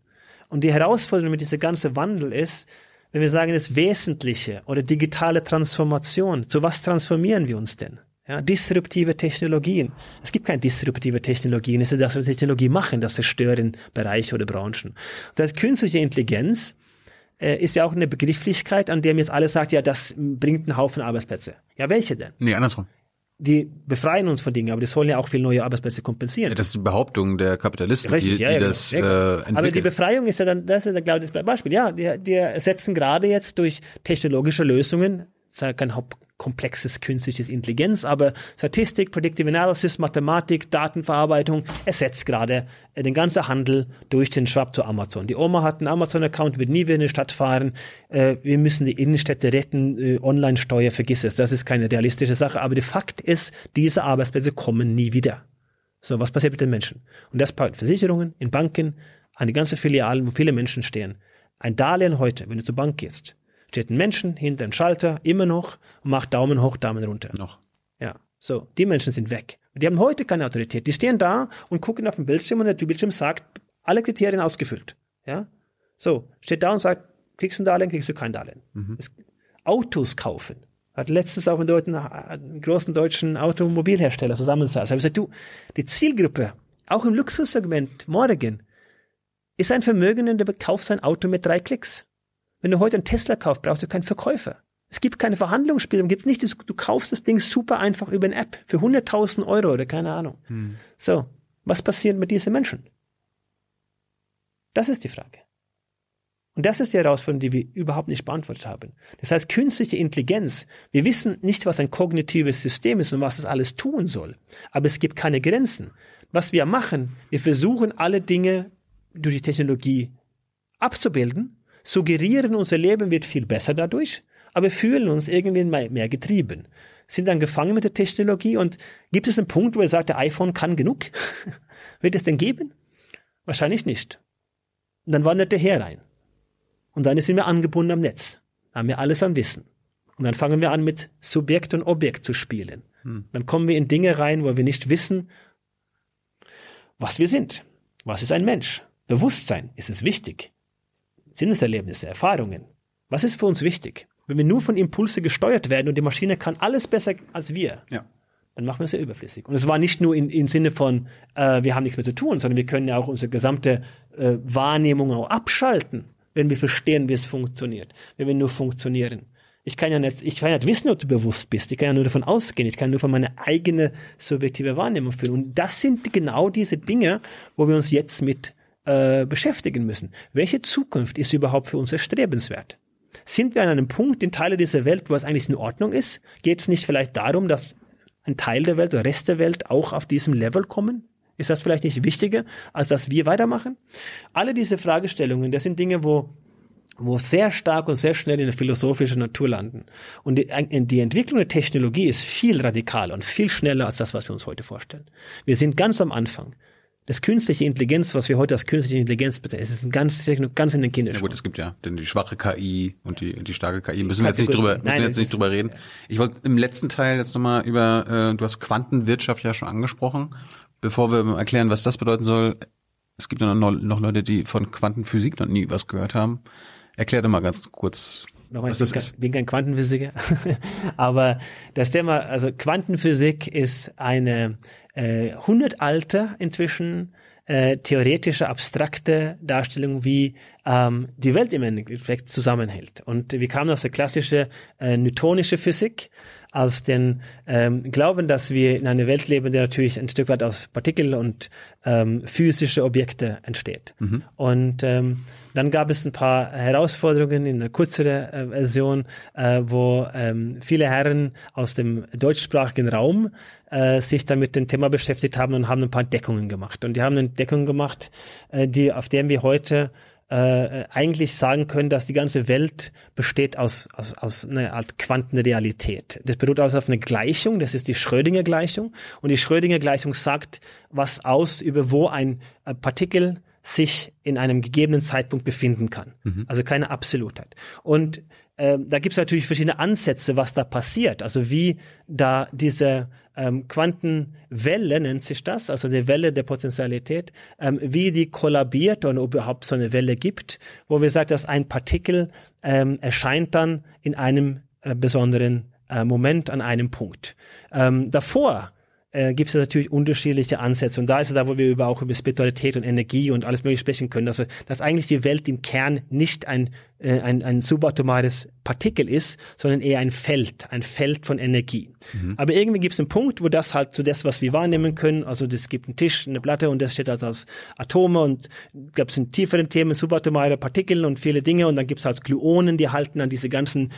Und die Herausforderung mit diesem ganzen Wandel ist, wenn wir sagen, das Wesentliche oder digitale Transformation, zu was transformieren wir uns denn? Ja, disruptive Technologien. Es gibt keine disruptive Technologien. Es ist das, was Technologie machen, das zerstören Bereiche oder Branchen. Das heißt, künstliche Intelligenz äh, ist ja auch eine Begrifflichkeit, an der mir jetzt alle sagt, ja, das bringt einen Haufen Arbeitsplätze. Ja, welche denn? Nee, andersrum. Die befreien uns von Dingen, aber die sollen ja auch viel neue Arbeitsplätze kompensieren. Ja, das ist die Behauptung der Kapitalisten, Richtig, die, ja, die ja, genau. das Ja, äh, genau. entwickeln. Aber die Befreiung ist ja dann, das ist ja, glaube ich, das Beispiel. Ja, die, die setzen gerade jetzt durch technologische Lösungen, das ist ja kein komplexes künstliches Intelligenz, aber Statistik, Predictive Analysis, Mathematik, Datenverarbeitung ersetzt gerade äh, den ganzen Handel durch den Schwab zu Amazon. Die Oma hat einen Amazon-Account, wird nie wieder in die Stadt fahren. Äh, wir müssen die Innenstädte retten, äh, Online-Steuer, vergiss es. Das ist keine realistische Sache. Aber der Fakt ist, diese Arbeitsplätze kommen nie wieder. So, was passiert mit den Menschen? Und das bei Versicherungen, in Banken, an die ganzen Filialen, wo viele Menschen stehen. Ein Darlehen heute, wenn du zur Bank gehst, steht ein Menschen hinter einem Schalter, immer noch, und macht Daumen hoch, Daumen runter. noch. Ja, so, die Menschen sind weg. Die haben heute keine Autorität. Die stehen da und gucken auf den Bildschirm und der Bildschirm sagt, alle Kriterien ausgefüllt. Ja, so, steht da und sagt, kriegst du ein Darlehen, kriegst du kein Darlehen. Es, Autos kaufen. Hat letztens auch einen, deuten, einen großen deutschen Automobilhersteller zusammensaß. Ich habe gesagt, du, die Zielgruppe, auch im Luxussegment, morgen, ist ein Vermögender, der kauft sein Auto mit drei Klicks. Wenn du heute einen Tesla kaufst, brauchst du keinen Verkäufer. Es gibt keine Verhandlungsspielraum, gibt nicht, du kaufst das Ding super einfach über eine App für 100.000 Euro oder keine Ahnung. So, was passiert mit diesen Menschen? Das ist die Frage. Und das ist die Herausforderung, die wir überhaupt nicht beantwortet haben. Das heißt, künstliche Intelligenz, wir wissen nicht, was ein kognitives System ist und was es alles tun soll. Aber es gibt keine Grenzen. Was wir machen, wir versuchen alle Dinge durch die Technologie abzubilden, suggerieren, unser Leben wird viel besser dadurch, aber fühlen uns irgendwie mehr getrieben. Sind dann gefangen mit der Technologie und gibt es einen Punkt, wo er sagt, der iPhone kann genug? [LAUGHS] wird es denn geben? Wahrscheinlich nicht. Und dann wandert der her rein. Und dann sind wir angebunden am Netz. Haben wir alles an Wissen. Und dann fangen wir an mit Subjekt und Objekt zu spielen. Dann kommen wir in Dinge rein, wo wir nicht wissen, was wir sind. Was ist ein Mensch? Bewusstsein, ist es wichtig? Sinneserlebnisse, Erfahrungen. Was ist für uns wichtig? Wenn wir nur von Impulse gesteuert werden und die Maschine kann alles besser als wir, Ja. dann machen wir es ja überflüssig. Und es war nicht nur in, im Sinne von, äh, wir haben nichts mehr zu tun, sondern wir können ja auch unsere gesamte äh, Wahrnehmung auch abschalten, wenn wir verstehen, wie es funktioniert, wenn wir nur funktionieren. Ich kann ja nicht, ich kann ja nicht wissen, ob du bewusst bist. Ich kann ja nur davon ausgehen. Ich kann nur von meiner eigenen subjektive Wahrnehmung fühlen. Und das sind genau diese Dinge, wo wir uns jetzt mit äh, beschäftigen müssen. Welche Zukunft ist überhaupt für uns erstrebenswert? Sind wir an einem Punkt in Teile dieser Welt, wo es eigentlich in Ordnung ist? Geht es nicht vielleicht darum, dass ein Teil der Welt oder Rest der Welt auch auf diesem Level kommen? Ist das vielleicht nicht wichtiger, als dass wir weitermachen? Alle diese Fragestellungen, das sind Dinge, wo wo sehr stark und sehr schnell in der philosophischen Natur landen. Und die, die Entwicklung der Technologie ist viel radikaler und viel schneller als das, was wir uns heute vorstellen. Wir sind ganz am Anfang. Das künstliche Intelligenz, was wir heute als künstliche Intelligenz bezeichnen, es ist ein ganz, ganz in den Ja Kinderschuhen. gut, es gibt ja denn die schwache KI und die, die starke KI. Müssen wir jetzt nicht drüber, Nein, jetzt nicht drüber reden. Ich wollte im letzten Teil jetzt nochmal über, äh, du hast Quantenwirtschaft ja schon angesprochen. Bevor wir erklären, was das bedeuten soll, es gibt ja noch, noch Leute, die von Quantenphysik noch nie was gehört haben. Erklär doch mal ganz kurz, Nochmal, ich bin, kein, bin kein Quantenphysiker, [LAUGHS] aber das Thema, also Quantenphysik ist eine äh, hundertalte inzwischen äh, theoretische, abstrakte Darstellung, wie ähm, die Welt im Endeffekt zusammenhält. Und wir kamen aus der klassischen äh, newtonische Physik, aus den ähm, Glauben, dass wir in einer Welt leben, die natürlich ein Stück weit aus Partikel und ähm, physische Objekte entsteht. Mhm. Und ähm, dann gab es ein paar Herausforderungen in einer kürzeren äh, Version, äh, wo ähm, viele Herren aus dem deutschsprachigen Raum äh, sich dann mit dem Thema beschäftigt haben und haben ein paar Deckungen gemacht. Und die haben eine Deckung gemacht, die auf der wir heute äh, eigentlich sagen können, dass die ganze Welt besteht aus, aus, aus einer Art Quantenrealität. Das beruht also auf einer Gleichung, das ist die Schrödinger-Gleichung. Und die Schrödinger-Gleichung sagt was aus über wo ein Partikel sich in einem gegebenen Zeitpunkt befinden kann. Mhm. Also keine Absolutheit. Und äh, da gibt es natürlich verschiedene Ansätze, was da passiert. Also wie da diese ähm, Quantenwelle nennt sich das, also die Welle der Potentialität, ähm, wie die kollabiert und ob überhaupt so eine Welle gibt, wo wir sagen, dass ein Partikel ähm, erscheint dann in einem äh, besonderen äh, Moment an einem Punkt. Ähm, davor äh, gibt es natürlich unterschiedliche Ansätze. Und da ist es da, wo wir über, auch über Spiritualität und Energie und alles mögliche sprechen können, dass, dass eigentlich die Welt im Kern nicht ein, ein, ein subatomares Partikel ist, sondern eher ein Feld, ein Feld von Energie. Mhm. Aber irgendwie gibt es einen Punkt, wo das halt so das, was wir wahrnehmen können, also es gibt einen Tisch, eine Platte und das steht halt aus Atome und gab es in tieferen Themen subatomare Partikel und viele Dinge und dann gibt es halt Gluonen, die halten dann diese ganzen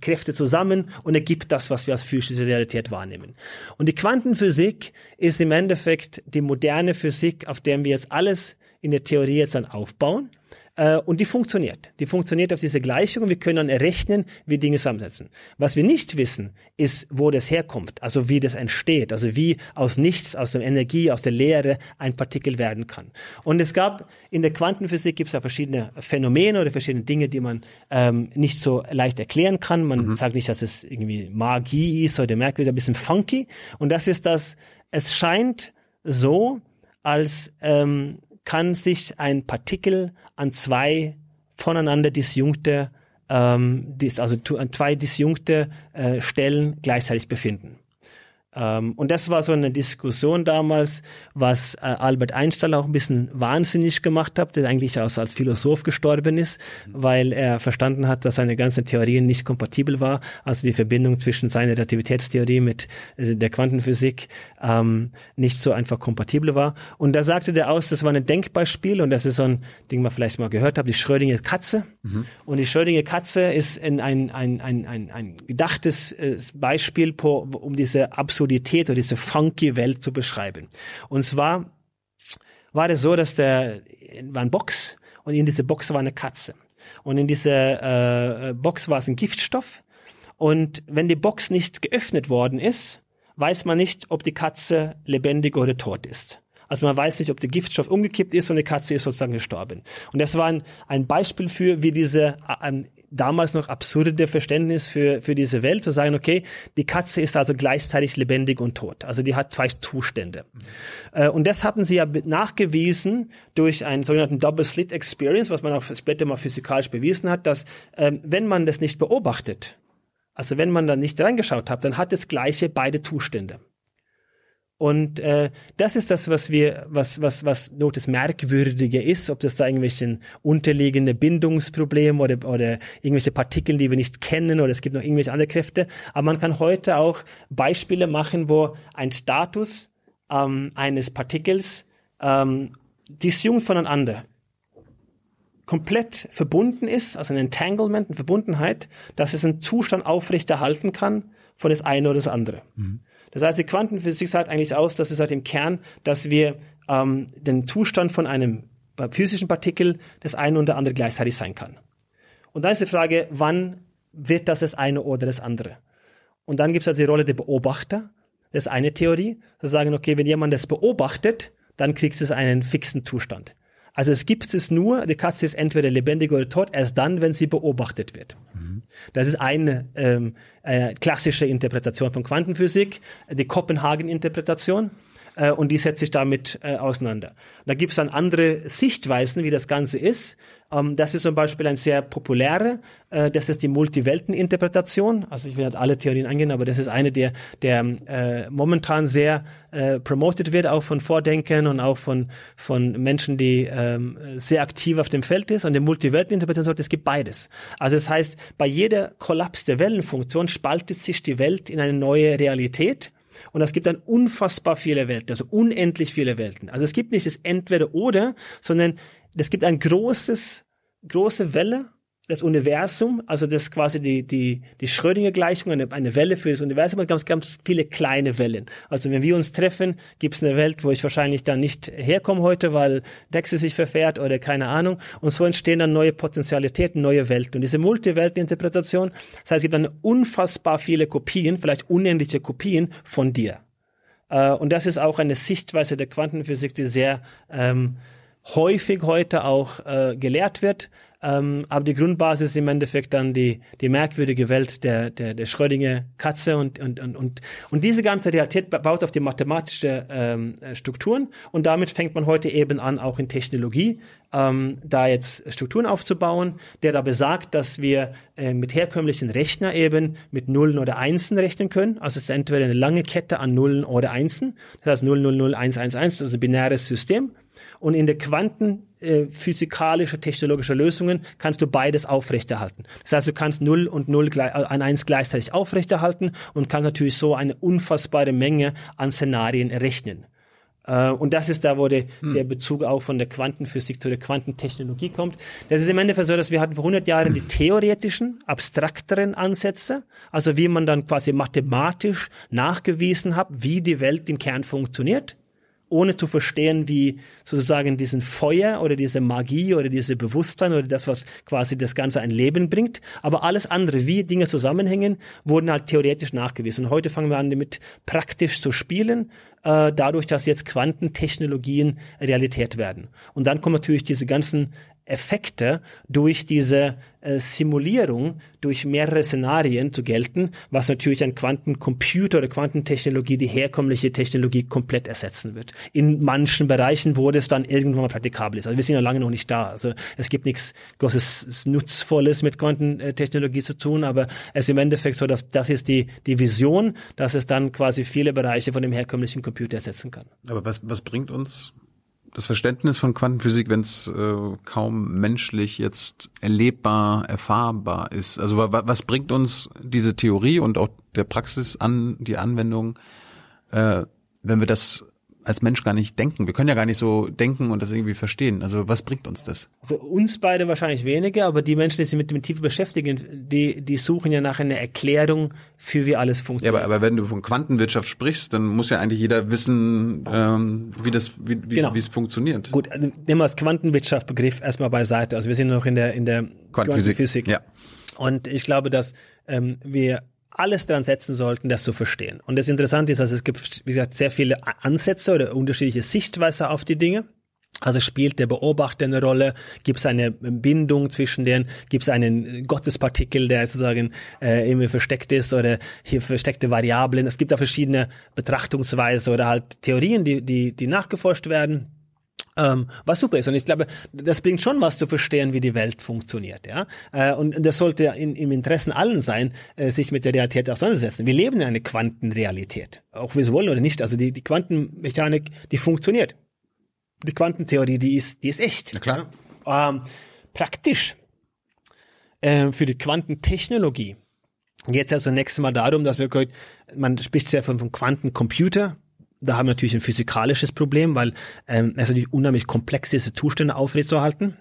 Kräfte zusammen und ergibt das, was wir als physische Realität wahrnehmen. Und die Quantenphysik ist im Endeffekt die moderne Physik, auf der wir jetzt alles in der Theorie jetzt dann aufbauen. Äh, und die funktioniert. Die funktioniert auf diese Gleichung und wir können dann errechnen, wie Dinge zusammensetzen. Was wir nicht wissen, ist, wo das herkommt, also wie das entsteht, also wie aus nichts, aus der Energie, aus der Leere ein Partikel werden kann. Und es gab in der Quantenphysik gibt es ja verschiedene Phänomene oder verschiedene Dinge, die man ähm, nicht so leicht erklären kann. Man mhm. sagt nicht, dass es irgendwie Magie ist oder merkwürdig, ein bisschen funky. Und das ist das, es scheint so, als ähm, kann sich ein Partikel an zwei voneinander disjunkte, ähm, dis, also an zwei disjunkte äh, Stellen gleichzeitig befinden. Ähm, und das war so eine Diskussion damals, was äh, Albert Einstein auch ein bisschen wahnsinnig gemacht hat, der eigentlich als, als Philosoph gestorben ist, weil er verstanden hat, dass seine ganzen Theorien nicht kompatibel war, also die Verbindung zwischen seiner Relativitätstheorie mit äh, der Quantenphysik ähm, nicht so einfach kompatibel war. Und da sagte der aus, das war ein Denkbeispiel und das ist so ein Ding, man vielleicht mal gehört hat, die Schrödinger Katze. Mhm. Und die Schrödinger Katze ist in ein, ein, ein, ein, ein gedachtes äh, Beispiel, um diese absolute Absurdität oder diese funky Welt zu beschreiben. Und zwar war es so, dass der war eine Box und in dieser Box war eine Katze. Und in dieser äh, Box war es ein Giftstoff. Und wenn die Box nicht geöffnet worden ist, weiß man nicht, ob die Katze lebendig oder tot ist. Also man weiß nicht, ob der Giftstoff umgekippt ist und die Katze ist sozusagen gestorben. Und das war ein, ein Beispiel für, wie diese äh, damals noch absurde Verständnis für, für diese Welt, zu sagen, okay, die Katze ist also gleichzeitig lebendig und tot. Also die hat zwei Zustände. Mhm. und das haben sie ja nachgewiesen durch einen sogenannten Double Slit Experience, was man auch später mal physikalisch bewiesen hat, dass ähm, wenn man das nicht beobachtet, also wenn man da nicht reingeschaut hat, dann hat das gleiche beide Zustände. Und äh, das ist das, was wir, was, was, was noch das Merkwürdige ist, ob das da irgendwelche unterliegende Bindungsprobleme oder, oder irgendwelche Partikel, die wir nicht kennen, oder es gibt noch irgendwelche andere Kräfte. Aber man kann heute auch Beispiele machen, wo ein Status ähm, eines Partikels ähm, disjunkt voneinander komplett verbunden ist, also ein Entanglement, eine Verbundenheit, dass es einen Zustand aufrechterhalten kann von das eine oder das andere. Mhm. Das heißt, die Quantenphysik sagt eigentlich aus, dass wir seit im Kern, dass wir ähm, den Zustand von einem physischen Partikel das eine und der andere gleichzeitig sein kann. Und dann ist die Frage, wann wird das das eine oder das andere? Und dann gibt es also die Rolle der Beobachter. Das ist eine Theorie. Sie sagen, okay, wenn jemand das beobachtet, dann kriegt es einen fixen Zustand. Also es gibt es nur, die Katze ist entweder lebendig oder tot, erst dann, wenn sie beobachtet wird. Mhm. Das ist eine ähm, äh, klassische Interpretation von Quantenphysik, die Kopenhagen-Interpretation. Äh, und die setzt sich damit äh, auseinander. Da gibt es dann andere Sichtweisen, wie das Ganze ist. Ähm, das ist zum Beispiel ein sehr populäre, äh, das ist die Multiwelteninterpretation. Also ich will nicht alle Theorien eingehen, aber das ist eine, der, der äh, momentan sehr äh, promoted wird, auch von Vordenkern und auch von, von Menschen, die ähm, sehr aktiv auf dem Feld ist. Und die Multiwelteninterpretation, es gibt beides. Also das heißt, bei jeder Kollaps der Wellenfunktion spaltet sich die Welt in eine neue Realität. Und es gibt dann unfassbar viele Welten, also unendlich viele Welten. Also es gibt nicht das Entweder-Oder, sondern es gibt ein großes, große Welle, das Universum, also das quasi die, die, die Schrödinger-Gleichung, eine, eine Welle für das Universum und ganz, ganz viele kleine Wellen. Also wenn wir uns treffen, gibt es eine Welt, wo ich wahrscheinlich dann nicht herkomme heute, weil Dexter sich verfährt oder keine Ahnung. Und so entstehen dann neue Potentialitäten, neue Welten. Und diese Multiwelteninterpretation, das heißt, es gibt dann unfassbar viele Kopien, vielleicht unendliche Kopien von dir. Äh, und das ist auch eine Sichtweise der Quantenphysik, die sehr ähm, häufig heute auch äh, gelehrt wird. Ähm, aber die Grundbasis ist im Endeffekt dann die, die merkwürdige Welt der, der, der Schrödinger Katze und, und, und, und, und diese ganze Realität baut auf die mathematische ähm, Strukturen und damit fängt man heute eben an, auch in Technologie ähm, da jetzt Strukturen aufzubauen, der da besagt, dass wir äh, mit herkömmlichen Rechner eben mit Nullen oder Einsen rechnen können. Also es ist entweder eine lange Kette an Nullen oder Einsen, das heißt 0, 0, 0, 1, 1, 1, das ist ein binäres System. Und in der Quanten äh, physikalische, technologische Lösungen kannst du beides aufrechterhalten. Das heißt, du kannst 0 und 0 gleich, äh, an 1 gleichzeitig aufrechterhalten und kannst natürlich so eine unfassbare Menge an Szenarien errechnen. Uh, und das ist da, wo der, hm. der Bezug auch von der Quantenphysik zu der Quantentechnologie kommt. Das ist im Endeffekt so, dass wir hatten vor 100 Jahren die theoretischen, abstrakteren Ansätze, also wie man dann quasi mathematisch nachgewiesen hat, wie die Welt im Kern funktioniert ohne zu verstehen, wie sozusagen diesen Feuer oder diese Magie oder diese Bewusstsein oder das, was quasi das Ganze ein Leben bringt. Aber alles andere, wie Dinge zusammenhängen, wurden halt theoretisch nachgewiesen. Und heute fangen wir an, damit praktisch zu spielen, äh, dadurch, dass jetzt Quantentechnologien Realität werden. Und dann kommen natürlich diese ganzen Effekte durch diese äh, Simulierung, durch mehrere Szenarien zu gelten, was natürlich ein Quantencomputer oder Quantentechnologie die herkömmliche Technologie komplett ersetzen wird. In manchen Bereichen, wo das dann irgendwann mal praktikabel ist. Also wir sind ja lange noch nicht da. Also es gibt nichts großes Nutzvolles mit Quantentechnologie zu tun, aber es ist im Endeffekt so, dass das ist die, die Vision, dass es dann quasi viele Bereiche von dem herkömmlichen Computer ersetzen kann. Aber was, was bringt uns das Verständnis von Quantenphysik, wenn es äh, kaum menschlich jetzt erlebbar, erfahrbar ist. Also was bringt uns diese Theorie und auch der Praxis an, die Anwendung, äh, wenn wir das als Mensch gar nicht denken. Wir können ja gar nicht so denken und das irgendwie verstehen. Also was bringt uns das? Für uns beide wahrscheinlich weniger, aber die Menschen, die sich mit dem Tiefe beschäftigen, die, die suchen ja nach einer Erklärung, für wie alles funktioniert. Ja, aber, aber wenn du von Quantenwirtschaft sprichst, dann muss ja eigentlich jeder wissen, ähm, wie das, wie, wie, genau. wie es funktioniert. Gut, also nehmen wir das Quantenwirtschaft-Begriff erstmal beiseite. Also wir sind noch in der, in der Quantenphysik. Quantenphysik. Ja. Und ich glaube, dass ähm, wir alles dran setzen sollten, das zu verstehen. Und das Interessante ist, dass es gibt, wie gesagt, sehr viele Ansätze oder unterschiedliche Sichtweise auf die Dinge. Also spielt der Beobachter eine Rolle? Gibt es eine Bindung zwischen denen? Gibt es einen Gottespartikel, der sozusagen äh, irgendwie versteckt ist oder hier versteckte Variablen? Es gibt da verschiedene Betrachtungsweise oder halt Theorien, die, die, die nachgeforscht werden. Ähm, was super ist. Und ich glaube, das bringt schon was zu verstehen, wie die Welt funktioniert. Ja? Äh, und das sollte in, im Interessen allen sein, äh, sich mit der Realität auseinanderzusetzen. Wir leben in einer Quantenrealität. Auch wir es wollen oder nicht. Also die, die Quantenmechanik, die funktioniert. Die Quantentheorie, die ist, die ist echt. Na klar. Ja? Ähm, praktisch äh, für die Quantentechnologie geht es ja zunächst mal darum, dass wir, man spricht sehr von, vom Quantencomputer, da haben wir natürlich ein physikalisches Problem, weil ähm, es natürlich unheimlich komplex ist, Zustände aufrechtzuerhalten.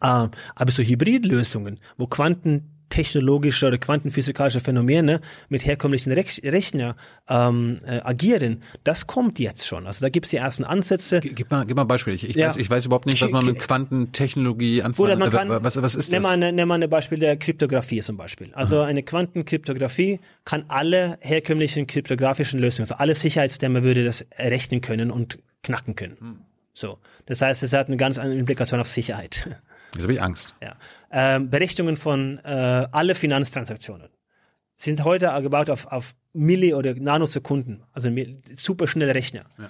Äh, aber so Hybridlösungen, wo Quanten technologische oder quantenphysikalische Phänomene mit herkömmlichen Rech Rechner ähm, äh, agieren, das kommt jetzt schon. Also da gibt es die ersten Ansätze. Gib mal, gib mal Beispiele. Ich, ich, ja. weiß, ich weiß überhaupt nicht, was man mit Quantentechnologie anfangen Oder man kann, was, was ist nimm das? Mal, nimm mal ein Beispiel der Kryptographie zum Beispiel. Also eine Quantenkryptographie kann alle herkömmlichen kryptografischen Lösungen, also alle Sicherheitsdämme würde das errechnen können und knacken können. Hm. So. Das heißt, es hat eine ganz andere Implikation auf Sicherheit. Jetzt habe ich Angst. Ja. Ähm, Berechnungen von äh, alle Finanztransaktionen sind heute gebaut auf, auf Milli- oder Nanosekunden, also super schnelle Rechner. Ja.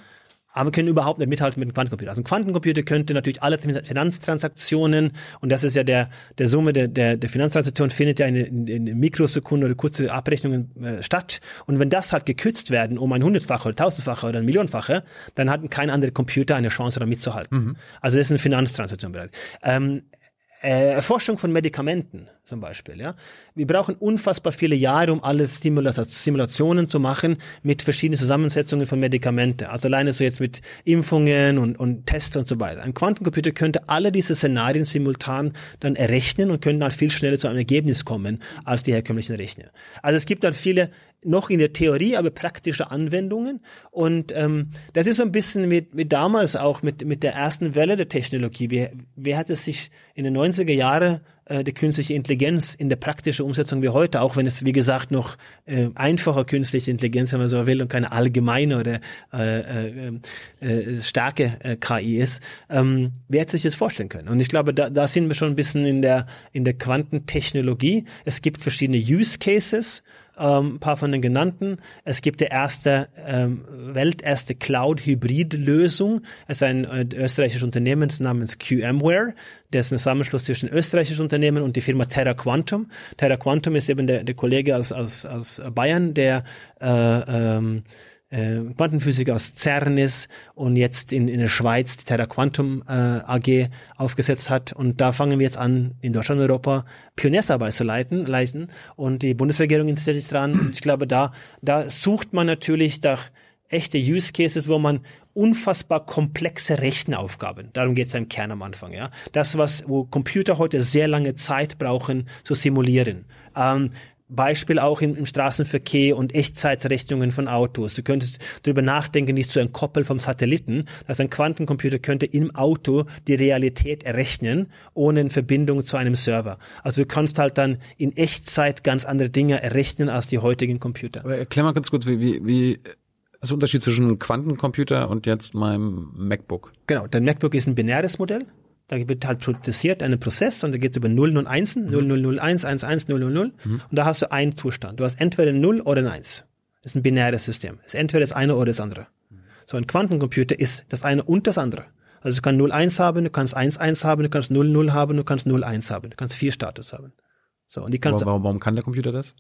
aber können überhaupt nicht mithalten mit einem Quantencomputer. Also ein Quantencomputer könnte natürlich alle Finanztransaktionen, und das ist ja der, der Summe der, der, der Finanztransaktionen, findet ja in, in, in Mikrosekunden oder kurze Abrechnungen äh, statt. Und wenn das halt gekürzt werden um ein hundertfache oder tausendfache oder ein Millionenfache, dann hat kein anderer Computer eine Chance, da mitzuhalten. Mhm. Also das ist ein Finanztransaktion. Ähm, äh, Erforschung von Medikamenten zum Beispiel. Ja, wir brauchen unfassbar viele Jahre, um alle Simula Simulationen zu machen mit verschiedenen Zusammensetzungen von Medikamenten. Also alleine so jetzt mit Impfungen und, und Tests und so weiter. Ein Quantencomputer könnte alle diese Szenarien simultan dann errechnen und könnte dann viel schneller zu einem Ergebnis kommen als die herkömmlichen Rechner. Also es gibt dann viele noch in der Theorie, aber praktische Anwendungen. Und ähm, das ist so ein bisschen mit, mit damals auch, mit, mit der ersten Welle der Technologie. Wer, wer hat es sich in den 90er Jahren äh, die künstliche Intelligenz in der praktischen Umsetzung wie heute, auch wenn es, wie gesagt, noch äh, einfacher künstliche Intelligenz, wenn man so will, und keine allgemeine oder äh, äh, äh, starke äh, KI ist, ähm, wer hätte sich das vorstellen können? Und ich glaube, da, da sind wir schon ein bisschen in der, in der Quantentechnologie. Es gibt verschiedene Use Cases, ähm, ein paar von den genannten. Es gibt der erste ähm, welterste Cloud-Hybrid-Lösung. Es ist ein äh, österreichisches Unternehmen namens QMware. Der ist ein Zusammenschluss zwischen österreichisches Unternehmen und die Firma Terra Quantum. Terra Quantum ist eben der, der Kollege aus, aus, aus Bayern, der äh, ähm, äh, Quantenphysiker aus CERN ist und jetzt in, in der Schweiz die Terra Quantum äh, AG aufgesetzt hat. Und da fangen wir jetzt an, in Deutschland und Europa Pioniersarbeit zu leiten, leisten. Und die Bundesregierung interessiert sich dran. Und ich glaube, da, da sucht man natürlich nach echte Use Cases, wo man unfassbar komplexe Rechenaufgaben. Darum geht es im Kern am Anfang. Ja, das was wo Computer heute sehr lange Zeit brauchen zu simulieren. Ähm, Beispiel auch im, im Straßenverkehr und Echtzeitrechnungen von Autos. Du könntest darüber nachdenken, nicht zu entkoppeln vom Satelliten, dass ein Quantencomputer könnte im Auto die Realität errechnen, ohne eine Verbindung zu einem Server. Also du kannst halt dann in Echtzeit ganz andere Dinge errechnen als die heutigen Computer. Aber erklär mal ganz kurz, wie, wie, wie ist der Unterschied zwischen einem Quantencomputer und jetzt meinem MacBook? Genau, dein MacBook ist ein binäres Modell. Da wird halt prozessiert einen Prozess und da geht es über Nullen und Einsen, mhm. 0001, 11, 000. Mhm. Und da hast du einen Zustand. Du hast entweder 0 oder ein 1. Das ist ein binäres System. Das ist entweder das eine oder das andere. So ein Quantencomputer ist das eine und das andere. Also du kannst 01 haben, du kannst 11 haben, du kannst 00 haben, du kannst 01 haben, du kannst vier Status haben. So, und die kannst warum, warum kann der Computer das?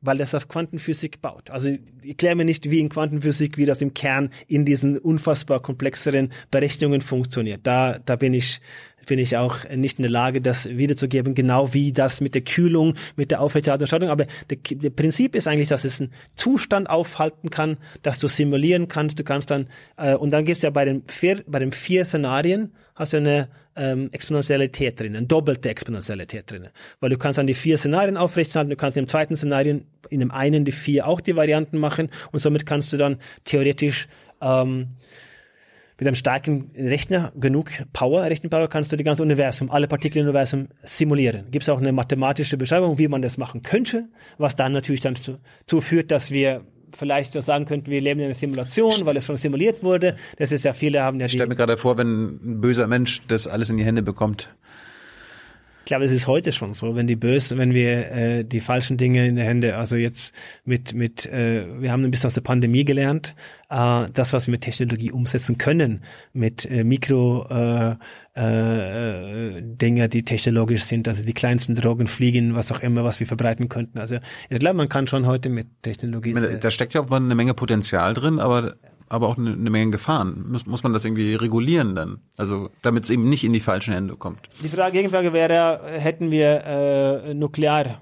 weil das auf Quantenphysik baut. Also ich kläre mir nicht, wie in Quantenphysik, wie das im Kern in diesen unfassbar komplexeren Berechnungen funktioniert. Da, da bin ich bin ich auch nicht in der Lage, das wiederzugeben, genau wie das mit der Kühlung, mit der Aufrechterhaltung. Aber der, der Prinzip ist eigentlich, dass es einen Zustand aufhalten kann, dass du simulieren kannst. Du kannst dann, äh, und dann gibt's ja bei den vier, bei den vier Szenarien, hast du eine ähm, Exponentialität drin, eine doppelte Exponentialität drin. Weil du kannst dann die vier Szenarien aufrechterhalten, du kannst im zweiten Szenarien in dem einen die vier auch die Varianten machen und somit kannst du dann theoretisch ähm, mit einem starken Rechner, genug Power, Rechenpower, kannst du die ganze Universum, alle Partikel im Universum simulieren. Gibt es auch eine mathematische Beschreibung, wie man das machen könnte, was dann natürlich dann dazu zu führt, dass wir vielleicht so sagen könnten, wir leben in einer Simulation, weil es schon simuliert wurde. Das ist ja, viele haben ja Ich stelle mir gerade vor, wenn ein böser Mensch das alles in die Hände bekommt, glaube, es ist heute schon so, wenn die bösen, wenn wir äh, die falschen Dinge in der Hände, also jetzt mit mit, äh, wir haben ein bisschen aus der Pandemie gelernt, äh, das, was wir mit Technologie umsetzen können, mit äh, Mikro äh, äh, Dinge, die technologisch sind, also die kleinsten Drogen, Fliegen, was auch immer, was wir verbreiten könnten. Also ich glaube, man kann schon heute mit Technologie. Da steckt ja auch mal eine Menge Potenzial drin, aber aber auch eine, eine Menge Gefahren. Muss, muss man das irgendwie regulieren dann? Also damit es eben nicht in die falschen Hände kommt. Die Frage, Gegenfrage wäre, hätten wir äh, nuklear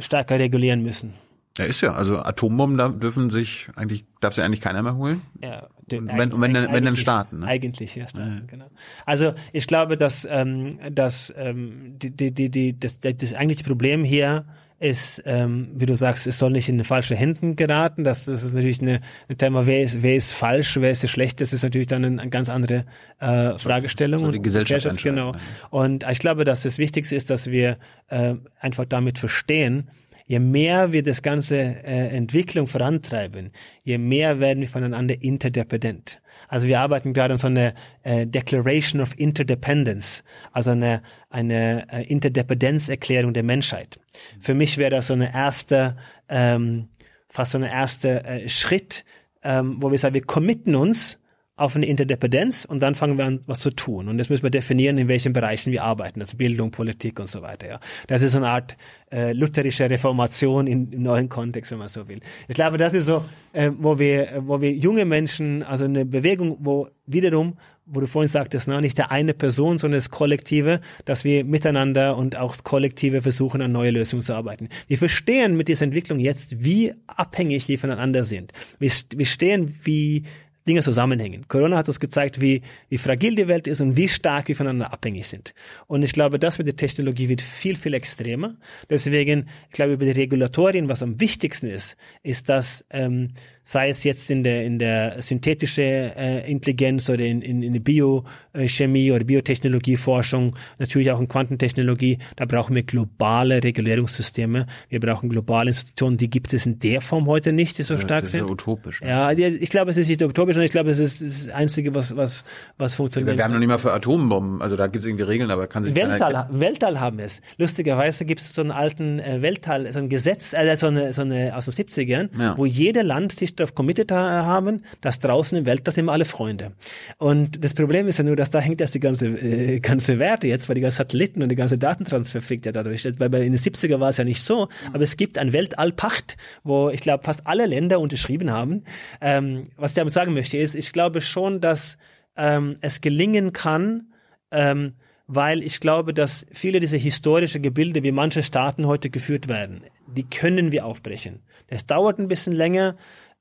stärker regulieren müssen? Ja, ist ja. Also Atombomben da dürfen sich eigentlich, darf sich eigentlich keiner mehr holen. Ja, wenn, wenn, wenn, wenn dann starten. Ne? Eigentlich, ja, ja. genau. Also ich glaube, dass, ähm, dass ähm, die, die, die, die, das, das eigentliche Problem hier ist, ähm, wie du sagst, es soll nicht in falsche Händen geraten. Das, das ist natürlich eine, ein Thema, wer ist, wer ist falsch, wer ist der schlecht, das ist natürlich dann eine, eine ganz andere äh, Fragestellung. So die Gesellschaft, Gesellschaft genau. Und ich glaube, dass das Wichtigste ist, dass wir äh, einfach damit verstehen, je mehr wir das ganze äh, Entwicklung vorantreiben, je mehr werden wir voneinander interdependent. Also wir arbeiten gerade an so einer äh, Declaration of Interdependence, also eine, eine äh, Interdependenzerklärung der Menschheit. Für mich wäre das so eine erste, ähm, fast so eine erste äh, Schritt, ähm, wo wir sagen, wir committen uns auf eine Interdependenz und dann fangen wir an, was zu tun. Und das müssen wir definieren, in welchen Bereichen wir arbeiten, also Bildung, Politik und so weiter. Ja. Das ist so eine Art äh, lutherische Reformation in, im neuen Kontext, wenn man so will. Ich glaube, das ist so, äh, wo wir, wo wir junge Menschen, also eine Bewegung, wo wiederum, wo du vorhin sagtest, ne, nicht der eine Person, sondern das Kollektive, dass wir miteinander und auch das Kollektive versuchen, an neue Lösungen zu arbeiten. Wir verstehen mit dieser Entwicklung jetzt, wie abhängig wir voneinander sind. Wir, wir stehen, wie Dinge zusammenhängen. Corona hat uns gezeigt, wie, wie fragil die Welt ist und wie stark wir voneinander abhängig sind. Und ich glaube, das mit der Technologie wird viel, viel extremer. Deswegen, ich glaube, über die Regulatorien, was am wichtigsten ist, ist, dass ähm, sei es jetzt in der, in der synthetische äh, Intelligenz oder in, in, in der Biochemie oder Biotechnologieforschung, natürlich auch in Quantentechnologie, da brauchen wir globale Regulierungssysteme. Wir brauchen globale Institutionen, die gibt es in der Form heute nicht, die so Das ist- stark das ist sind. ja utopisch. Ne? Ja, ich glaube, es ist nicht utopisch, sondern ich glaube, es ist das Einzige, was, was, was funktioniert. Wir haben noch nicht mal für Atombomben, also da gibt es irgendwie Regeln, aber kann sich Weltall, erkennen. Weltall haben es. Lustigerweise gibt es so einen alten äh, Weltall, so ein Gesetz, äh, so eine, so eine aus den 70ern, Ja. wo jeder Land sich darauf committed ha haben, dass draußen im Weltall sind wir alle Freunde. Und das Problem ist ja nur, dass da hängt erst die ganze, äh, ganze Werte jetzt, weil die ganzen Satelliten und die ganze Datentransfer fliegt ja dadurch. Weil in den 70er war es ja nicht so, aber es gibt ein Weltallpacht, wo ich glaube fast alle Länder unterschrieben haben. Ähm, was ich damit sagen möchte ist, ich glaube schon, dass ähm, es gelingen kann, ähm, weil ich glaube, dass viele dieser historische Gebilde, wie manche Staaten heute geführt werden, die können wir aufbrechen. Das dauert ein bisschen länger,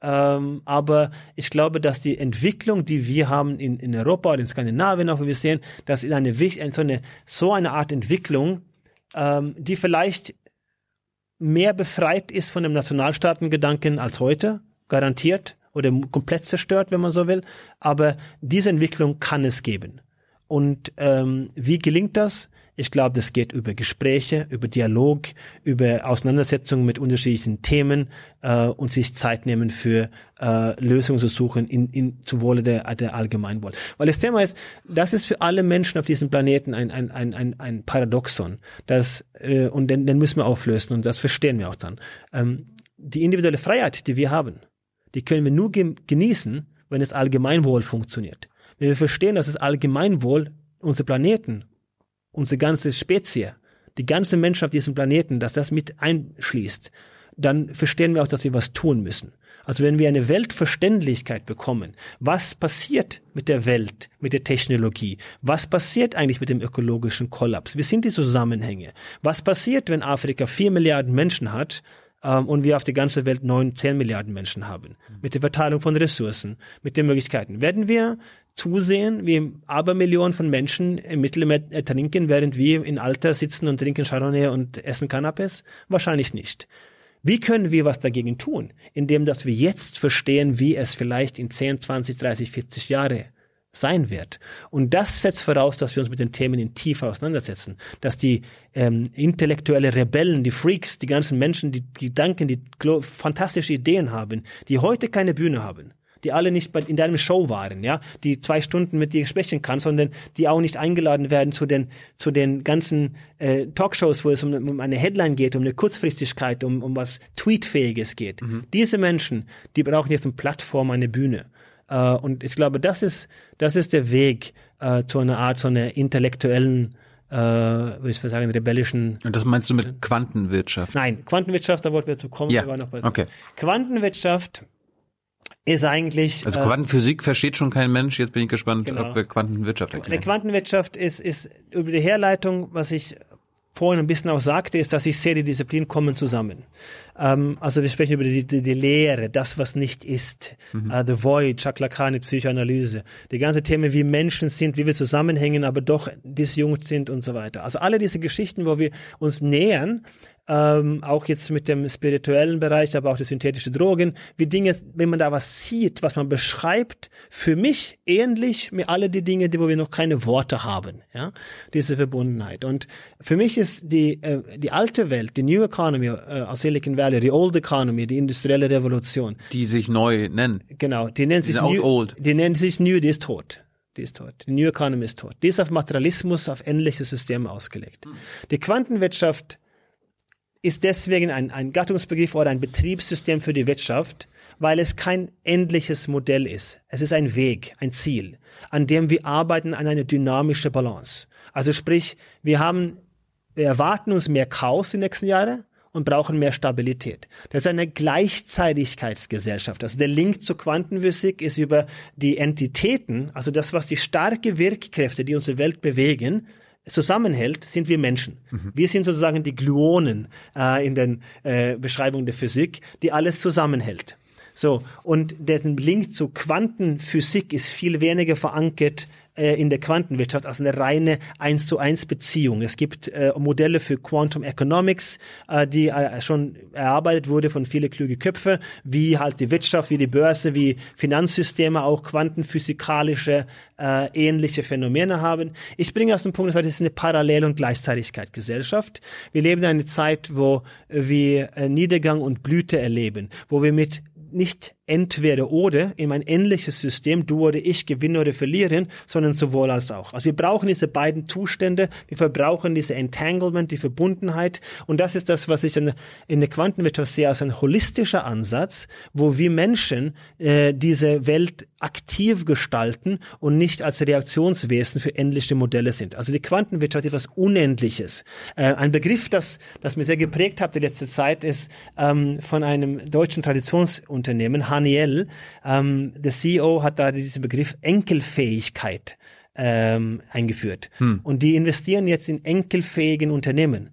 ähm, aber ich glaube, dass die Entwicklung, die wir haben in, in Europa oder in Skandinavien, auch wir sehen, dass in eine, so eine so eine Art Entwicklung, ähm, die vielleicht mehr befreit ist von dem Nationalstaatengedanken als heute, garantiert oder komplett zerstört, wenn man so will. Aber diese Entwicklung kann es geben. Und ähm, wie gelingt das? Ich glaube, das geht über Gespräche, über Dialog, über Auseinandersetzungen mit unterschiedlichen Themen äh, und sich Zeit nehmen für äh, Lösungen zu suchen in, in zu Wohle der, der Allgemeinwohl. Weil das Thema ist, das ist für alle Menschen auf diesem Planeten ein, ein, ein, ein, ein Paradoxon. Das, äh, und den, den müssen wir auflösen und das verstehen wir auch dann. Ähm, die individuelle Freiheit, die wir haben, die können wir nur ge genießen, wenn das Allgemeinwohl funktioniert. Wenn wir verstehen, dass das Allgemeinwohl unser Planeten, unsere ganze Spezie, die ganze Menschen auf diesem Planeten, dass das mit einschließt, dann verstehen wir auch, dass wir was tun müssen. Also wenn wir eine Weltverständlichkeit bekommen, was passiert mit der Welt, mit der Technologie, was passiert eigentlich mit dem ökologischen Kollaps, wie sind die Zusammenhänge, was passiert, wenn Afrika vier Milliarden Menschen hat, ähm, und wir auf der ganzen Welt neun, zehn Milliarden Menschen haben. Mit der Verteilung von Ressourcen, mit den Möglichkeiten. Werden wir zusehen, wie Abermillionen von Menschen im Mittelmeer ertrinken, während wir in Alter sitzen und trinken Chardonnay und essen Canapés? Wahrscheinlich nicht. Wie können wir was dagegen tun? Indem, dass wir jetzt verstehen, wie es vielleicht in 10, 20, 30, 40 Jahre sein wird. Und das setzt voraus, dass wir uns mit den Themen in Tiefe auseinandersetzen. Dass die ähm, intellektuelle Rebellen, die Freaks, die ganzen Menschen, die Gedanken, die fantastische Ideen haben, die heute keine Bühne haben, die alle nicht bei, in deinem Show waren, ja, die zwei Stunden mit dir sprechen kann, sondern die auch nicht eingeladen werden zu den zu den ganzen äh, Talkshows, wo es um, um eine Headline geht, um eine Kurzfristigkeit, um, um was Tweetfähiges geht. Diese Menschen, die brauchen jetzt eine Plattform, eine Bühne. Äh, und ich glaube, das ist, das ist der Weg äh, zu einer Art, so einer intellektuellen, äh, würde ich sagen, rebellischen. Und das meinst du mit Quantenwirtschaft? Nein, Quantenwirtschaft, da wollten wir zu kommen. Ja, wir waren noch bei- okay. Quantenwirtschaft ist eigentlich. Also äh, Quantenphysik versteht schon kein Mensch. Jetzt bin ich gespannt, Genau. ob wir Quantenwirtschaft Eine erklären. Quantenwirtschaft ist, ist über die Herleitung, was ich vorhin ein bisschen auch sagte, ist, dass ich sehe, die Disziplinen kommen zusammen. Ähm, also wir sprechen über die, die, die Lehre, das, was nicht ist, äh, The Void, Lacan, Psychoanalyse, die ganze Themen, wie Menschen sind, wie wir zusammenhängen, aber doch disjunkt sind und so weiter. Also alle diese Geschichten, wo wir uns nähern, ähm, auch jetzt mit dem spirituellen Bereich, aber auch die synthetischen Drogen, wie Dinge, wenn man da was sieht, was man beschreibt, für mich ähnlich mir alle die Dinge, die wo wir noch keine Worte haben, ja, diese Verbundenheit. Und für mich ist die äh, die alte Welt, die New Economy äh, aus Silicon Valley, die Old Economy, die industrielle Revolution, Die sich neu nennen. genau, die nennt sich New, old. die nennt sich New, die ist tot. Die ist tot. Die New Economy ist tot. Die ist auf Materialismus, auf ähnliche Systeme ausgelegt. Die Quantenwirtschaft ist deswegen ein, ein Gattungsbegriff oder ein Betriebssystem für die Wirtschaft, weil es kein endliches Modell ist. Es ist ein Weg, ein Ziel, an dem wir arbeiten an eine dynamische Balance. Also sprich, wir haben, wir erwarten uns mehr Chaos die nächsten Jahre und brauchen mehr Stabilität. Das ist eine Gleichzeitigkeitsgesellschaft. Also der Link zur Quantenphysik ist über die Entitäten, also das, was die starke Wirkkräfte, die unsere Welt bewegen, zusammenhält, sind wir Menschen. Mhm. Wir sind sozusagen die Gluonen äh, in den äh, Beschreibungen der Physik, die alles zusammenhält. So, und der Link zu Quantenphysik ist viel weniger verankert äh, in der Quantenwirtschaft als eine reine eins zu eins Beziehung. Es gibt äh, Modelle für Quantum Economics, äh, die äh, schon erarbeitet wurde von viele kluge Köpfe, wie halt die Wirtschaft, wie die Börse, wie Finanzsysteme auch quantenphysikalische äh, ähnliche Phänomene haben. Ich bringe aus dem Punkt, das ist eine Parallel- und Gleichzeitigkeitsgesellschaft. Wir leben in einer Zeit, wo wir äh, Niedergang und Blüte erleben, wo wir mit nicht entweder oder in ein ähnliches System, du oder ich gewinnen oder verlieren, sondern sowohl als auch. Also wir brauchen diese beiden Zustände, wir verbrauchen diese Entanglement, die Verbundenheit und das ist das, was ich in, in der Quantenwirtschaft sehe als ein holistischer Ansatz, wo wir Menschen äh, diese Welt aktiv gestalten und nicht als Reaktionswesen für endliche Modelle sind. Also die Quantenwirtschaft ist etwas Unendliches. Äh, ein Begriff, das, das mir sehr geprägt hat die letzte Zeit, ist ähm, von einem deutschen Traditionsunternehmen, Haniel. Ähm, der CEO hat da diesen Begriff Enkelfähigkeit ähm, eingeführt. Hm. Und die investieren jetzt in enkelfähigen Unternehmen.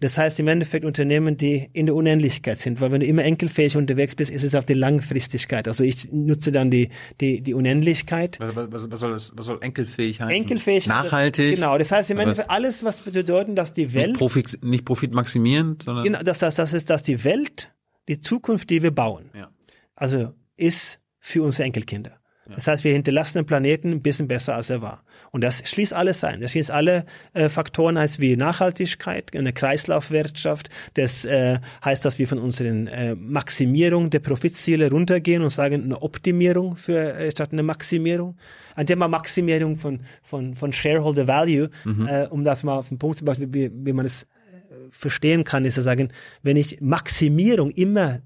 Das heißt im Endeffekt Unternehmen, die in der Unendlichkeit sind, weil wenn du immer enkelfähig unterwegs bist, ist es auf die Langfristigkeit. Also ich nutze dann die die die Unendlichkeit. Was, was, was soll das? Was soll enkelfähig heißen? Enkelfähig. Nachhaltig. Das, genau. Das heißt im Endeffekt alles, was bedeuten, dass die Welt nicht, Profit, nicht profitmaximierend, sondern genau, dass das das ist, dass die Welt die Zukunft, die wir bauen. Ja also ist für unsere Enkelkinder. Das heißt, wir hinterlassen den Planeten ein bisschen besser, als er war. Und das schließt alles ein. Das schließt alle äh, Faktoren als wie Nachhaltigkeit, eine Kreislaufwirtschaft. Das äh, heißt, dass wir von unseren äh, Maximierung der Profitziele runtergehen und sagen, eine Optimierung für äh, statt eine Maximierung. Ein Thema Maximierung von, von, von Shareholder Value, mhm. äh, um das mal auf den Punkt zu bringen, wie, wie man es äh, verstehen kann, ist zu sagen, wenn ich Maximierung immer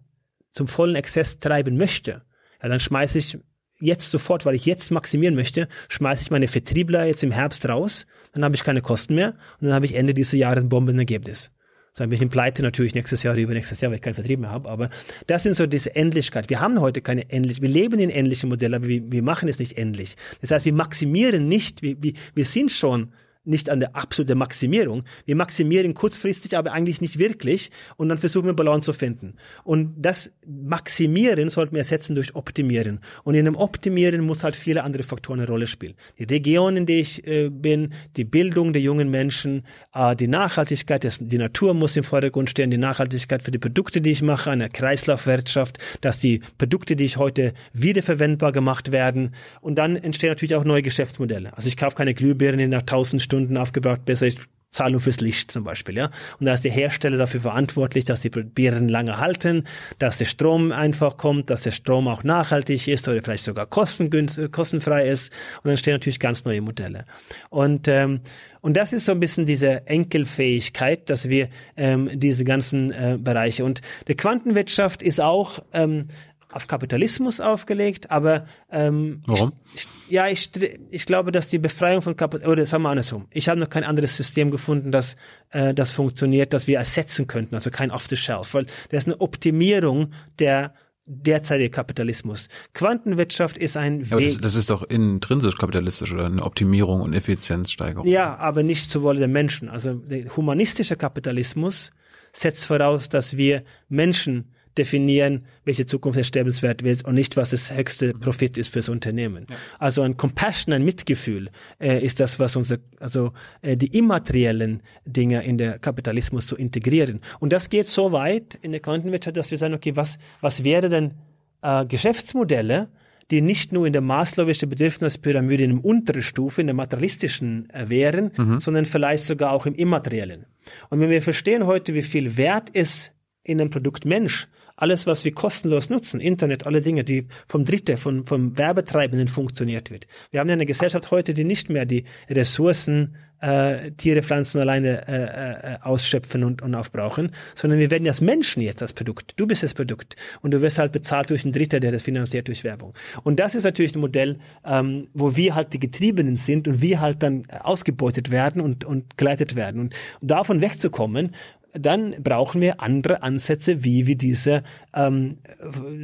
zum vollen Exzess treiben möchte, ja, dann schmeiße ich jetzt sofort, weil ich jetzt maximieren möchte, schmeiße ich meine Vertriebler jetzt im Herbst raus, dann habe ich keine Kosten mehr und dann habe ich Ende dieses Jahres ein Bombenergebnis. Dann bin ich in Pleite natürlich nächstes Jahr, übernächstes Jahr, weil ich keinen Vertrieb mehr habe. Aber das sind so diese Endlichkeit. Wir haben heute keine endlich, wir leben in endlichen Modellen, aber wir, wir machen es nicht endlich. Das heißt, wir maximieren nicht, wir, wir, wir sind schon nicht an der absoluten Maximierung. Wir maximieren kurzfristig, aber eigentlich nicht wirklich und dann versuchen wir Balance zu finden. Und das Maximieren sollten wir ersetzen durch Optimieren. Und in dem Optimieren muss halt viele andere Faktoren eine Rolle spielen. Die Region, in der ich äh, bin, die Bildung der jungen Menschen, äh, die Nachhaltigkeit, das, die Natur muss im Vordergrund stehen, die Nachhaltigkeit für die Produkte, die ich mache, eine Kreislaufwirtschaft, dass die Produkte, die ich heute wiederverwendbar gemacht werden. Und dann entstehen natürlich auch neue Geschäftsmodelle. Also ich kaufe keine Glühbirnen in nach 1000 Stunden Stunden aufgebraucht, besser ist Zahlung fürs Licht zum Beispiel, ja. Und da ist der Hersteller dafür verantwortlich, dass die Birnen lange halten, dass der Strom einfach kommt, dass der Strom auch nachhaltig ist oder vielleicht sogar kostengünstig, kostenfrei ist. Und dann stehen natürlich ganz neue Modelle. Und ähm, und das ist so ein bisschen diese Enkelfähigkeit, dass wir ähm, diese ganzen äh, Bereiche und die Quantenwirtschaft ist auch ähm, auf Kapitalismus aufgelegt, aber ähm, Warum? Ich, ja, ich, ich glaube, dass die Befreiung von Kapitalismus, oder sagen wir andersrum, ich habe noch kein anderes System gefunden, das, äh, das funktioniert, das wir ersetzen könnten, also kein Off-the-Shelf, weil das ist eine Optimierung der derzeitige Kapitalismus. Quantenwirtschaft ist ein aber Weg. Das, das, ist doch intrinsisch kapitalistisch oder eine Optimierung und Effizienzsteigerung. Ja, aber nicht zu Wolle der Menschen. Also der humanistische Kapitalismus setzt voraus, dass wir Menschen definieren, welche Zukunft erstrebenswert wird und nicht, was das höchste Profit ist fürs Unternehmen. Ja. Also ein Compassion, ein Mitgefühl äh, ist das, was unser, also äh, die immateriellen Dinge in der Kapitalismus zu integrieren. Und das geht so weit in der Quantenwirtschaft, dass wir sagen, okay, was, was wäre denn äh, Geschäftsmodelle, die nicht nur in der maßlobischen Bedürfnispyramide in der unteren Stufe, in der materialistischen äh, wären, mhm. sondern vielleicht sogar auch im immateriellen. Und wenn wir verstehen heute, wie viel Wert ist in dem Produkt Mensch, alles, was wir kostenlos nutzen, Internet, alle Dinge, die vom Dritte, von, vom Werbetreibenden funktioniert wird. Wir haben ja eine Gesellschaft heute, die nicht mehr die Ressourcen äh, Tiere, Pflanzen alleine äh, äh, ausschöpfen und, und aufbrauchen, sondern wir werden als Menschen jetzt das Produkt. Du bist das Produkt und du wirst halt bezahlt durch einen Dritter, der das finanziert durch Werbung. Und das ist natürlich ein Modell, ähm, wo wir halt die Getriebenen sind und wir halt dann ausgebeutet werden und, und geleitet werden. Und davon wegzukommen dann brauchen wir andere Ansätze, wie wir diese, ähm,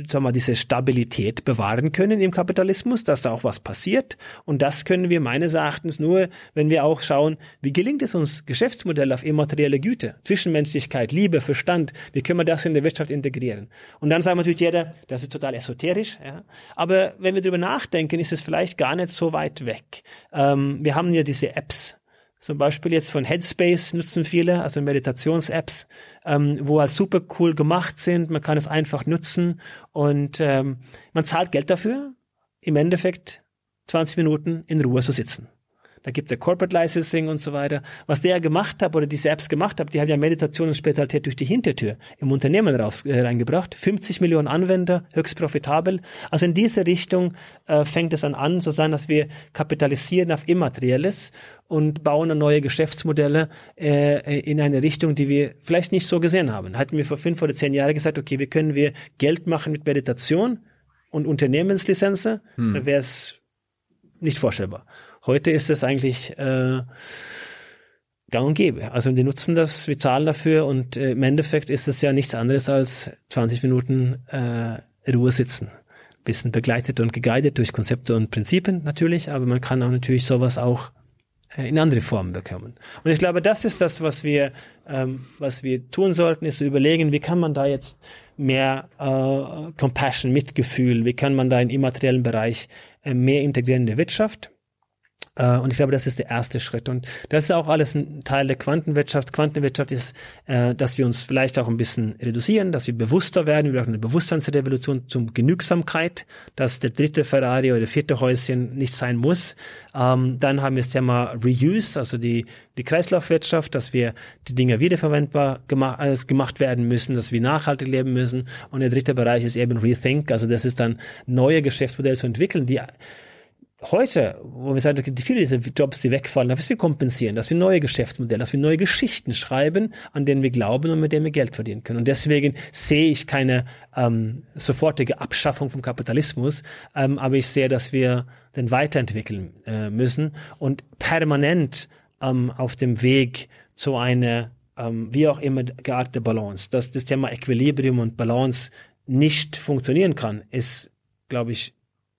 sagen wir, diese Stabilität bewahren können im Kapitalismus, dass da auch was passiert. Und das können wir meines Erachtens nur, wenn wir auch schauen, wie gelingt es uns, Geschäftsmodell auf immaterielle Güte, Zwischenmenschlichkeit, Liebe, Verstand, wie können wir das in der Wirtschaft integrieren? Und dann sagt natürlich jeder, das ist total esoterisch, ja. Aber wenn wir darüber nachdenken, ist es vielleicht gar nicht so weit weg. Ähm, wir haben ja diese Apps, zum Beispiel jetzt von Headspace nutzen viele, also Meditations-Apps, ähm, wo halt super cool gemacht sind. Man kann es einfach nutzen und ähm, man zahlt Geld dafür, im Endeffekt 20 Minuten in Ruhe zu sitzen. Da gibt er Corporate Licensing und so weiter. Was der gemacht hat oder diese Apps gemacht hat, die haben ja Meditation und Spezialität durch die Hintertür im Unternehmen raus, äh, reingebracht. 50 Millionen Anwender, höchst profitabel. Also in diese Richtung äh, fängt es an an, so sein, dass wir kapitalisieren auf Immaterielles und bauen neue Geschäftsmodelle äh, in eine Richtung, die wir vielleicht nicht so gesehen haben. Hatten wir vor fünf oder zehn Jahren gesagt, okay, wie können wir Geld machen mit Meditation und Unternehmenslizenzen, hm. wäre es nicht vorstellbar. Heute ist es eigentlich äh, gang und gäbe. Also die nutzen das, wir zahlen dafür und äh, im Endeffekt ist es ja nichts anderes als 20 Minuten äh, Ruhe sitzen. Bisschen begleitet und geguidet durch Konzepte und Prinzipien natürlich, aber man kann auch natürlich sowas auch äh, in andere Formen bekommen. Und ich glaube, das ist das, was wir, ähm, was wir tun sollten, ist zu überlegen, wie kann man da jetzt mehr äh, Compassion, Mitgefühl, wie kann man da im immateriellen Bereich äh, mehr integrieren in der Wirtschaft und ich glaube, das ist der erste Schritt. Und das ist auch alles ein Teil der Quantenwirtschaft. Quantenwirtschaft ist, äh, dass wir uns vielleicht auch ein bisschen reduzieren, dass wir bewusster werden. Wir brauchen eine Bewusstseinsrevolution zum Genügsamkeit, dass der dritte Ferrari oder der vierte Häuschen nicht sein muss. Ähm, dann haben wir das Thema Reuse, also die, die Kreislaufwirtschaft, dass wir die Dinge wiederverwendbar gemacht, äh, gemacht werden müssen, dass wir nachhaltig leben müssen. Und der dritte Bereich ist eben Rethink, also das ist dann neue Geschäftsmodelle zu entwickeln, die heute, wo wir sagen, viele dieser Jobs, die wegfallen, dass wir kompensieren, dass wir neue Geschäftsmodelle, dass wir neue Geschichten schreiben, an denen wir glauben und mit denen wir Geld verdienen können. Und deswegen sehe ich keine ähm, sofortige Abschaffung vom Kapitalismus, ähm, aber ich sehe, dass wir den weiterentwickeln äh, müssen und permanent ähm, auf dem Weg zu einer ähm, wie auch immer geartete Balance. Dass das Thema Equilibrium und Balance nicht funktionieren kann, ist, glaube ich,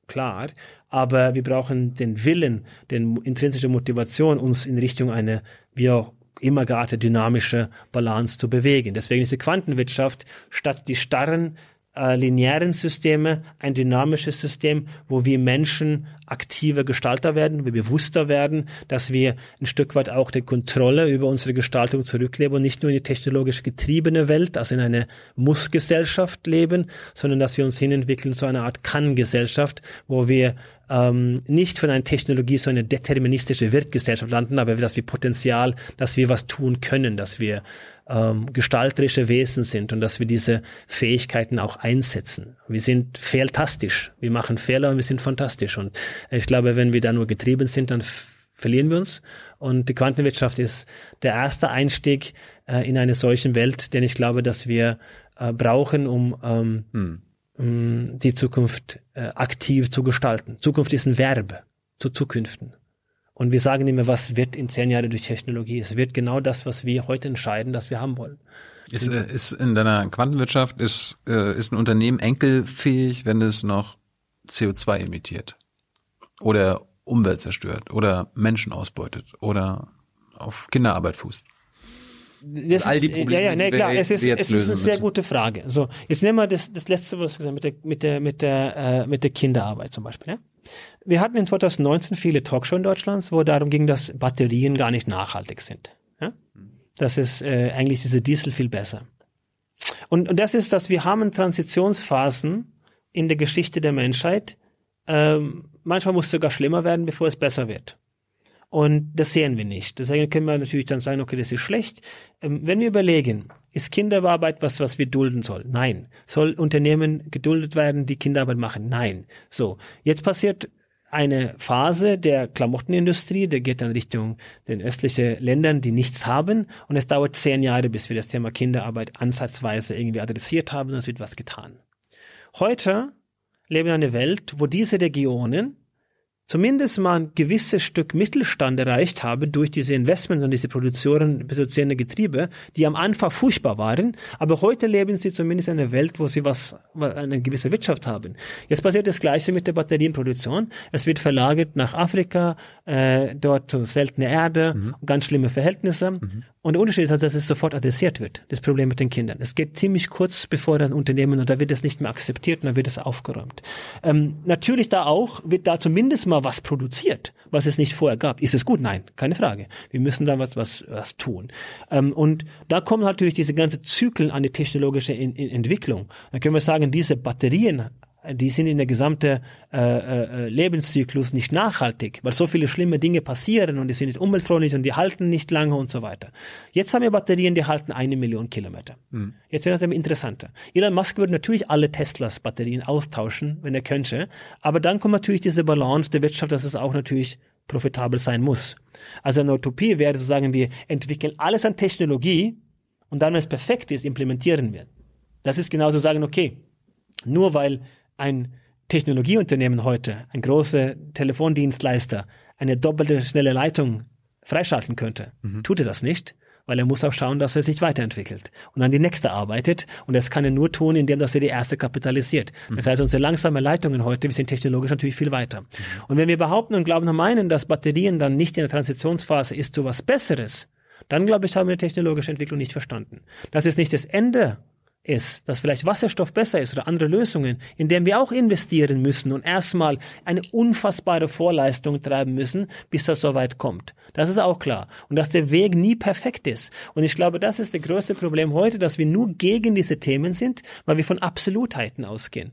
klar aber wir brauchen den Willen, den intrinsische Motivation, uns in Richtung eine, wie auch immer gerade dynamische Balance zu bewegen. Deswegen ist die Quantenwirtschaft statt die starren äh, linearen Systeme ein dynamisches System, wo wir Menschen aktiver Gestalter werden, wir bewusster werden, dass wir ein Stück weit auch die Kontrolle über unsere Gestaltung zurückleben und nicht nur in die technologisch getriebene Welt, also in eine Muss-Gesellschaft leben, sondern dass wir uns hinentwickeln zu einer Art Kann-Gesellschaft, wo wir ähm, nicht von einer Technologie so eine deterministische Wirtgesellschaft landen, aber dass wir Potenzial, dass wir was tun können, dass wir ähm, gestalterische Wesen sind und dass wir diese Fähigkeiten auch einsetzen. Wir sind fehltastisch, wir machen Fehler und wir sind fantastisch. Und ich glaube, wenn wir da nur getrieben sind, dann verlieren wir uns. Und die Quantenwirtschaft ist der erste Einstieg äh, in eine solchen Welt, den ich glaube, dass wir äh, brauchen, um ähm, hm. um die Zukunft äh, aktiv zu gestalten. Zukunft ist ein Verb zu Zukünften. Und wir sagen immer, was wird in zehn Jahren durch Technologie? Es wird genau das, was wir heute entscheiden, dass wir haben wollen. Ist, äh, ist in deiner Quantenwirtschaft, ist, äh, ist ein Unternehmen enkelfähig, wenn es noch CO2 emittiert? Oder Umwelt zerstört? Oder Menschen ausbeutet? Oder auf Kinderarbeit fußt? Das all die Probleme, ja, ja, nee, klar, es ist, es ist eine sehr gute Frage. So, jetzt nehmen wir das, das letzte, was gesagt mit der, mit der, mit der, äh, mit der Kinderarbeit zum Beispiel. Ja? Wir hatten in 2019 viele Talkshows in Deutschland, wo darum ging, dass Batterien gar nicht nachhaltig sind. Ja? Das ist äh, eigentlich diese Diesel viel besser. Und, und das ist, dass wir haben Transitionsphasen in der Geschichte der Menschheit. Ähm, manchmal muss es sogar schlimmer werden, bevor es besser wird. Und das sehen wir nicht. Deswegen können wir natürlich dann sagen, okay, das ist schlecht. Ähm, wenn wir überlegen, ist Kinderarbeit was, was wir dulden sollen? Nein. Soll Unternehmen geduldet werden, die Kinderarbeit machen? Nein. So. Jetzt passiert eine Phase der Klamottenindustrie, der geht dann Richtung den östlichen Ländern, die nichts haben. Und es dauert zehn Jahre, bis wir das Thema Kinderarbeit ansatzweise irgendwie adressiert haben und es wird was getan. Heute leben wir in einer Welt, wo diese Regionen zumindest mal ein gewisses Stück Mittelstand erreicht haben durch diese Investments und diese Produktionen, produzierende Getriebe, die am Anfang furchtbar waren, aber heute leben sie zumindest in einer Welt, wo sie was, eine gewisse Wirtschaft haben. Jetzt passiert das Gleiche mit der Batterienproduktion. Es wird verlagert nach Afrika, äh, dort seltene Erde, mhm. ganz schlimme Verhältnisse. Mhm. Und der Unterschied ist also, dass es sofort adressiert wird, das Problem mit den Kindern. Es geht ziemlich kurz bevor ein Unternehmen und da wird es nicht mehr akzeptiert und da wird es aufgeräumt. Ähm, natürlich da auch, wird da zumindest mal was produziert, was es nicht vorher gab. Ist es gut? Nein, keine Frage. Wir müssen da was, was, was tun. Ähm, und da kommen natürlich diese ganze Zyklen an die technologische in, in Entwicklung. Da können wir sagen, diese Batterien die sind in der gesamten äh, äh, Lebenszyklus nicht nachhaltig, weil so viele schlimme Dinge passieren und die sind nicht umweltfreundlich und die halten nicht lange und so weiter. Jetzt haben wir Batterien, die halten eine Million Kilometer. Mhm. Jetzt wird das interessanter. Elon Musk würde natürlich alle Teslas Batterien austauschen, wenn er könnte, aber dann kommt natürlich diese Balance der Wirtschaft, dass es auch natürlich profitabel sein muss. Also eine Utopie wäre zu sagen, wir entwickeln alles an Technologie und dann, wenn es perfekt ist, implementieren wir. Das ist genauso sagen, okay, nur weil ein Technologieunternehmen heute, ein großer Telefondienstleister, eine doppelte schnelle Leitung freischalten könnte, mhm. tut er das nicht, weil er muss auch schauen, dass er sich weiterentwickelt und an die nächste arbeitet. Und das kann er nur tun, indem dass er die erste kapitalisiert. Mhm. Das heißt, unsere langsame Leitungen heute, wir sind technologisch natürlich viel weiter. Mhm. Und wenn wir behaupten und glauben und meinen, dass Batterien dann nicht in der Transitionsphase ist zu was Besseres, dann glaube ich, haben wir die technologische Entwicklung nicht verstanden. Das ist nicht das Ende ist, dass vielleicht Wasserstoff besser ist oder andere Lösungen, in denen wir auch investieren müssen und erstmal eine unfassbare Vorleistung treiben müssen, bis das soweit kommt. Das ist auch klar. Und dass der Weg nie perfekt ist. Und ich glaube, das ist das größte Problem heute, dass wir nur gegen diese Themen sind, weil wir von Absolutheiten ausgehen.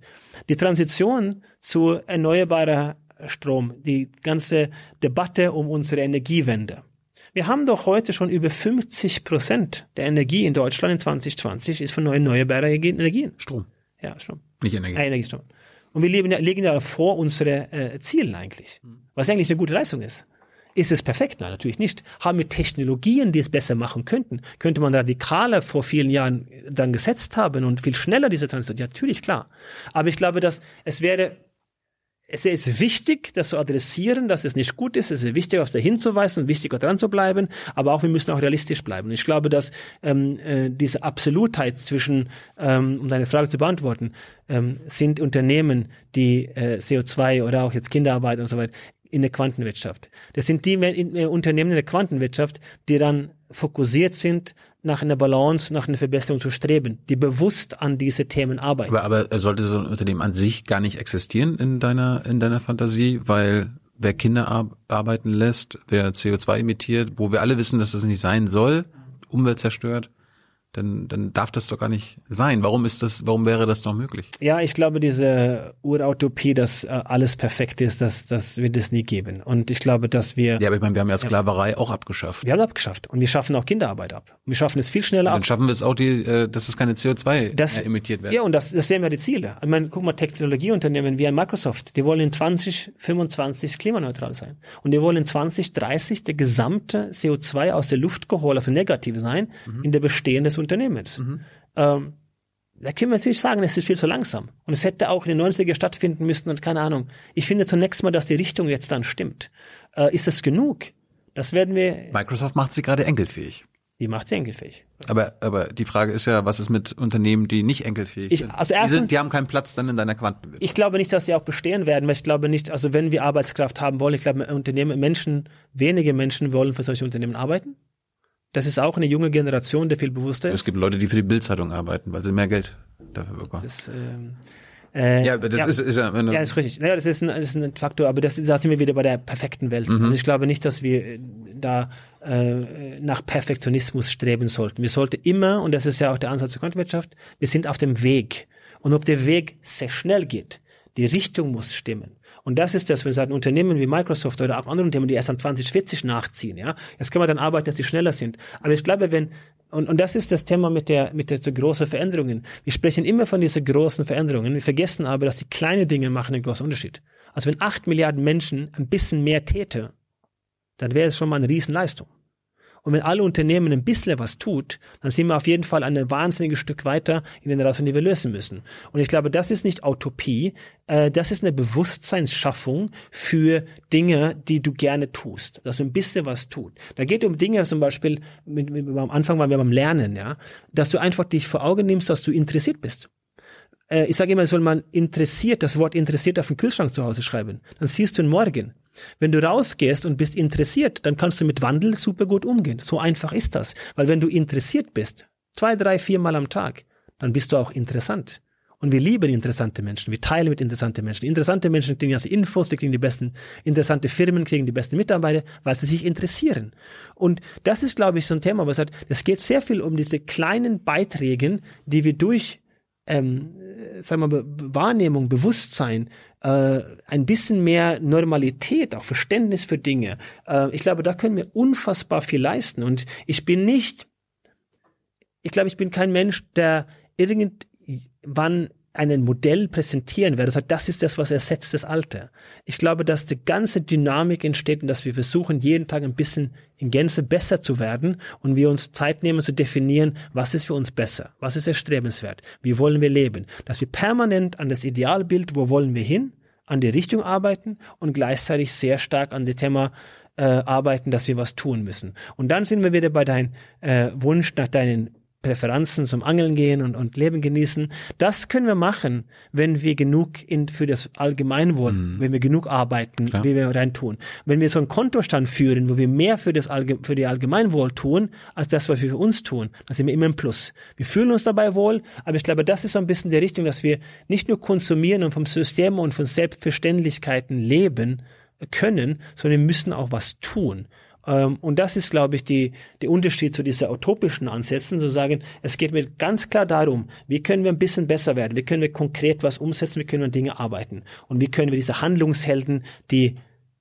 Die Transition zu erneuerbarer Strom, die ganze Debatte um unsere Energiewende, wir haben doch heute schon über 50 Prozent der Energie in Deutschland in 2020 ist von erneuerbaren Energien. Strom. Ja, Strom. Nicht Energie. Äh, Energiestrom. Und wir leben, liegen ja vor unsere äh, Zielen eigentlich. Was eigentlich eine gute Leistung ist. Ist es perfekt? Nein, natürlich nicht. Haben wir Technologien, die es besser machen könnten? Könnte man radikaler vor vielen Jahren dann gesetzt haben und viel schneller diese Transition? Ja, natürlich, klar. Aber ich glaube, dass es wäre es ist wichtig, das zu adressieren, dass es nicht gut ist. Es ist wichtig, auf da hinzuweisen wichtig, auch dran zu bleiben. Aber auch wir müssen auch realistisch bleiben. Und ich glaube, dass ähm, äh, diese Absolutheit zwischen, ähm, um deine Frage zu beantworten, ähm, sind Unternehmen, die äh, CO2 oder auch jetzt Kinderarbeit und so weiter in der Quantenwirtschaft. Das sind die äh, Unternehmen in der Quantenwirtschaft, die dann fokussiert sind nach einer Balance, nach einer Verbesserung zu streben, die bewusst an diese Themen arbeiten. Aber, aber sollte so ein Unternehmen an sich gar nicht existieren in deiner, in deiner Fantasie, weil wer Kinder arbeiten lässt, wer CO2 emittiert, wo wir alle wissen, dass das nicht sein soll, Umwelt zerstört, dann, dann darf das doch gar nicht sein. Warum ist das, warum wäre das doch möglich? Ja, ich glaube, diese Urautopie, dass äh, alles perfekt ist, das, das wird es nie geben. Und ich glaube, dass wir. Ja, aber ich meine, wir haben ja Sklaverei ja. auch abgeschafft. Wir haben abgeschafft. Und wir schaffen auch Kinderarbeit ab. Und wir schaffen es viel schneller ab. Dann schaffen wir es auch, die, äh, dass es keine CO2 das, emittiert wird. Ja, und das, das sehen wir die Ziele. Ich meine, guck mal, Technologieunternehmen wie ein Microsoft, die wollen in 2025 klimaneutral sein. Und die wollen in 2030 der gesamte CO2 aus der Luft geholt, also negative sein, mhm. in der bestehenden Unternehmens. Mhm. Ähm, da können wir natürlich sagen, es ist viel zu langsam. Und es hätte auch in den 90er stattfinden müssen und keine Ahnung. Ich finde zunächst mal, dass die Richtung jetzt dann stimmt. Äh, ist das genug? Das werden wir. Microsoft macht sie gerade enkelfähig. Die macht sie enkelfähig. Aber, aber die Frage ist ja, was ist mit Unternehmen, die nicht enkelfähig ich, sind? Also erstens, die, sind, die haben keinen Platz dann in deiner Quantenwelt. Ich glaube nicht, dass sie auch bestehen werden, weil ich glaube nicht, also wenn wir Arbeitskraft haben wollen, ich glaube, Unternehmen, Menschen, wenige Menschen wollen für solche Unternehmen arbeiten. Das ist auch eine junge Generation, der viel bewusster ist. Es gibt Leute, die für die Bildzeitung arbeiten, weil sie mehr Geld dafür bekommen. Das, ähm, äh, ja, das ja, ist, ist ja, ja, ist richtig. Naja, das ist ein, das ist ein Faktor, aber das, da sind wir wieder bei der perfekten Welt. Mhm. Also ich glaube nicht, dass wir äh, da äh, nach Perfektionismus streben sollten. Wir sollten immer, und das ist ja auch der Ansatz der Quantenwirtschaft, wir sind auf dem Weg. Und ob der Weg sehr schnell geht, Die Richtung muss stimmen. Und das ist das, wenn sagen Unternehmen wie Microsoft oder auch andere Unternehmen, die erst an 2040 nachziehen, ja. Jetzt können wir dann arbeiten, dass sie schneller sind. Aber ich glaube, wenn, und, und das ist das Thema mit der, mit der so großen Veränderungen. Wir sprechen immer von diesen großen Veränderungen. Wir vergessen aber, dass die kleinen Dinge machen einen großen Unterschied. Also wenn acht Milliarden Menschen ein bisschen mehr täte, dann wäre es schon mal eine Riesenleistung. Und wenn alle Unternehmen ein bisschen was tut, dann sind wir auf jeden Fall ein wahnsinniges Stück weiter in den Rassen, die wir lösen müssen. Und ich glaube, das ist nicht Utopie, äh, das ist eine Bewusstseinsschaffung für Dinge, die du gerne tust, dass du ein bisschen was tut. Da geht um Dinge, zum Beispiel, mit, mit, am Anfang waren wir beim Lernen, ja, dass du einfach dich vor Augen nimmst, dass du interessiert bist äh, ich sage immer, soll man interessiert, das Wort interessiert auf den Kühlschrank zu Hause schreiben. Dann siehst du ihn morgen. Wenn du rausgehst und bist interessiert, dann kannst du mit Wandel super gut umgehen. So einfach ist das. Weil wenn du interessiert bist, zwei, drei, vier Mal am Tag, dann bist du auch interessant. Und wir lieben interessante Menschen. Wir teilen mit interessanten Menschen. Interessante Menschen kriegen also Infos, die kriegen die besten, interessante Firmen kriegen die besten Mitarbeiter, weil sie sich interessieren. Und das ist, glaube ich, so ein Thema, was sagt, es geht sehr viel um diese kleinen Beiträge, die wir durch ähm, sagen wir mal, Wahrnehmung, Bewusstsein, äh, ein bisschen mehr Normalität, auch Verständnis für Dinge. Äh, ich glaube, da können wir unfassbar viel leisten. Und ich bin nicht, ich glaube, ich bin kein Mensch, der irgendwann ein Modell präsentieren werde, sagt, das ist das, was ersetzt das Alte. Ich glaube, dass die ganze Dynamik entsteht und dass wir versuchen, jeden Tag ein bisschen in Gänze besser zu werden und wir uns Zeit nehmen zu definieren, was ist für uns besser, was ist erstrebenswert, wie wollen wir leben, dass wir permanent an das Idealbild, wo wollen wir hin, an die Richtung arbeiten und gleichzeitig sehr stark an das Thema äh, arbeiten, dass wir was tun müssen. Und dann sind wir wieder bei deinem äh, Wunsch nach deinen Präferenzen zum Angeln gehen und, und Leben genießen. Das können wir machen, wenn wir genug in, für das Allgemeinwohl, mhm. wenn wir genug arbeiten, Klar. wie wir rein tun. Wenn wir so einen Kontostand führen, wo wir mehr für das Allge für die Allgemeinwohl tun, als das, was wir für uns tun, dann sind wir immer im Plus. Wir fühlen uns dabei wohl, aber ich glaube, das ist so ein bisschen die Richtung, dass wir nicht nur konsumieren und vom System und von Selbstverständlichkeiten leben können, sondern wir müssen auch was tun. Ähm, und das ist, glaube ich, die, der Unterschied zu dieser utopischen Ansätzen, zu sagen, es geht mir ganz klar darum, wie können wir ein bisschen besser werden, wie können wir konkret was umsetzen, wie können wir an Dinge arbeiten und wie können wir diese Handlungshelden, die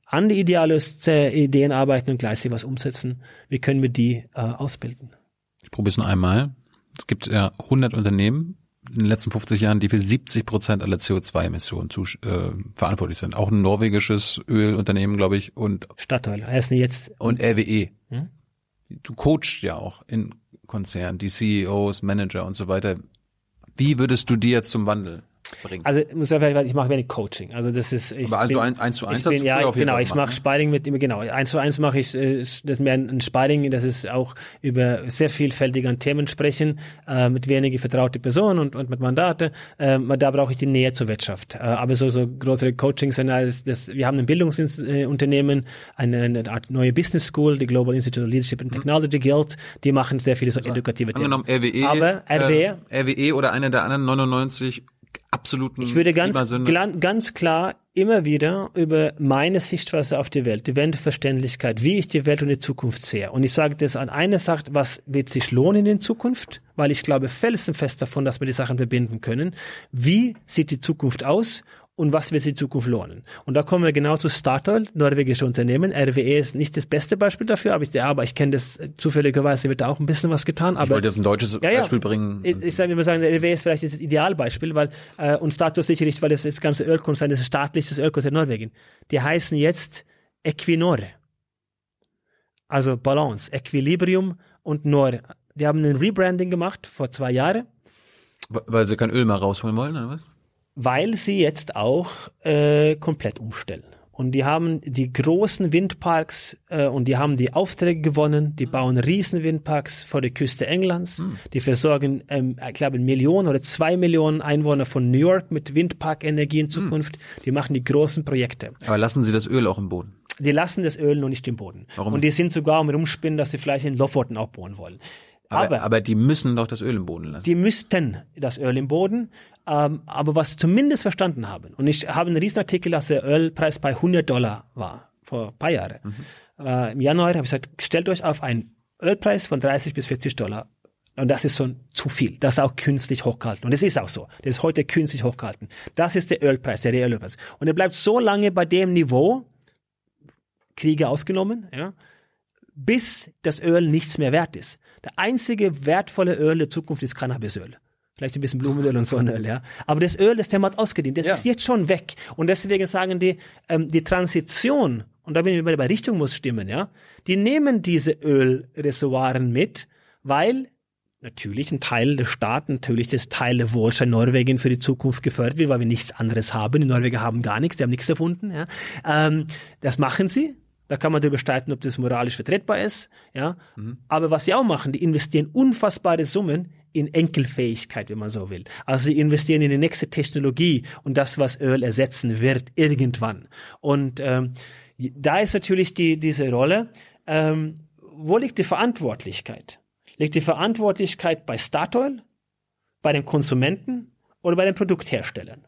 an die ideale Ideen arbeiten und gleichzeitig was umsetzen, wie können wir die äh, ausbilden. Ich probiere es noch einmal. Es gibt ja 100 Unternehmen in den letzten 50 Jahren, die für 70 Prozent aller CO2-Emissionen äh, verantwortlich sind. Auch ein norwegisches Ölunternehmen, glaube ich, und Statoil heißen jetzt und RWE. Hm? Du coachst ja auch in Konzernen, die CEOs, Manager und so weiter. Wie würdest du die jetzt zum Wandel bringt. Also muss ja, ich mache wenig Coaching. Also das ist ich Aber also bin, eins zu eins ich bin, ja genau. Ich mache ne? Sparring mit immer genau eins zu eins mache ich äh, das ist mehr ein Sparring. Das ist auch über sehr vielfältige Themen sprechen äh, mit wenige vertraute Personen und, und mit Mandate. Äh, da brauche ich die Nähe zur Wirtschaft. Äh, aber so so größere Coachings sind das, das wir haben ein Bildungsunternehmen, eine, eine Art neue Business School, die Global Institute of Leadership and Technology Guild. Die machen sehr viele so also, edukative Themen. RWE, aber RWE, äh, RWE oder einer der anderen 99 absoluten Ich würde ganz, ganz klar immer wieder über meine Sichtweise auf die Welt, die Weltverständlichkeit, wie ich die Welt und die Zukunft sehe. Und ich sage das an einer Sache, was wird sich lohnen in Zukunft? Weil ich glaube felsenfest davon, dass wir die Sachen verbinden können. Wie sieht die Zukunft aus? Und was wird die Zukunft lohnen. Und da kommen wir genau zu Statoil, norwegische Unternehmen. RWE ist nicht das beste Beispiel dafür, aber ich, aber ich kenne das zufälligerweise wird da auch ein bisschen was getan. Aber, ich wollte jetzt ein deutsches ja, ja, Beispiel bringen. Ich, ich sage immer sagen, RWE ist vielleicht das Idealbeispiel, weil äh, und Statoil sicherlich, weil das, das ganze Ölkonzern, das ist staatliches Ölkonzern Norwegen. Die heißen jetzt Equinor. Also Balance, Equilibrium und Nor. Die haben ein Rebranding gemacht vor zwei Jahren. Weil sie kein Öl mehr rausholen wollen, oder was? Weil sie jetzt auch äh, komplett umstellen. Und die haben die großen Windparks äh, und die haben die Aufträge gewonnen. Die bauen riesen Windparks vor der Küste Englands. Mhm. Die versorgen, ähm, ich glaube, Millionen oder zwei Millionen Einwohner von New York mit Windparkenergie in Zukunft. Mhm. Die machen die großen Projekte. Aber lassen sie das Öl auch im Boden? Die lassen das Öl noch nicht im Boden. Warum? Und die sind sogar am Rumspinnen, dass sie vielleicht in Lofoten auch bohren wollen. Aber, aber, aber, die müssen doch das Öl im Boden lassen. Die müssten das Öl im Boden, ähm, aber was zumindest verstanden haben, und ich habe einen Riesenartikel, dass der Ölpreis bei 100 Dollar war, vor ein paar Jahren. Mhm. Äh, Im Januar habe ich gesagt, stellt euch auf einen Ölpreis von 30 bis 40 Dollar Und das ist schon zu viel. Das ist auch künstlich hochgehalten. Und es ist auch so. Das ist heute künstlich hochgehalten. Das ist der Ölpreis, der reelle Ölpreis. Und er bleibt so lange bei dem Niveau, Kriege ausgenommen, ja, bis das Öl nichts mehr wert ist. Der einzige wertvolle Öl der Zukunft ist Cannabisöl. Vielleicht ein bisschen Blumenöl und Sonnenöl, ja. Aber das Öl, das Thema hat ausgedient. Das Ja. ist jetzt schon weg. Und deswegen sagen die, ähm, die Transition, und da bin ich bei der Richtung muss stimmen, ja. Die nehmen diese Ölreservoiren mit, weil natürlich ein Teil der Staat, natürlich das Teil der Wohlstand Norwegen für die Zukunft gefördert wird, weil wir nichts anderes haben. Die Norweger haben gar nichts, die haben nichts erfunden. Ja. Ähm, das machen sie. Da kann man darüber streiten, ob das moralisch vertretbar ist. Ja. Aber was sie auch machen, die investieren unfassbare Summen in Enkelfähigkeit, wenn man so will. Also sie investieren in die nächste Technologie und das, was Öl ersetzen wird, irgendwann. Und ähm, da ist natürlich die, diese Rolle, ähm, wo liegt die Verantwortlichkeit? Liegt die Verantwortlichkeit bei Statoil, bei den Konsumenten oder bei den Produktherstellern?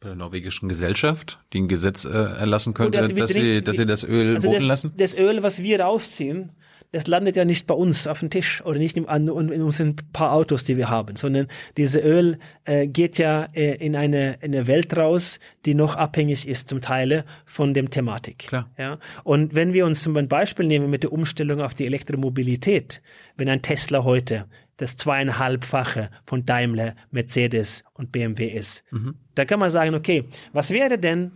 Bei der norwegischen Gesellschaft, die ein Gesetz äh, erlassen könnte, also dass, sie, trinken- dass sie das Öl Also das, lassen? das Öl, was wir rausziehen, das landet ja nicht bei uns auf dem Tisch oder nicht im, an, in unseren paar Autos, die wir haben, sondern diese Öl äh, geht ja äh, in eine, in eine Welt raus, die noch abhängig ist zum Teile von dem Thematik. Klar. Ja? Und wenn wir uns zum Beispiel nehmen mit der Umstellung auf die Elektromobilität, wenn ein Tesla heute das zweieinhalbfache von Daimler, Mercedes und BMW ist, da kann man sagen, okay, was wäre denn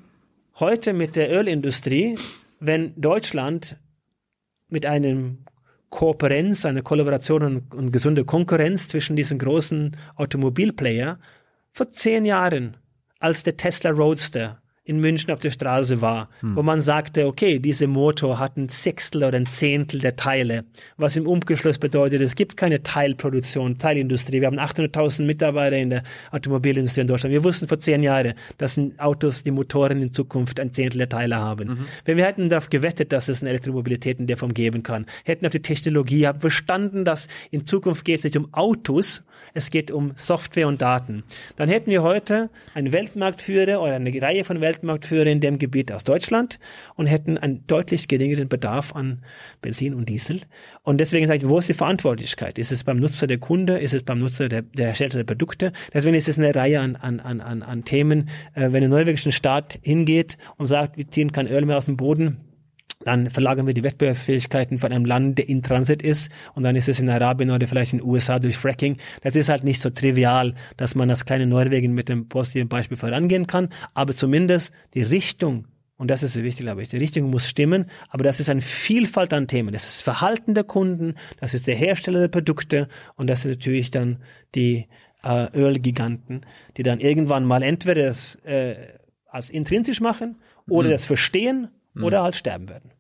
heute mit der Ölindustrie, wenn Deutschland mit einem Kooperenz, einer Kollaboration und, und gesunde Konkurrenz zwischen diesen großen Automobilplayer vor zehn Jahren, als der Tesla Roadster in München auf der Straße war, wo man sagte, okay, dieser Motor hat ein Sechstel oder ein Zehntel der Teile, was im Umkehrschluss bedeutet, es gibt keine Teilproduktion, Teilindustrie. Wir haben 800.000 Mitarbeiter in der Automobilindustrie in Deutschland. Wir wussten vor zehn Jahren, dass in Autos, die Motoren in Zukunft ein Zehntel der Teile haben. Wenn wir hätten darauf gewettet, dass es eine Elektromobilität in der Form geben kann, hätten auf die Technologie, haben verstanden, dass in Zukunft geht es nicht um Autos, es geht um Software und Daten. Dann hätten wir heute einen Weltmarktführer oder eine Reihe von Weltmarktführer in dem Gebiet aus Deutschland und hätten einen deutlich geringeren Bedarf an Benzin und Diesel. Und deswegen sage ich, wo ist die Verantwortlichkeit? Ist es beim Nutzer der Kunde? Ist es beim Nutzer der, der Hersteller der Produkte? Deswegen ist es eine Reihe an, an, an, an, Themen. Äh, wenn der norwegische Staat hingeht und sagt, wir ziehen kein Öl mehr aus dem Boden, dann verlagern wir die Wettbewerbsfähigkeiten von einem Land, der in Transit ist, und dann ist es in Arabien oder vielleicht in den USA durch Fracking. Das ist halt nicht so trivial, dass man als kleine Norwegen mit dem positiven Beispiel vorangehen kann, aber zumindest die Richtung, und das ist wichtig, glaube ich, die Richtung muss stimmen, aber das ist eine Vielfalt an Themen. Das ist das Verhalten der Kunden, das ist der Hersteller der Produkte und das sind natürlich dann die äh, Ölgiganten, die dann irgendwann mal entweder das äh, als intrinsisch machen oder das verstehen oder halt sterben werden.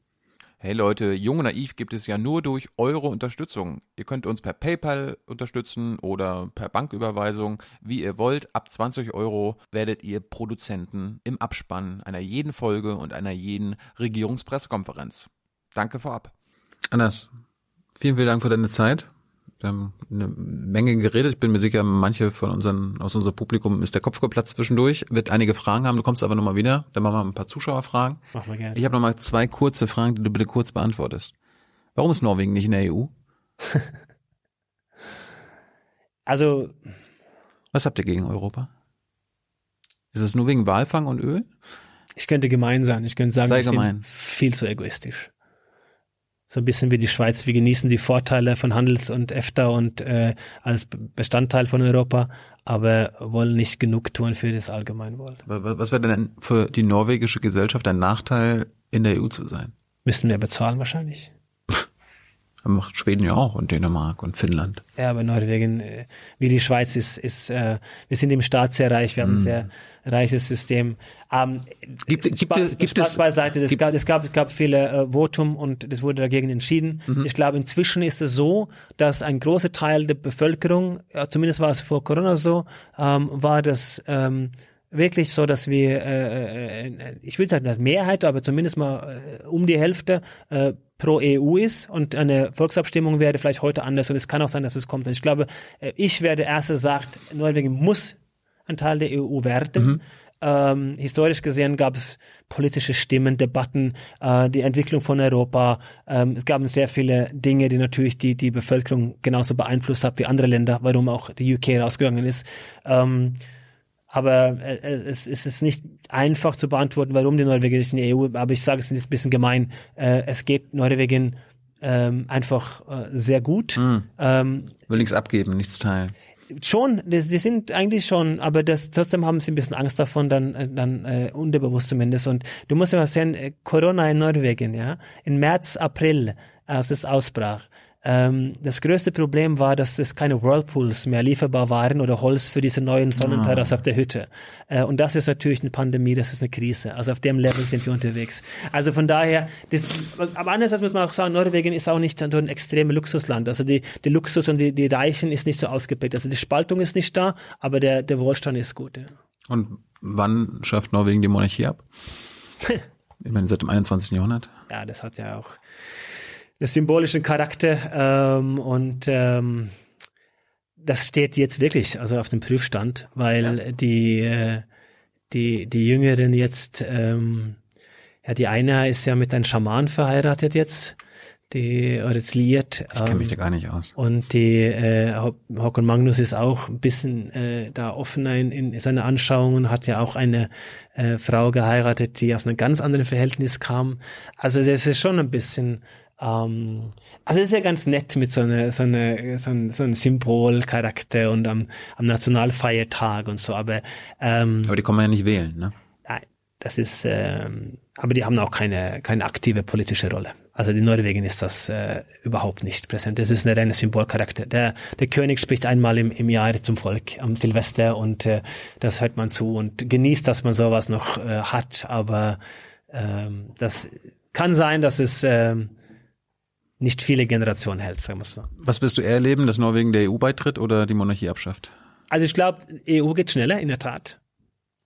Hey Leute, Jung und Naiv gibt es ja nur durch eure Unterstützung. Ihr könnt uns per PayPal unterstützen oder per Banküberweisung, wie ihr wollt. Ab 20 Euro werdet ihr Produzenten im Abspann einer jeden Folge und einer jeden Regierungspressekonferenz. Danke vorab. Anders, vielen, vielen Dank für deine Zeit. Wir haben eine Menge geredet. Ich bin mir sicher, manche von unseren, aus unserem Publikum ist der Kopf geplatzt zwischendurch, wird einige Fragen haben. Du kommst aber nochmal wieder. Dann machen wir ein paar Zuschauerfragen. Machen wir gerne. Ich habe nochmal zwei kurze Fragen, die du bitte kurz beantwortest. Warum ist Norwegen nicht in der EU? [LAUGHS] Also, Was habt ihr gegen Europa? Ist es nur wegen Walfang und Öl? ich könnte gemein sein. Ich könnte sagen, Sei sind gemein. viel zu egoistisch. So ein bisschen wie die Schweiz. Wir genießen die Vorteile von Handels- und EFTA und äh, als Bestandteil von Europa, aber wollen nicht genug tun für das Allgemeinwohl. Wa- wa- Was wäre denn für die norwegische Gesellschaft ein Nachteil, in der EU zu sein? Müssten wir bezahlen wahrscheinlich. Das macht Schweden ja auch und Dänemark und Finnland. Ja, aber Norwegen, äh, wie die Schweiz ist, ist äh, wir sind im Staat sehr reich, wir haben ein sehr reiches System. Ähm, Gibt- gibt Spaß, gibt Spaß es- beiseite, es gibt- gab, es gab, gab viele äh, Votum und das wurde dagegen entschieden. Ich glaube, inzwischen ist es so, dass ein großer Teil der Bevölkerung, zumindest war es vor Corona so, ähm, war das ähm, wirklich so, dass wir, äh, äh, ich will sagen, Mehrheit, aber zumindest mal äh, um die Hälfte äh, pro EU ist und eine Volksabstimmung wäre vielleicht heute anders und es kann auch sein, dass es kommt. Und ich glaube, äh, ich werde Erste, sagt, Norwegen muss ein Teil der EU werden. ähm, historisch gesehen gab es politische Stimmen, Debatten, äh, die Entwicklung von Europa. Ähm, es gab sehr viele Dinge, die natürlich die, die Bevölkerung genauso beeinflusst hat wie andere Länder, warum auch die UK rausgegangen ist. Ähm, aber äh, es, es ist nicht einfach zu beantworten, warum die Norweger nicht in die EU, aber ich sage es jetzt ein bisschen gemein, äh, es geht Norwegen ähm, einfach äh, sehr gut. Mhm. Ähm, Will nichts abgeben, nichts teilen. Schon, die, die sind eigentlich schon, aber das, trotzdem haben sie ein bisschen Angst davon, dann, äh, dann äh, unterbewusst zumindest. Und du musst mal sehen, äh, Corona in Norwegen, ja, im März, April, als es ausbrach, das größte Problem war, dass es keine Whirlpools mehr lieferbar waren oder Holz für diese neuen Sonnenterrasse Ah. auf der Hütte. Äh, und das ist natürlich eine Pandemie, das ist eine Krise. Also auf dem Level sind wir unterwegs. Also von daher, das, aber andererseits muss man auch sagen, Norwegen ist auch nicht so ein extremes Luxusland. Also die, die Luxus und die, die Reichen ist nicht so ausgeprägt. Also die Spaltung ist nicht da, aber der, der Wohlstand ist gut. Ja. Und wann schafft Norwegen die Monarchie ab? [LAUGHS] Ich meine, seit dem 21. Jahrhundert. ja, das hat ja auch symbolischen Charakter ähm, und ähm, das steht jetzt wirklich also auf dem Prüfstand, weil die äh, die die Jüngeren jetzt ähm, ja die eine ist ja mit einem Schaman verheiratet jetzt, die oder jetzt liiert. Ich kenne mich da ähm, gar nicht aus. und die äh, Hau- Håkon Magnus ist auch ein bisschen äh, da offener in, in seiner Anschauung und hat ja auch eine äh, Frau geheiratet, die aus einem ganz anderen Verhältnis kam. Also das ist schon ein bisschen, ähm, also es ist ja ganz nett mit so einer so einer so einem, so einem Symbolcharakter und am, am Nationalfeiertag und so, aber ähm, Aber die kann man ja nicht wählen, ne? Nein, das ist, ähm, aber die haben auch keine, keine aktive politische Rolle. Also in Norwegen ist das äh, überhaupt nicht präsent. Das ist ein reiner Symbolcharakter. Der, der König spricht einmal im, im Jahr zum Volk am Silvester und äh, das hört man zu und genießt, dass man sowas noch äh, hat. Aber ähm, das kann sein, dass es ähm, nicht viele Generationen hält, sagen wir so. Was wirst du eher erleben, dass Norwegen der EU beitritt oder die Monarchie abschafft? Also ich glaube, EU geht schneller, in der Tat.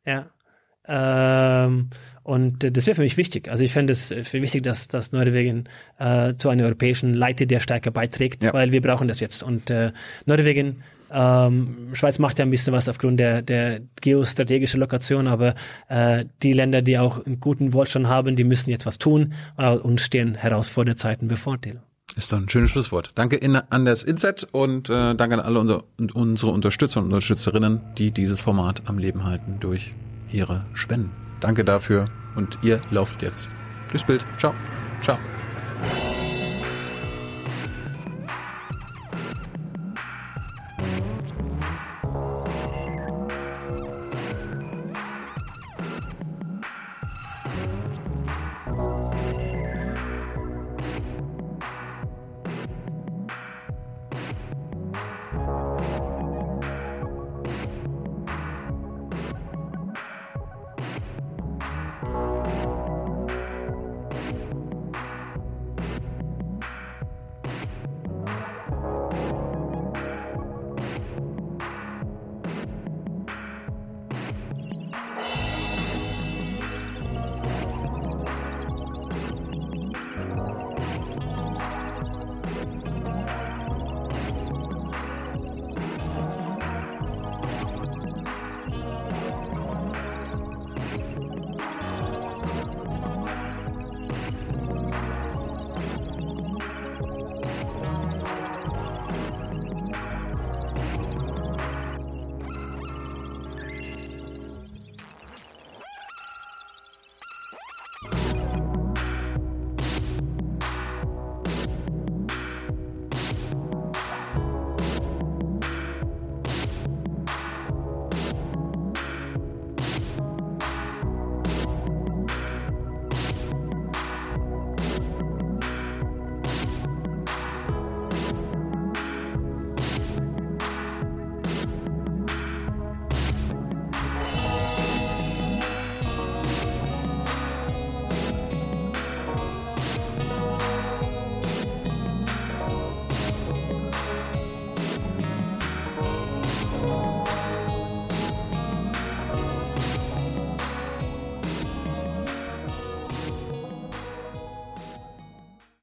Ja. Ähm, und das wäre für mich wichtig. Also ich fände es für wichtig, dass, dass Norwegen äh, zu einer europäischen Leite der stärker beiträgt, Ja. weil wir brauchen das jetzt. Und äh, Norwegen, ähm, Schweiz macht ja ein bisschen was aufgrund der, der geostrategischen Lokation, aber äh, die Länder, die auch einen guten Wohlstand haben, die müssen jetzt was tun äh, und stehen herausfordernde Zeiten bevor. Thilo. Ist doch ein schönes Schlusswort. Danke in, an das Inset und äh, danke an alle unser, unsere Unterstützer und Unterstützerinnen, die dieses Format am Leben halten durch ihre Spenden. Danke dafür und ihr lauft jetzt durchs Bild. Ciao. Ciao.